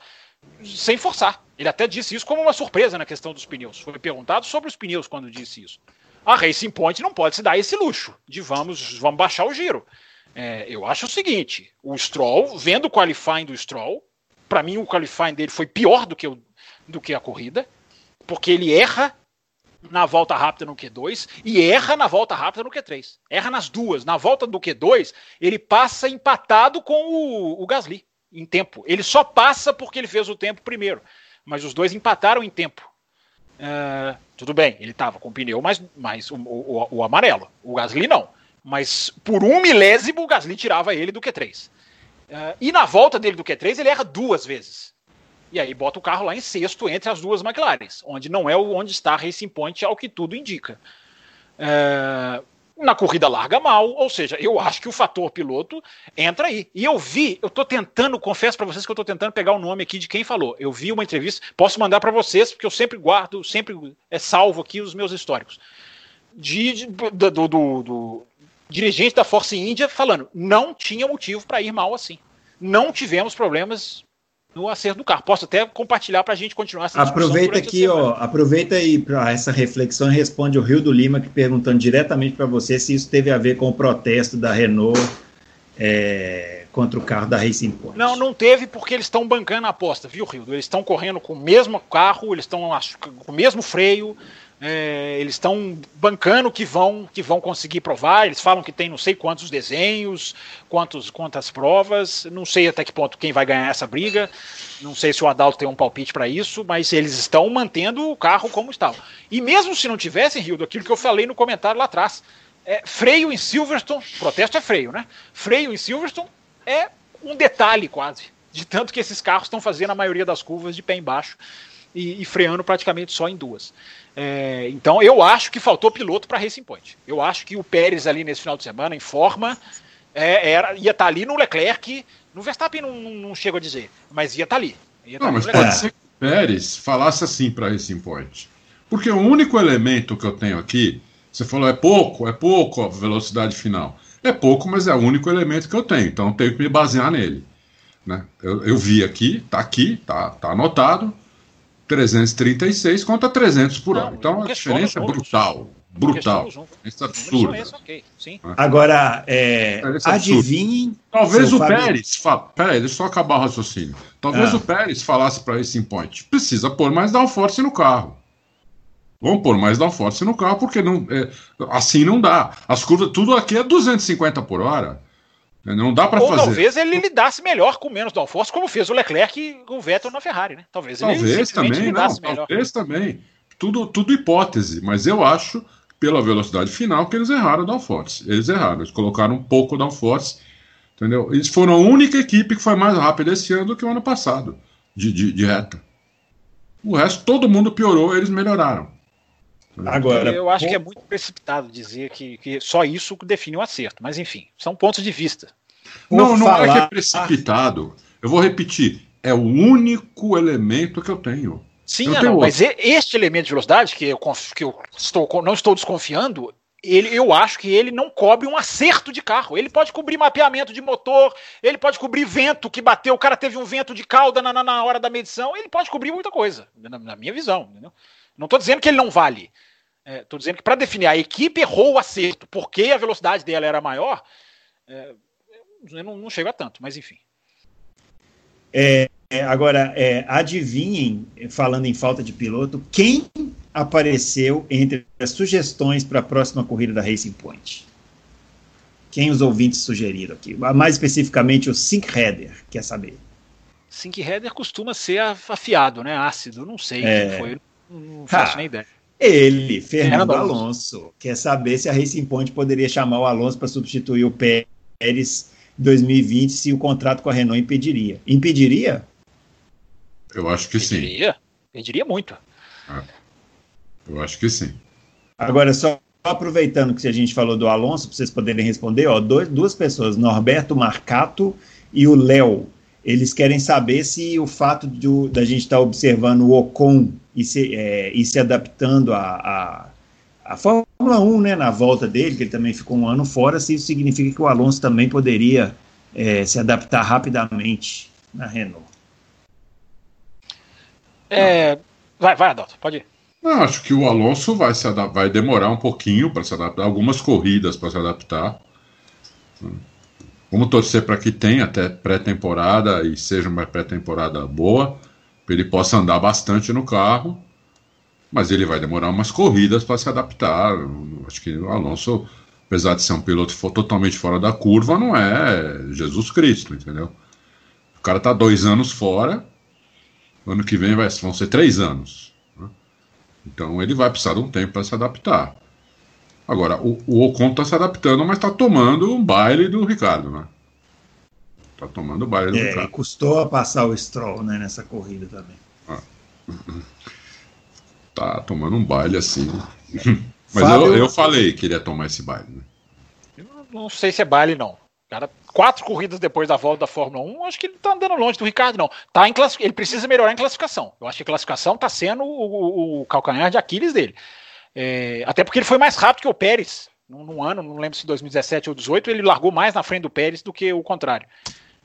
sem forçar. Ele até disse isso como uma surpresa na questão dos pneus. Foi perguntado sobre os pneus quando disse isso. A Racing Point não pode se dar esse luxo de vamos, vamos baixar o giro. É, eu acho o seguinte: o Stroll, vendo o qualifying do Stroll, para mim o qualifying dele foi pior do que, o, do que a corrida, porque ele erra na volta rápida no Q2 e erra na volta rápida no Q3. Erra nas duas. Na volta do Q2, ele passa empatado com o, o Gasly em tempo. Ele só passa porque ele fez o tempo primeiro. Mas os dois empataram em tempo. Uh, tudo bem, ele estava com pneu mais, mais o, o, o, amarelo. O Gasly não. Mas por um milésimo o Gasly tirava ele do Q3. Uh, e na volta dele do Q3 ele erra duas vezes. E aí bota o carro lá em sexto entre as duas McLarens, onde não é onde está a Racing Point, ao que tudo indica. É... Na corrida larga mal, ou seja, eu acho que o fator piloto entra aí. E eu vi, eu estou tentando, confesso para vocês que eu estou tentando pegar o nome aqui de quem falou. Eu vi uma entrevista, posso mandar para vocês, porque eu sempre guardo, sempre é salvo aqui os meus históricos. De, de do, do, do, do dirigente da Force India falando: não tinha motivo para ir mal assim. Não tivemos problemas no acerto do carro. Posso até compartilhar para a gente continuar essa Aproveita aqui, ó, aproveita aí para essa reflexão e responde o Rio do Lima que perguntando diretamente para você se isso teve a ver com o protesto da Renault é, contra o carro da Racing Point. Não, não teve porque eles estão bancando a aposta, viu, Rio? Eles estão correndo com o mesmo carro, eles estão com o mesmo freio, é, eles estão bancando que vão que vão conseguir provar. Eles falam que tem não sei quantos desenhos, quantos, quantas provas. Não sei até que ponto quem vai ganhar essa briga. Não sei se o Adalto tem um palpite para isso, mas eles estão mantendo o carro como está. E mesmo se não tivessem, Rio, daquilo que eu falei no comentário lá atrás, é, freio em Silverstone, protesto é freio, né? Freio em Silverstone é um detalhe quase, de tanto que esses carros estão fazendo a maioria das curvas de pé embaixo e, e freando praticamente só em duas. É, então eu acho que faltou piloto para Racing Point. Eu acho que o Pérez ali nesse final de semana, em forma, é, era, ia estar tá ali no Leclerc. No Verstappen não, não, não chego a dizer, mas ia estar tá ali. Não, mas pode ser que o Pérez falasse assim para Racing Point. Porque o único elemento que eu tenho aqui, você falou é pouco, é pouco a velocidade final. É pouco, mas é o único elemento que eu tenho, então eu tenho que me basear nele. Né? Eu, eu vi aqui, tá aqui, tá, tá anotado, 336 contra 300 por hora. Então a diferença é brutal. Brutal. Isso é absurdo. Agora, é, adivinhem. Talvez o Fábio... Pérez. Fala, peraí, deixa eu só acabar o raciocínio. Talvez ah. o Pérez falasse para esse point: precisa pôr mais downforce no carro. Vamos pôr mais downforce no carro, porque não, é, assim não dá. As curvas, tudo aqui é 250 por hora. Não dá para fazer. Ou talvez ele lidasse melhor com menos downforce, como fez o Leclerc com o Vettel na Ferrari, né? Talvez, talvez ele também, não, melhor. Talvez também. Tudo, tudo hipótese, mas eu acho, pela velocidade final, que eles erraram o downforce. Eles erraram, eles colocaram um pouco downforce, entendeu? Eles foram a única equipe que foi mais rápida esse ano do que o ano passado, de, de, de reta. O resto, todo mundo piorou, eles melhoraram. Agora, eu acho que é muito precipitado dizer que, que só isso define o um acerto, mas enfim, são pontos de vista. Não, não falar... é que é precipitado. Eu vou repetir, é o único elemento que eu tenho. Sim, eu não, mas este elemento de velocidade, que eu, que eu estou, não estou desconfiando, ele, eu acho que ele não cobre um acerto de carro. Ele pode cobrir mapeamento de motor, ele pode cobrir vento que bateu, o cara teve um vento de cauda na, na, na hora da medição, ele pode cobrir muita coisa, na, na minha visão. Entendeu? Não estou dizendo que ele não vale. Estou é, dizendo que para definir a equipe errou o acerto, porque a velocidade dela era maior, é, eu não, não chego a tanto, mas enfim. É, agora, é, adivinhem, falando em falta de piloto, quem apareceu entre as sugestões para a próxima corrida da Racing Point? Quem os ouvintes sugeriram aqui? Mais especificamente o Sink Header, quer saber? Sink Header costuma ser afiado, né? Ácido, não sei é... quem foi. Não faço nem ideia. Ele, Fernando Alonso, quer saber se a Racing Point poderia chamar o Alonso para substituir o Pérez em 2020 se o contrato com a Renault impediria. Impediria? Eu acho que impediria. sim. Impediria muito. Ah, eu acho que sim. Agora, só aproveitando que a gente falou do Alonso, para vocês poderem responder, ó, dois, duas pessoas, Norberto Marcato e o Léo eles querem saber se o fato de, da gente estar tá observando o Ocon e se, é, e se adaptando à, a Fórmula 1, né, na volta dele, que ele também ficou um ano fora, se isso significa que o Alonso também poderia é, se adaptar rapidamente na Renault. É, vai, vai, Adalto, pode ir. Não, acho que o Alonso vai, se vai demorar um pouquinho para se adaptar, algumas corridas para se adaptar. Vamos torcer para que tenha até pré-temporada e seja uma pré-temporada boa, ele possa andar bastante no carro, mas ele vai demorar umas corridas para se adaptar. Acho que o Alonso, apesar de ser um piloto totalmente fora da curva, não é Jesus Cristo, entendeu? O cara está dois anos fora, ano que vem vai, vão ser três anos. Né? Então ele vai precisar de um tempo para se adaptar. Agora, o, o Ocon está se adaptando, mas está tomando um baile do Ricardo, né? Está tomando baile do é, Ricardo. Custou a passar o Stroll né, nessa corrida também. Ah. Tá tomando um baile assim. Mas eu, eu falei que ele ia tomar esse baile, né? Eu não sei se é baile, não. Cara, quatro corridas depois da volta da Fórmula 1, acho que ele tá andando longe do Ricardo, não. Tá em Ele precisa melhorar em classificação. Eu acho que a classificação tá sendo o, o, o calcanhar de Aquiles dele. É, até porque ele foi mais rápido que o Pérez. Num, num, ano, não lembro se 2017 ou 2018, ele largou mais na frente do Pérez do que o contrário.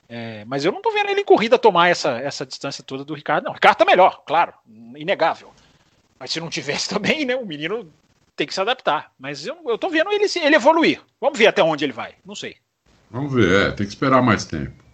É, mas eu não tô vendo ele em corrida tomar essa, essa distância toda do Ricardo, não. O Ricardo tá melhor, claro, inegável. Mas se não tivesse também, né, o menino tem que se adaptar. Mas eu, eu tô vendo ele, ele evoluir. Vamos ver até onde ele vai. Não sei. Vamos ver, é, tem que esperar mais tempo.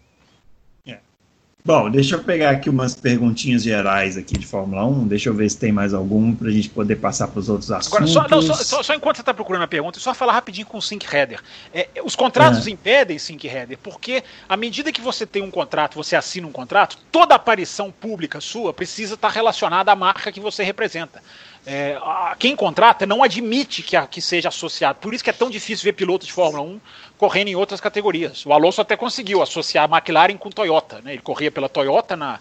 Bom, deixa eu pegar aqui umas perguntinhas gerais aqui de Fórmula 1. Deixa eu ver se tem mais algum para a gente poder passar para os outros assuntos. Agora, só, não, só, só, enquanto você está procurando a pergunta, só falar rapidinho com o Sync Header. É, os contratos é. impedem Sync Header, porque à medida que você tem um contrato, você assina um contrato, toda aparição pública sua precisa estar relacionada à marca que você representa. É, quem contrata não admite que, a, que seja associado. Por isso que é tão difícil ver pilotos de Fórmula 1 correndo em outras categorias. O Alonso até conseguiu associar a McLaren com Toyota. Né? Ele corria pela Toyota na,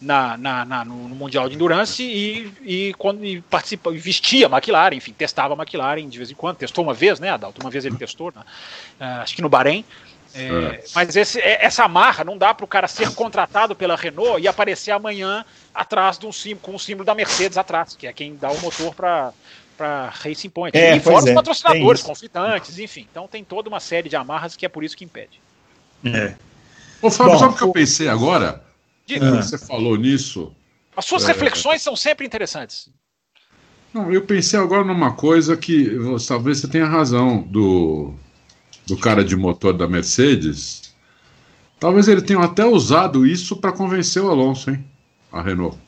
na, na, na no, Mundial de Endurance e, e, quando, e participa, vestia a McLaren, enfim, testava a McLaren de vez em quando. Testou uma vez, né, Adalto? Uma vez ele testou, né? uh, acho que no Bahrein. É, é. Mas esse, é, essa amarra não dá para o cara ser contratado pela Renault e aparecer amanhã atrás de um símbolo, com o símbolo da Mercedes atrás, que é quem dá o motor para para Racing Point. É, e fora os é, patrocinadores, confitantes, enfim. Então tem toda uma série de amarras que é por isso que impede. É. Ô, Fábio, Bom, sabe o que eu pensei agora? Diga. Você falou nisso. As suas é... reflexões são sempre interessantes. Não, eu pensei agora numa coisa que talvez você tenha razão do, do cara de motor da Mercedes. Talvez ele tenha até usado isso para convencer o Alonso, hein? A Renault.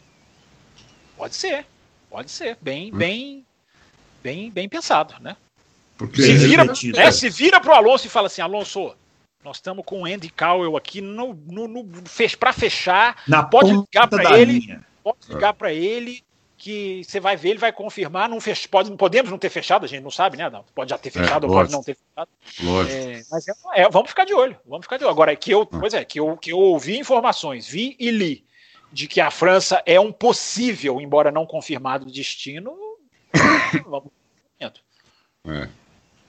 Pode ser, pode ser. Bem, hum. bem bem, bem pensado, né? Porque se vira, é, é, se vira pro Alonso e fala assim, Alonso, nós estamos com o Andy Cowell aqui no, no, no fech, para fechar. Na pode ligar para ele, linha. pode ligar para ele que você vai ver, ele vai confirmar. Não fech, pode, podemos não ter fechado, a gente não sabe, né? Não, pode já ter é, fechado é, ou pode não ter fechado. É, mas é, é, vamos ficar de olho, vamos ficar de olho. Agora que eu, ah. pois é, que eu, que eu ouvi informações, vi e li de que a França é um possível, embora não confirmado, destino. vamos é.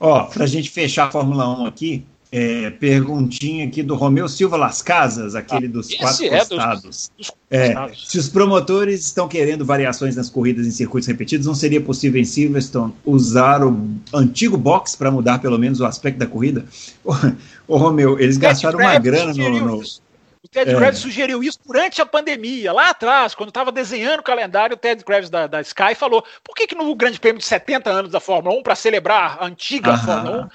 Ó, pra gente fechar a Fórmula 1 aqui, é, perguntinha aqui do Romeu Silva Las Casas, aquele ah, dos quatro é costados. Dos, dos é, se os promotores estão querendo variações nas corridas em circuitos repetidos, não seria possível em Silverstone usar o antigo box para mudar pelo menos o aspecto da corrida? Ô, Romeu, eles gastaram uma grana no, no, o Ted é. sugeriu isso durante a pandemia, lá atrás, quando estava desenhando o calendário, o Ted Kravitz da, da Sky falou: por que, que no Grande Prêmio de 70 anos da Fórmula 1, para celebrar a antiga Fórmula 1, não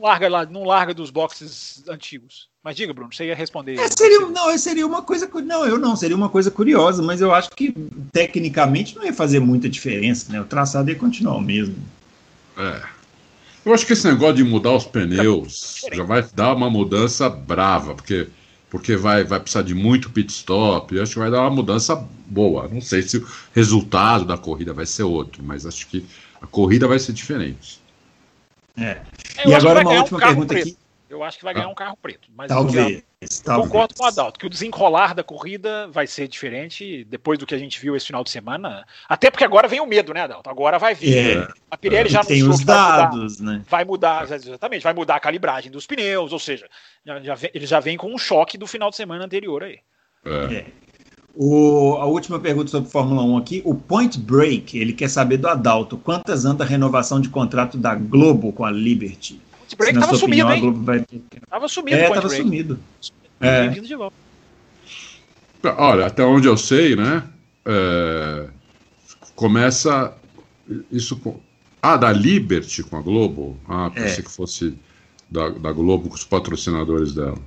larga, lá, não larga dos boxes antigos? Mas diga, Bruno, você ia responder. É, seria, não, seria uma coisa. Não, eu não, seria uma coisa curiosa, mas eu acho que tecnicamente não ia fazer muita diferença, né? O traçado ia continuar o mesmo. É. Eu acho que esse negócio de mudar os pneus já vai dar uma mudança brava, porque porque vai, vai precisar de muito pit stop. Eu acho que vai dar uma mudança boa. Não sei se o resultado da corrida vai ser outro, mas acho que a corrida vai ser diferente. É. E agora uma última um pergunta preto. aqui. Eu acho que vai ganhar um carro preto. Mas talvez. talvez. Concordo com o Adalto, que o desenrolar da corrida vai ser diferente depois do que a gente viu esse final de semana. Até porque agora vem o medo, né, Adalto? Agora vai vir. É. A Pirelli é. já tem os dados, vai né? Vai mudar, exatamente, vai mudar a calibragem dos pneus, ou seja, já, já vem, ele já vem com um choque do final de semana anterior aí. É. é. O, a última pergunta sobre Fórmula 1 aqui, o Point Break, ele quer saber do Adalto, quantas anda a renovação de contrato da Globo com a Liberty? Esse break tava sumido, opinião, hein? Vai... Tava sumido. É, tava break. sumido. É. De volta. Olha, até onde eu sei, né? É... Começa isso com. Ah, da Liberty com a Globo? Ah, pensei é. que fosse da, da Globo com os patrocinadores dela.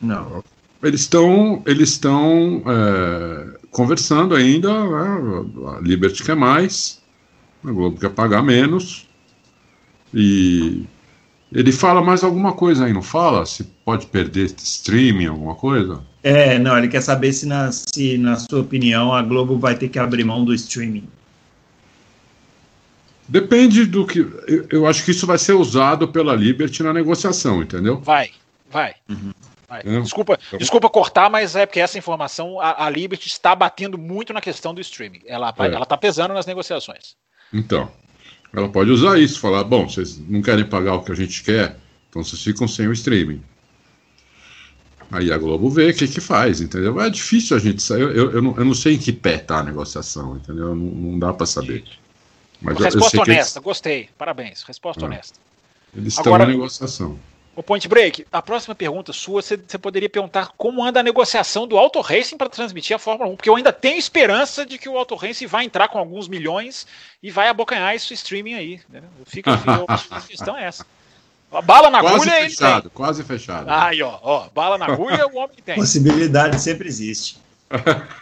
Não. Eles estão eles estão é, conversando ainda. Né? A Liberty quer mais, a Globo quer pagar menos. E ele fala mais alguma coisa aí, não fala? Se pode perder streaming, alguma coisa? É, não, ele quer saber se na, se, na sua opinião, a Globo vai ter que abrir mão do streaming. Depende do que. Eu, eu acho que isso vai ser usado pela Liberty na negociação, entendeu? Vai, vai. Uhum. Desculpa, então... desculpa cortar, mas é porque essa informação, a, a, Liberty está batendo muito na questão do streaming. Ela está é. pesando nas negociações. Então. Ela pode usar isso, falar, bom, vocês não querem pagar o que a gente quer, então vocês ficam sem o streaming. Aí a Globo vê o que, que faz, entendeu? É difícil a gente sair. Eu, eu, eu, não, eu não sei em que pé tá a negociação, entendeu? Não, não dá para saber. Mas Resposta honesta, eles... gostei. Parabéns. Resposta ah, honesta. Eles estão Agora, na negociação. O Point Break, a próxima pergunta sua, você, poderia perguntar como anda a negociação do Auto Racing para transmitir a Fórmula 1, porque eu ainda tenho esperança de que o Auto Racing vai entrar com alguns milhões e vai abocanhar esse streaming aí. Né? Fica, a questão é essa. A bala na quase agulha fechado, ele tem. Quase fechado. Aí, ó, ó, bala na agulha o homem tem. Possibilidade sempre existe.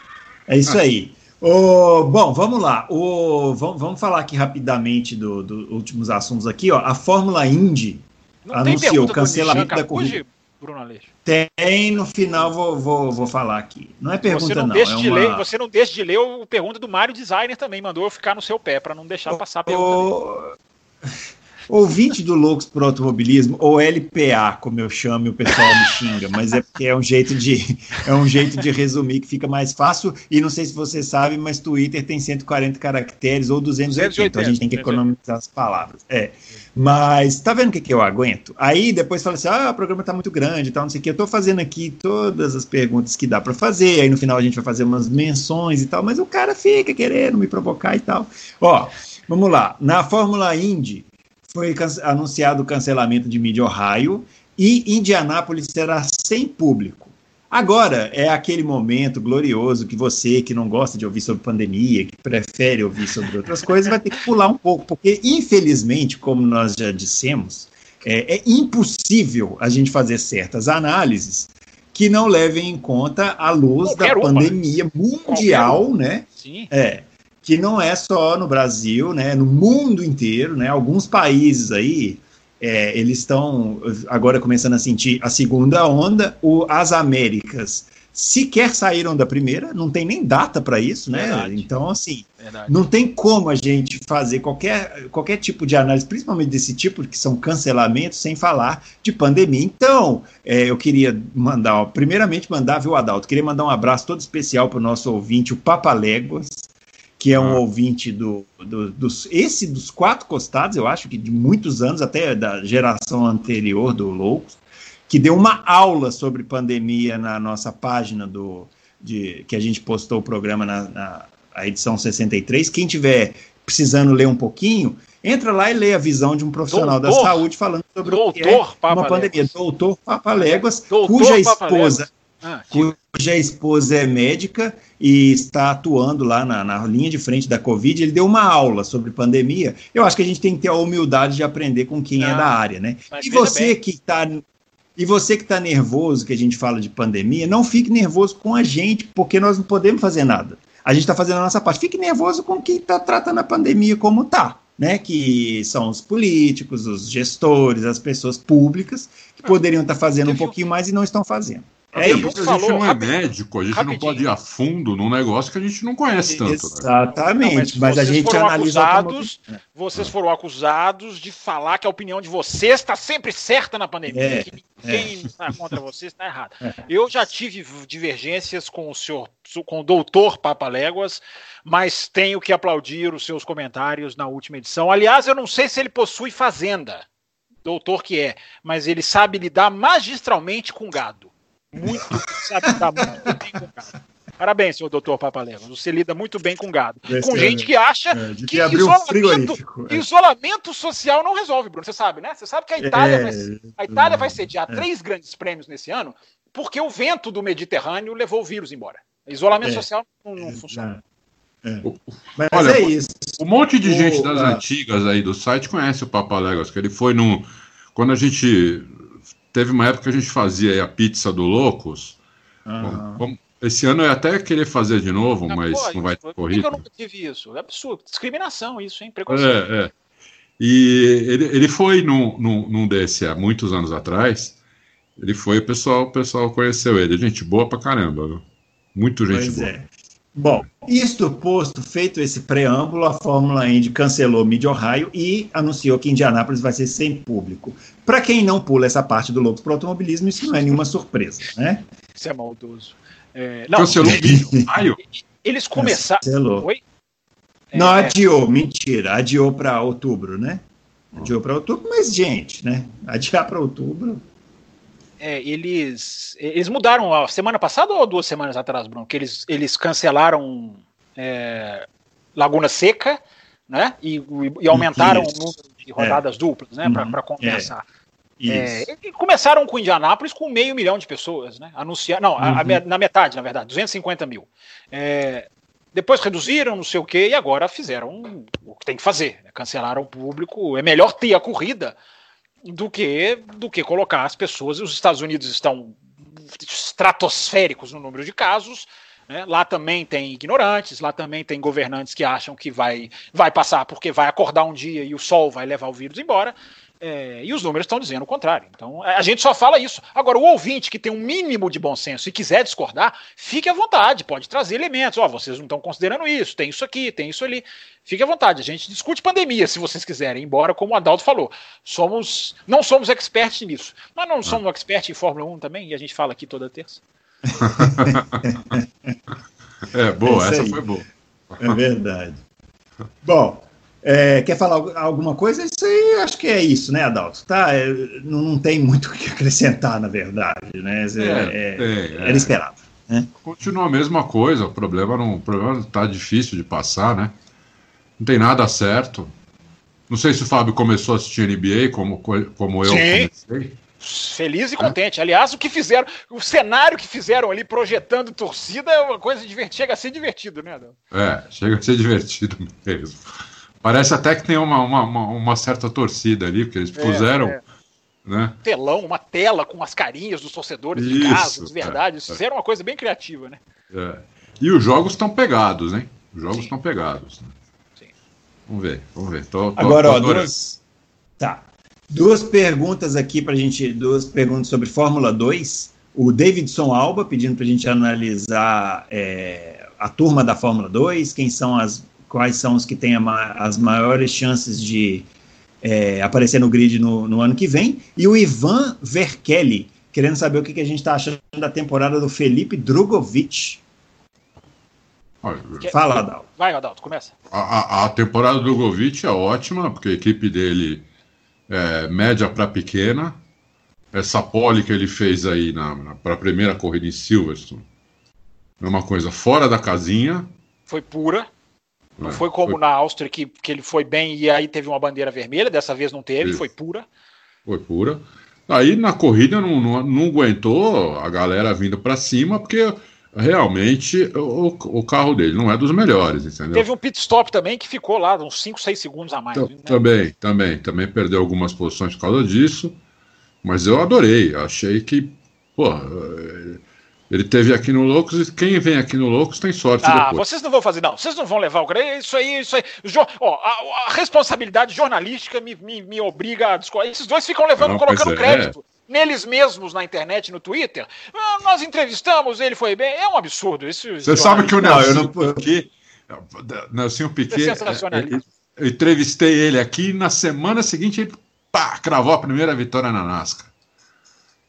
É isso aí. Oh, bom, vamos lá. Oh, vamos, vamos falar aqui rapidamente dos do últimos assuntos aqui. Ó. A Fórmula Indy não anunciou o cancelamento da corrida. Bruno Aleixo? Tem, no final vou, vou, vou falar aqui. Não é pergunta, você não. não deixa é de uma... ler, você não deixa de ler o pergunta do Mário Designer também, mandou eu ficar no seu pé, para não deixar passar a pergunta. Ouvinte do Loucos por Automobilismo, ou LPA, como eu chamo, e o pessoal me xinga, mas é porque é um jeito de é um jeito de resumir que fica mais fácil. E não sei se você sabe, mas Twitter tem 140 caracteres ou 280, 280 então a gente tem que economizar as palavras. É. Mas tá vendo o que, que eu aguento? Aí depois fala assim: ah, o programa tá muito grande e tal, não sei o que. Eu tô fazendo aqui todas as perguntas que dá para fazer. Aí no final a gente vai fazer umas menções e tal, mas o cara fica querendo me provocar e tal. Ó, vamos lá. Na Fórmula Indy, foi anunciado o cancelamento de Mid Ohio e Indianápolis será sem público. Agora é aquele momento glorioso que você que não gosta de ouvir sobre pandemia, que prefere ouvir sobre outras coisas, vai ter que pular um pouco, porque infelizmente, como nós já dissemos, é, é impossível a gente fazer certas análises que não levem em conta a luz Qualquer da pandemia mundial, né? Sim. É, que não é só no Brasil, né, no mundo inteiro, né, alguns países aí, é, eles estão agora começando a sentir a segunda onda, o, as Américas sequer saíram da primeira, não tem nem data para isso, né? Verdade. Então, assim, Verdade. não tem como a gente fazer qualquer, qualquer tipo de análise, principalmente desse tipo, que são cancelamentos, sem falar de pandemia. Então, é, eu queria mandar, ó, primeiramente mandar, viu, Adalto? Queria mandar um abraço todo especial para o nosso ouvinte, o Papaléguas, que é um ah. ouvinte do, do, dos esse dos quatro costados, eu acho que de muitos anos, até da geração anterior do Loucos, que deu uma aula sobre pandemia na nossa página do de, que a gente postou o programa na, na a edição 63. Quem tiver precisando ler um pouquinho, entra lá e lê a visão de um profissional doutor, da saúde falando sobre o que é uma pandemia. Doutor Papaléguas, cuja esposa ah, cuja esposa é médica e está atuando lá na, na, linha de frente da Covid. Ele deu uma aula sobre pandemia. Eu acho que a gente tem que ter a humildade de aprender com quem é da área, né? E você bem. que está e você que está nervoso, que a gente fala de pandemia, não fique nervoso com a gente, porque nós não podemos fazer nada. A gente está fazendo a nossa parte. Fique nervoso com quem está tratando a pandemia como está. Né, que são os políticos, os gestores, as pessoas públicas, que ah, poderiam estar tá fazendo um pouquinho mais e não estão fazendo. É isso. A gente falou, não é médico, a gente rapidinho. não pode ir a fundo num negócio que a gente não conhece tanto. Né? Exatamente, né? mas, mas a gente analisa. Acusados, como... Vocês foram acusados de falar que a opinião de vocês está sempre certa na pandemia, é, que quem está é. contra vocês está errado. É. Eu já tive divergências com o senhor, com o doutor Papaléguas, mas tenho que aplaudir os seus comentários na última edição. Aliás, eu não sei se ele possui fazenda, doutor que é, mas ele sabe lidar magistralmente com gado muito, sabe, tá muito bem com gado. Parabéns, senhor doutor Papaléguas. Você lida muito bem com gado. com gente que acha é, que isolamento, é. isolamento, social não resolve, Bruno. Você sabe, né? Você sabe que a Itália, é, vai, a Itália vai sediar é. três grandes prêmios nesse ano porque o vento do Mediterrâneo levou o vírus embora. Isolamento é. social não, não funciona. Mas Olha, é isso. Um monte de o, gente das antigas aí do site conhece o Papaléguas, que ele foi no. Quando a gente teve uma época que a gente fazia a pizza do Loucos. Uhum. esse ano eu até querer fazer de novo, não, mas pô, não vai ter corrida. eu nunca tive isso? É absurdo. Discriminação, isso, hein? Preconceito. É, é. E ele, ele foi num, num, num desse há muitos anos atrás. Ele foi, o pessoal, o pessoal conheceu ele. Gente boa pra caramba, viu? Muito gente pois boa. É. Bom, isto posto, feito esse preâmbulo, a Fórmula Indy cancelou Mid-Ohio e anunciou que Indianápolis vai ser sem público. Para quem não pula essa parte do louco para automobilismo, isso não é nenhuma surpresa, né? Isso é maldoso. É, não, cancelou Mid-Ohio? Eles começaram... Cancelou. Oi? Não, é, adiou, mentira, adiou para outubro, né? Adiou para outubro, mas, gente, né? Adiar para outubro é, eles, eles mudaram a semana passada ou duas semanas atrás, Bruno? Que eles, eles cancelaram é, Laguna Seca, né? E, e aumentaram Isso. o número de rodadas é. duplas, né? Uhum. Para compensar. É, e começaram com Indianápolis com meio milhão de pessoas, né? Anunciar, não, uhum. a, a, uhum. na metade, na verdade, 250 mil. É, depois reduziram, não sei o que, e agora fizeram o que tem que fazer. Né? Cancelaram o público. É melhor ter a corrida do que do que colocar as pessoas. Os Estados Unidos estão estratosféricos no número de casos. Né? Lá também tem ignorantes, lá também tem governantes que acham que vai, vai passar porque vai acordar um dia e o sol vai levar o vírus embora. É, e os números estão dizendo o contrário. Então, a gente só fala isso. Agora, o ouvinte que tem um mínimo de bom senso e quiser discordar, fique à vontade, pode trazer elementos. Ó, oh, vocês não estão considerando isso, tem isso aqui, tem isso ali. Fique à vontade. A gente discute pandemia, se vocês quiserem, embora, como o Adalto falou, somos, não somos experts nisso. Mas não somos experts em Fórmula 1 também, e a gente fala aqui toda terça. é, boa, é essa foi boa. É verdade. Bom, é, quer falar alguma coisa? Isso aí acho que é isso, né, Adalto? Tá, é, não, não, tem muito o que acrescentar, na verdade, né? É, é, é, era é. esperado. Né? Continua a mesma coisa, o problema não, o problema está difícil de passar, né? Não tem nada certo. Não sei se o Fábio começou a assistir NBA como, como eu Sim. comecei. Feliz e contente. Aliás, o que fizeram, o cenário que fizeram ali projetando torcida é uma coisa divertida. Chega a ser divertido, né, Adalto? É, chega a ser divertido mesmo. Parece até que tem uma, uma, uma, uma certa torcida ali, porque eles é, puseram. É. Né? Telão, uma tela com as carinhas dos torcedores Isso, de casa, de verdade. Eles é, fizeram uma coisa bem criativa, né? É. E os jogos estão pegados, hein? Os jogos estão pegados. Né? Sim. Vamos ver, vamos ver. Tô, tô, Agora, tô ó, duas. Tá. Duas perguntas aqui para a gente. Duas perguntas sobre Fórmula 2. O Davidson Alba pedindo para a gente analisar é, a turma da Fórmula 2, quem são as quais são os que têm ma as maiores chances de é, aparecer no grid no, no, ano que vem, e o Ivan Verkelly, querendo saber o que, que a gente está achando da temporada do Felipe Drogovic. Fala, Adalto. Vai, Adalto, começa. A, a, a, temporada do Drogovic é ótima, porque a equipe dele é média para pequena. Essa pole que ele fez aí na, na para a primeira corrida em Silverstone é uma coisa fora da casinha. Foi pura. Não é, foi como foi... na Áustria que, que ele foi bem e aí teve uma bandeira vermelha, dessa vez não teve, Isso. foi pura. Foi pura. Aí na corrida não, não, não aguentou a galera vindo para cima, porque realmente o, o, carro dele não é dos melhores, entendeu? Teve um pit stop também que ficou lá uns 5, 6 segundos a mais. Né? Também, também, também perdeu algumas posições por causa disso, mas eu adorei, achei que, pô, ele teve aqui no Loucos e quem vem aqui no Loucos tem sorte ah, depois. vocês não vão fazer, não. Vocês não vão levar o crédito. Isso aí, isso aí. Jo... Ó, a, a, responsabilidade jornalística me, me, me obriga a discordar. Esses dois ficam levando, não, colocando é. crédito neles mesmos na internet, no Twitter. Ah, nós entrevistamos, ele foi bem. É um absurdo. Isso, Você sabe que o Nelson não, Piquet, Nelson Piquet, é eu entrevistei ele aqui na semana seguinte ele pá, cravou a primeira vitória na NASCAR.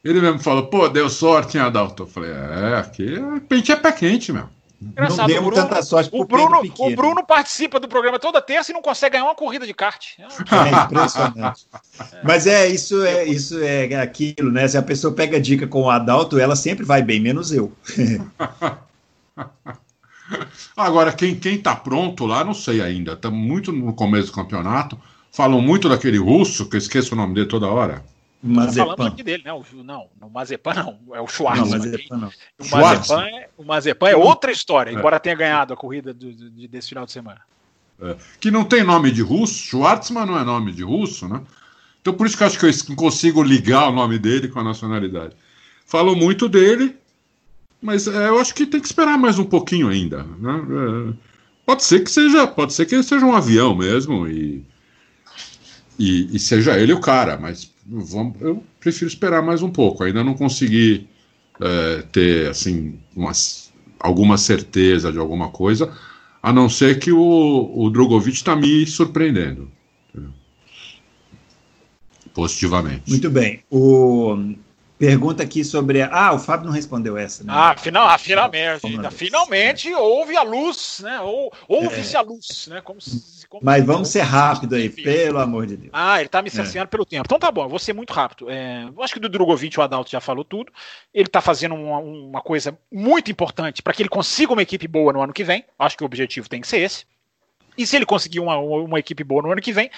Ele mesmo falou, pô, deu sorte em Adalto. Eu falei, é, aqui é pente é pé quente, meu. Engraçado, não deu Bruno, tanta sorte o Bruno, o Bruno participa do programa toda terça e não consegue ganhar uma corrida de kart. É, é impressionante. Mas é isso é isso é aquilo, né? Se a pessoa pega dica com o Adalto, ela sempre vai bem, menos eu. Agora, quem, quem tá pronto lá, não sei ainda. Tá muito no começo do campeonato. Falam muito daquele russo, que eu esqueço o nome dele toda hora. Mazepan. falamos aqui dele, né? O, não, o Mazepan não, é o Schwartz. Não, Mazepan, não. O, Mazepan é, o Mazepan é outra história, é. embora tenha ganhado a corrida do, do, desse final de semana. É. Que não tem nome de russo, Schwartzman não é nome de russo, né? Então por isso que eu acho que eu consigo ligar o nome dele com a nacionalidade. Falo muito dele, mas é, eu acho que tem que esperar mais um pouquinho ainda. Né? É, pode ser que seja, pode ser que ele seja um avião mesmo e, e, e seja ele o cara, mas vamos, eu prefiro esperar mais um pouco. Ainda não consegui é, ter assim umas, alguma certeza de alguma coisa, a não ser que o, o Drogovic está me surpreendendo. Entendeu? Positivamente. Muito bem. O, Pergunta aqui sobre. Ah, o Fábio não respondeu essa, né? Ah, final, ah finalmente. finalmente houve a luz, né? Ou, houve-se é. a luz, né? Como se, como Mas vamos ser rápido aí, pelo amor de Deus. Ah, ele tá me cerceando é. pelo tempo. Então tá bom, eu vou ser muito rápido. É, eu acho que do Drogovic o Adalto já falou tudo. Ele tá fazendo uma, uma coisa muito importante para que ele consiga uma equipe boa no ano que vem. Acho que o objetivo tem que ser esse. E se ele conseguir uma, uma equipe boa no ano que vem,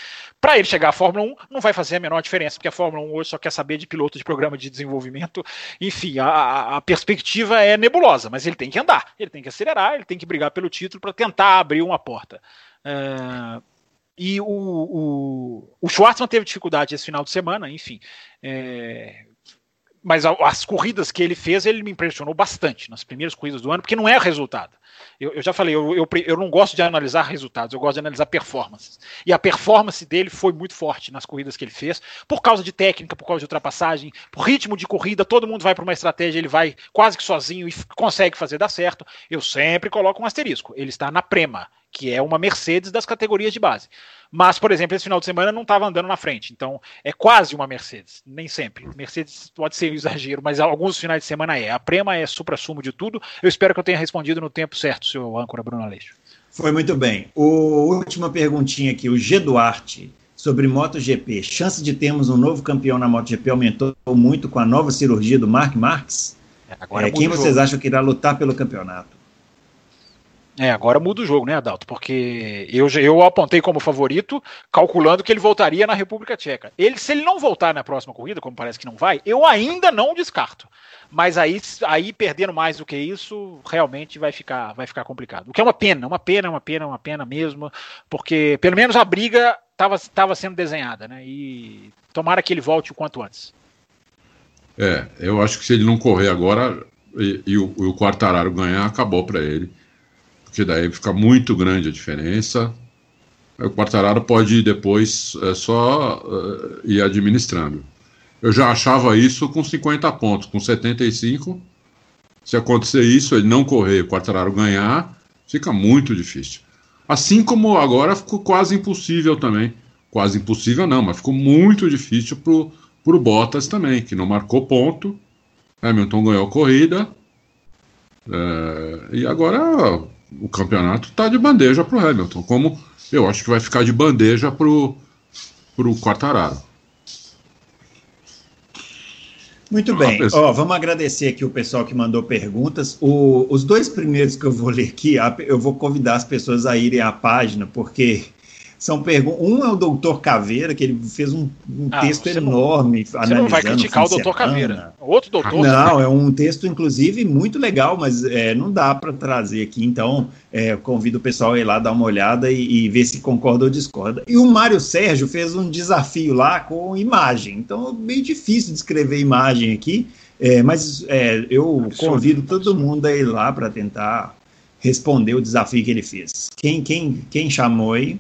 para ele chegar à Fórmula 1, não vai fazer a menor diferença, porque a Fórmula 1 hoje só quer saber de piloto de programa de desenvolvimento. Enfim, a, a perspectiva é nebulosa, mas ele tem que andar, ele tem que acelerar, ele tem que brigar pelo título para tentar abrir uma porta. É, e o, o, o Schwartzman teve dificuldade esse final de semana, enfim. É, mas as corridas que ele fez, ele me impressionou bastante nas primeiras corridas do ano, porque não é resultado. Eu, eu já falei, eu, eu, eu, não gosto de analisar resultados, eu gosto de analisar performances. E a performance dele foi muito forte nas corridas que ele fez, por causa de técnica, por causa de ultrapassagem, por ritmo de corrida, todo mundo vai para uma estratégia, ele vai quase que sozinho e consegue fazer dar certo. Eu sempre coloco um asterisco. Ele está na Prema, que é uma Mercedes das categorias de base. Mas, por exemplo, esse final de semana não estava andando na frente. Então, é quase uma Mercedes. Nem sempre. Mercedes pode ser um exagero, mas alguns finais de semana é. A Prema é supra-sumo de tudo. Eu espero que eu tenha respondido no tempo certo, seu âncora Bruno Aleixo. Foi muito bem. O última perguntinha aqui, o G Duarte, sobre MotoGP. Chance de termos um novo campeão na MotoGP aumentou muito com a nova cirurgia do Mark Marques? É, agora é, quem vocês acham que irá lutar pelo campeonato? É, agora muda o jogo, né, Adalto? Porque eu, eu apontei como favorito, calculando que ele voltaria na República Tcheca. Ele, se ele não voltar na próxima corrida, como parece que não vai, eu ainda não descarto. Mas aí, aí perdendo mais do que isso, realmente vai ficar, vai ficar complicado. O que é uma pena, uma pena, uma pena, uma pena mesmo, porque pelo menos a briga estava sendo desenhada, né? E tomara que ele volte o quanto antes. É, eu acho que se ele não correr agora e, e o, o Quartararo ganhar, acabou para ele porque daí fica muito grande a diferença. O Quartararo pode depois é, só uh, ir administrando. Eu já achava isso com 50 pontos, com 75. Se acontecer isso, ele não correr, o Quartararo ganhar, fica muito difícil. Assim como agora ficou quase impossível também. Quase impossível não, mas ficou muito difícil pro, pro Bottas também, que não marcou ponto. Hamilton ganhou a corrida. É, e agora o campeonato está de bandeja para o Hamilton, como eu acho que vai ficar de bandeja para o Quartararo. Muito bem. Ó, vamos agradecer aqui o pessoal que mandou perguntas. O, os dois primeiros que eu vou ler aqui, eu vou convidar as pessoas a irem à página, porque são perguntas. Um é o doutor Caveira, que ele fez um, um ah, texto enorme. Não, você não vai criticar o doutor Caveira. Outro doutor. Não, é um texto, inclusive, muito legal, mas é, não dá para trazer aqui. Então, é, convido o pessoal a ir lá dar uma olhada e, e, ver se concorda ou discorda. E o Mário Sérgio fez um desafio lá com imagem. Então, bem difícil de escrever imagem aqui. É, mas é, eu absurdo, convido todo absurdo. mundo a ir lá para tentar responder o desafio que ele fez. Quem, quem, quem chamou aí?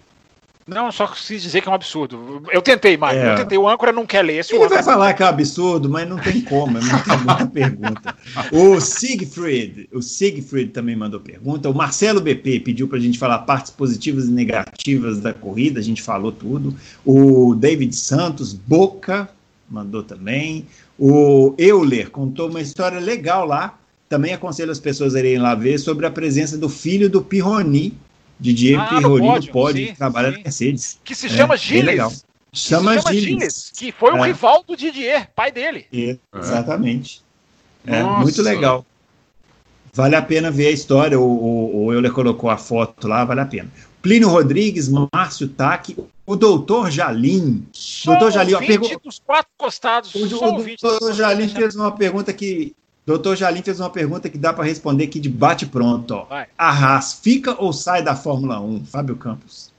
Não, só quis dizer que é um absurdo. Eu tentei, Mário. É. Eu tentei. O âncora não quer ler. Esse Ele vai falar que é um absurdo, mas não tem como. É muita, muita pergunta. O Siegfried, o Siegfried também mandou pergunta. O Marcelo BP pediu para a gente falar partes positivas e negativas da corrida. A gente falou tudo. O David Santos, Boca, mandou também. O Euler contou uma história legal lá. Também aconselho as pessoas a irem lá ver sobre a presença do filho do Pirroni Didier ah, Pirroni pode trabalhar na Mercedes. Que se chama é, Gilles. Chama, chama Gilles. Gilles. Que foi o é. rival do Didier, pai dele. É, exatamente. É, muito legal. Vale a pena ver a história. O, o, o Euler colocou a foto lá, vale a pena. Plínio Rodrigues, Márcio Taque, o doutor Jalim. doutor Jalim, ó, pergunta. dos quatro costados. O, o doutor Jalim fez uma pergunta que Doutor Jalim fez uma pergunta que dá para responder aqui de bate-pronto. A Haas fica ou sai da Fórmula 1? Fábio Campos.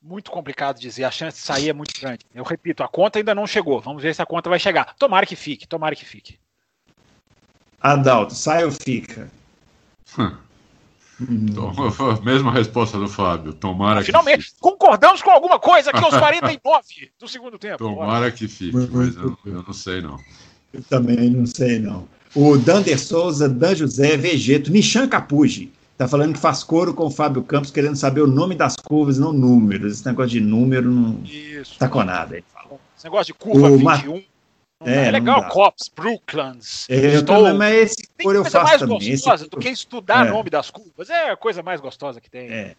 Muito complicado dizer, a chance de sair é muito grande. Eu repito, a conta ainda não chegou. Vamos ver se a conta vai chegar. Tomara que fique, tomara que fique. Adalto, sai ou fica? Hum. Mesma resposta do Fábio. Tomara Finalmente, que concordamos com alguma coisa aqui aos 49 do segundo tempo. Tomara que fique, mas eu, eu não sei não. Eu também não sei não. O Dander Souza, Dan José, Vegeto, Nishan Capuji. Tá falando que faz coro com o Fábio Campos, querendo saber o nome das curvas, não números. Esse negócio de número não Isso, tá com nada. Esse negócio de curva o 21. É, é legal, Cops, Brooklands. É, Estou... mas esse cor eu faço mais também. gostosa esse... do que estudar é. nome das curvas. É a coisa mais gostosa que tem. É.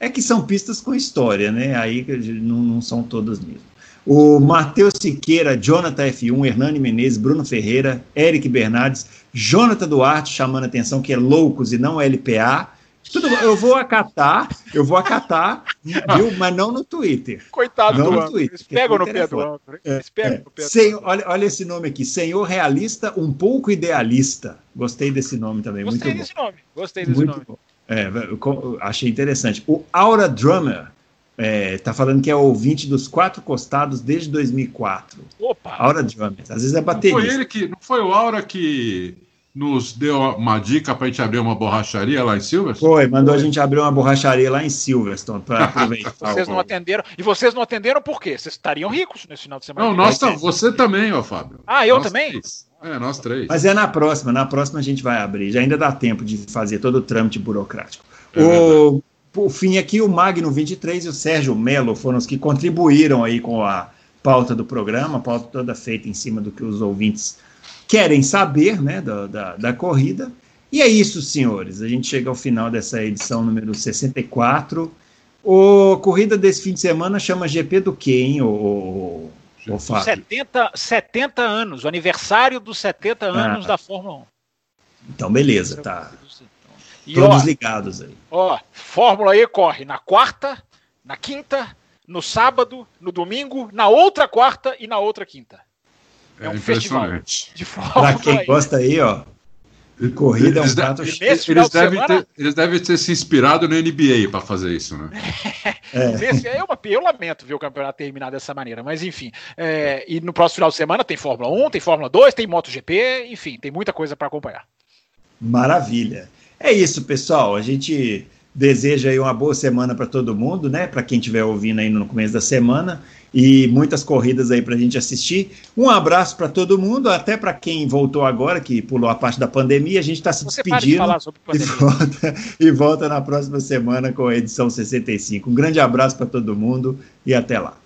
é que são pistas com história, né? Aí não, não são todas mesmo. O Matheus Siqueira, Jonathan F1, Hernani Menezes, Bruno Ferreira, Eric Bernardes, Jonathan Duarte chamando a atenção que é loucos e não LPA. Tudo bom, eu vou acatar, eu vou acatar, viu? Mas não no Twitter. Coitado não do no Twitter. Eles pegam no pé é do âncora. É, é. no pé Senhor, olha, olha esse nome aqui, Senhor Realista, um pouco idealista. Gostei desse nome também, Gostei muito desse bom. nome, gostei desse muito nome. Bom. É, achei interessante. O Aura Drummer É, tá falando que é ouvinte dos quatro costados desde 2004. Opa! Aura Jones. Às vezes é Não baterista. foi ele que. Não foi o Aura que nos deu uma dica para a gente abrir uma borracharia lá em Silverstone? Foi, mandou a gente abrir uma borracharia lá em Silverstone para aproveitar. Vocês não atenderam. E vocês não atenderam por quê? Vocês estariam ricos nesse final de semana. Não, nós tam- você também, ó, Fábio. Ah, eu Nós também? três. É, nós três. Mas é na próxima, na próxima a gente vai abrir. Já ainda dá tempo de fazer todo o trâmite burocrático. É o, por fim, aqui o Magno 23 e o Sérgio Melo foram os que contribuíram aí com a pauta do programa, a pauta toda feita em cima do que os ouvintes querem saber, né, da, da, da corrida. E é isso, senhores. A gente chega ao final dessa edição número 64. O corrida desse fim de semana chama GP do quê, hein, o, o, o Fábio? 70, 70 anos, o aniversário dos 70 anos Ah. da Fórmula 1. Então, beleza, tá. E ó, Todos ligados aí. ó, Fórmula E corre na quarta, na quinta, no sábado, no domingo, na outra quarta e na outra quinta. É, É um festival de Pra Fórmula quem E. gosta aí, ó, de corrida é um Eles, de- prato E cheio. nesse final eles de devem semana, ter, eles devem ter se inspirado na NBA para fazer isso, né? Nesse, é uma, eu lamento ver o campeonato terminar dessa maneira, mas enfim. é, e no próximo final de semana tem Fórmula 1, tem Fórmula 2, tem MotoGP, enfim, tem muita coisa para acompanhar. Maravilha. É isso, pessoal. A gente deseja aí uma boa semana para todo mundo, né? Para quem estiver ouvindo aí no começo da semana e muitas corridas aí para a gente assistir. Um abraço para todo mundo, até para quem voltou agora, que pulou a parte da pandemia. A gente está se Você para de despedindo sobre e volta, e volta na próxima semana com a edição 65. Um grande abraço para todo mundo e até lá.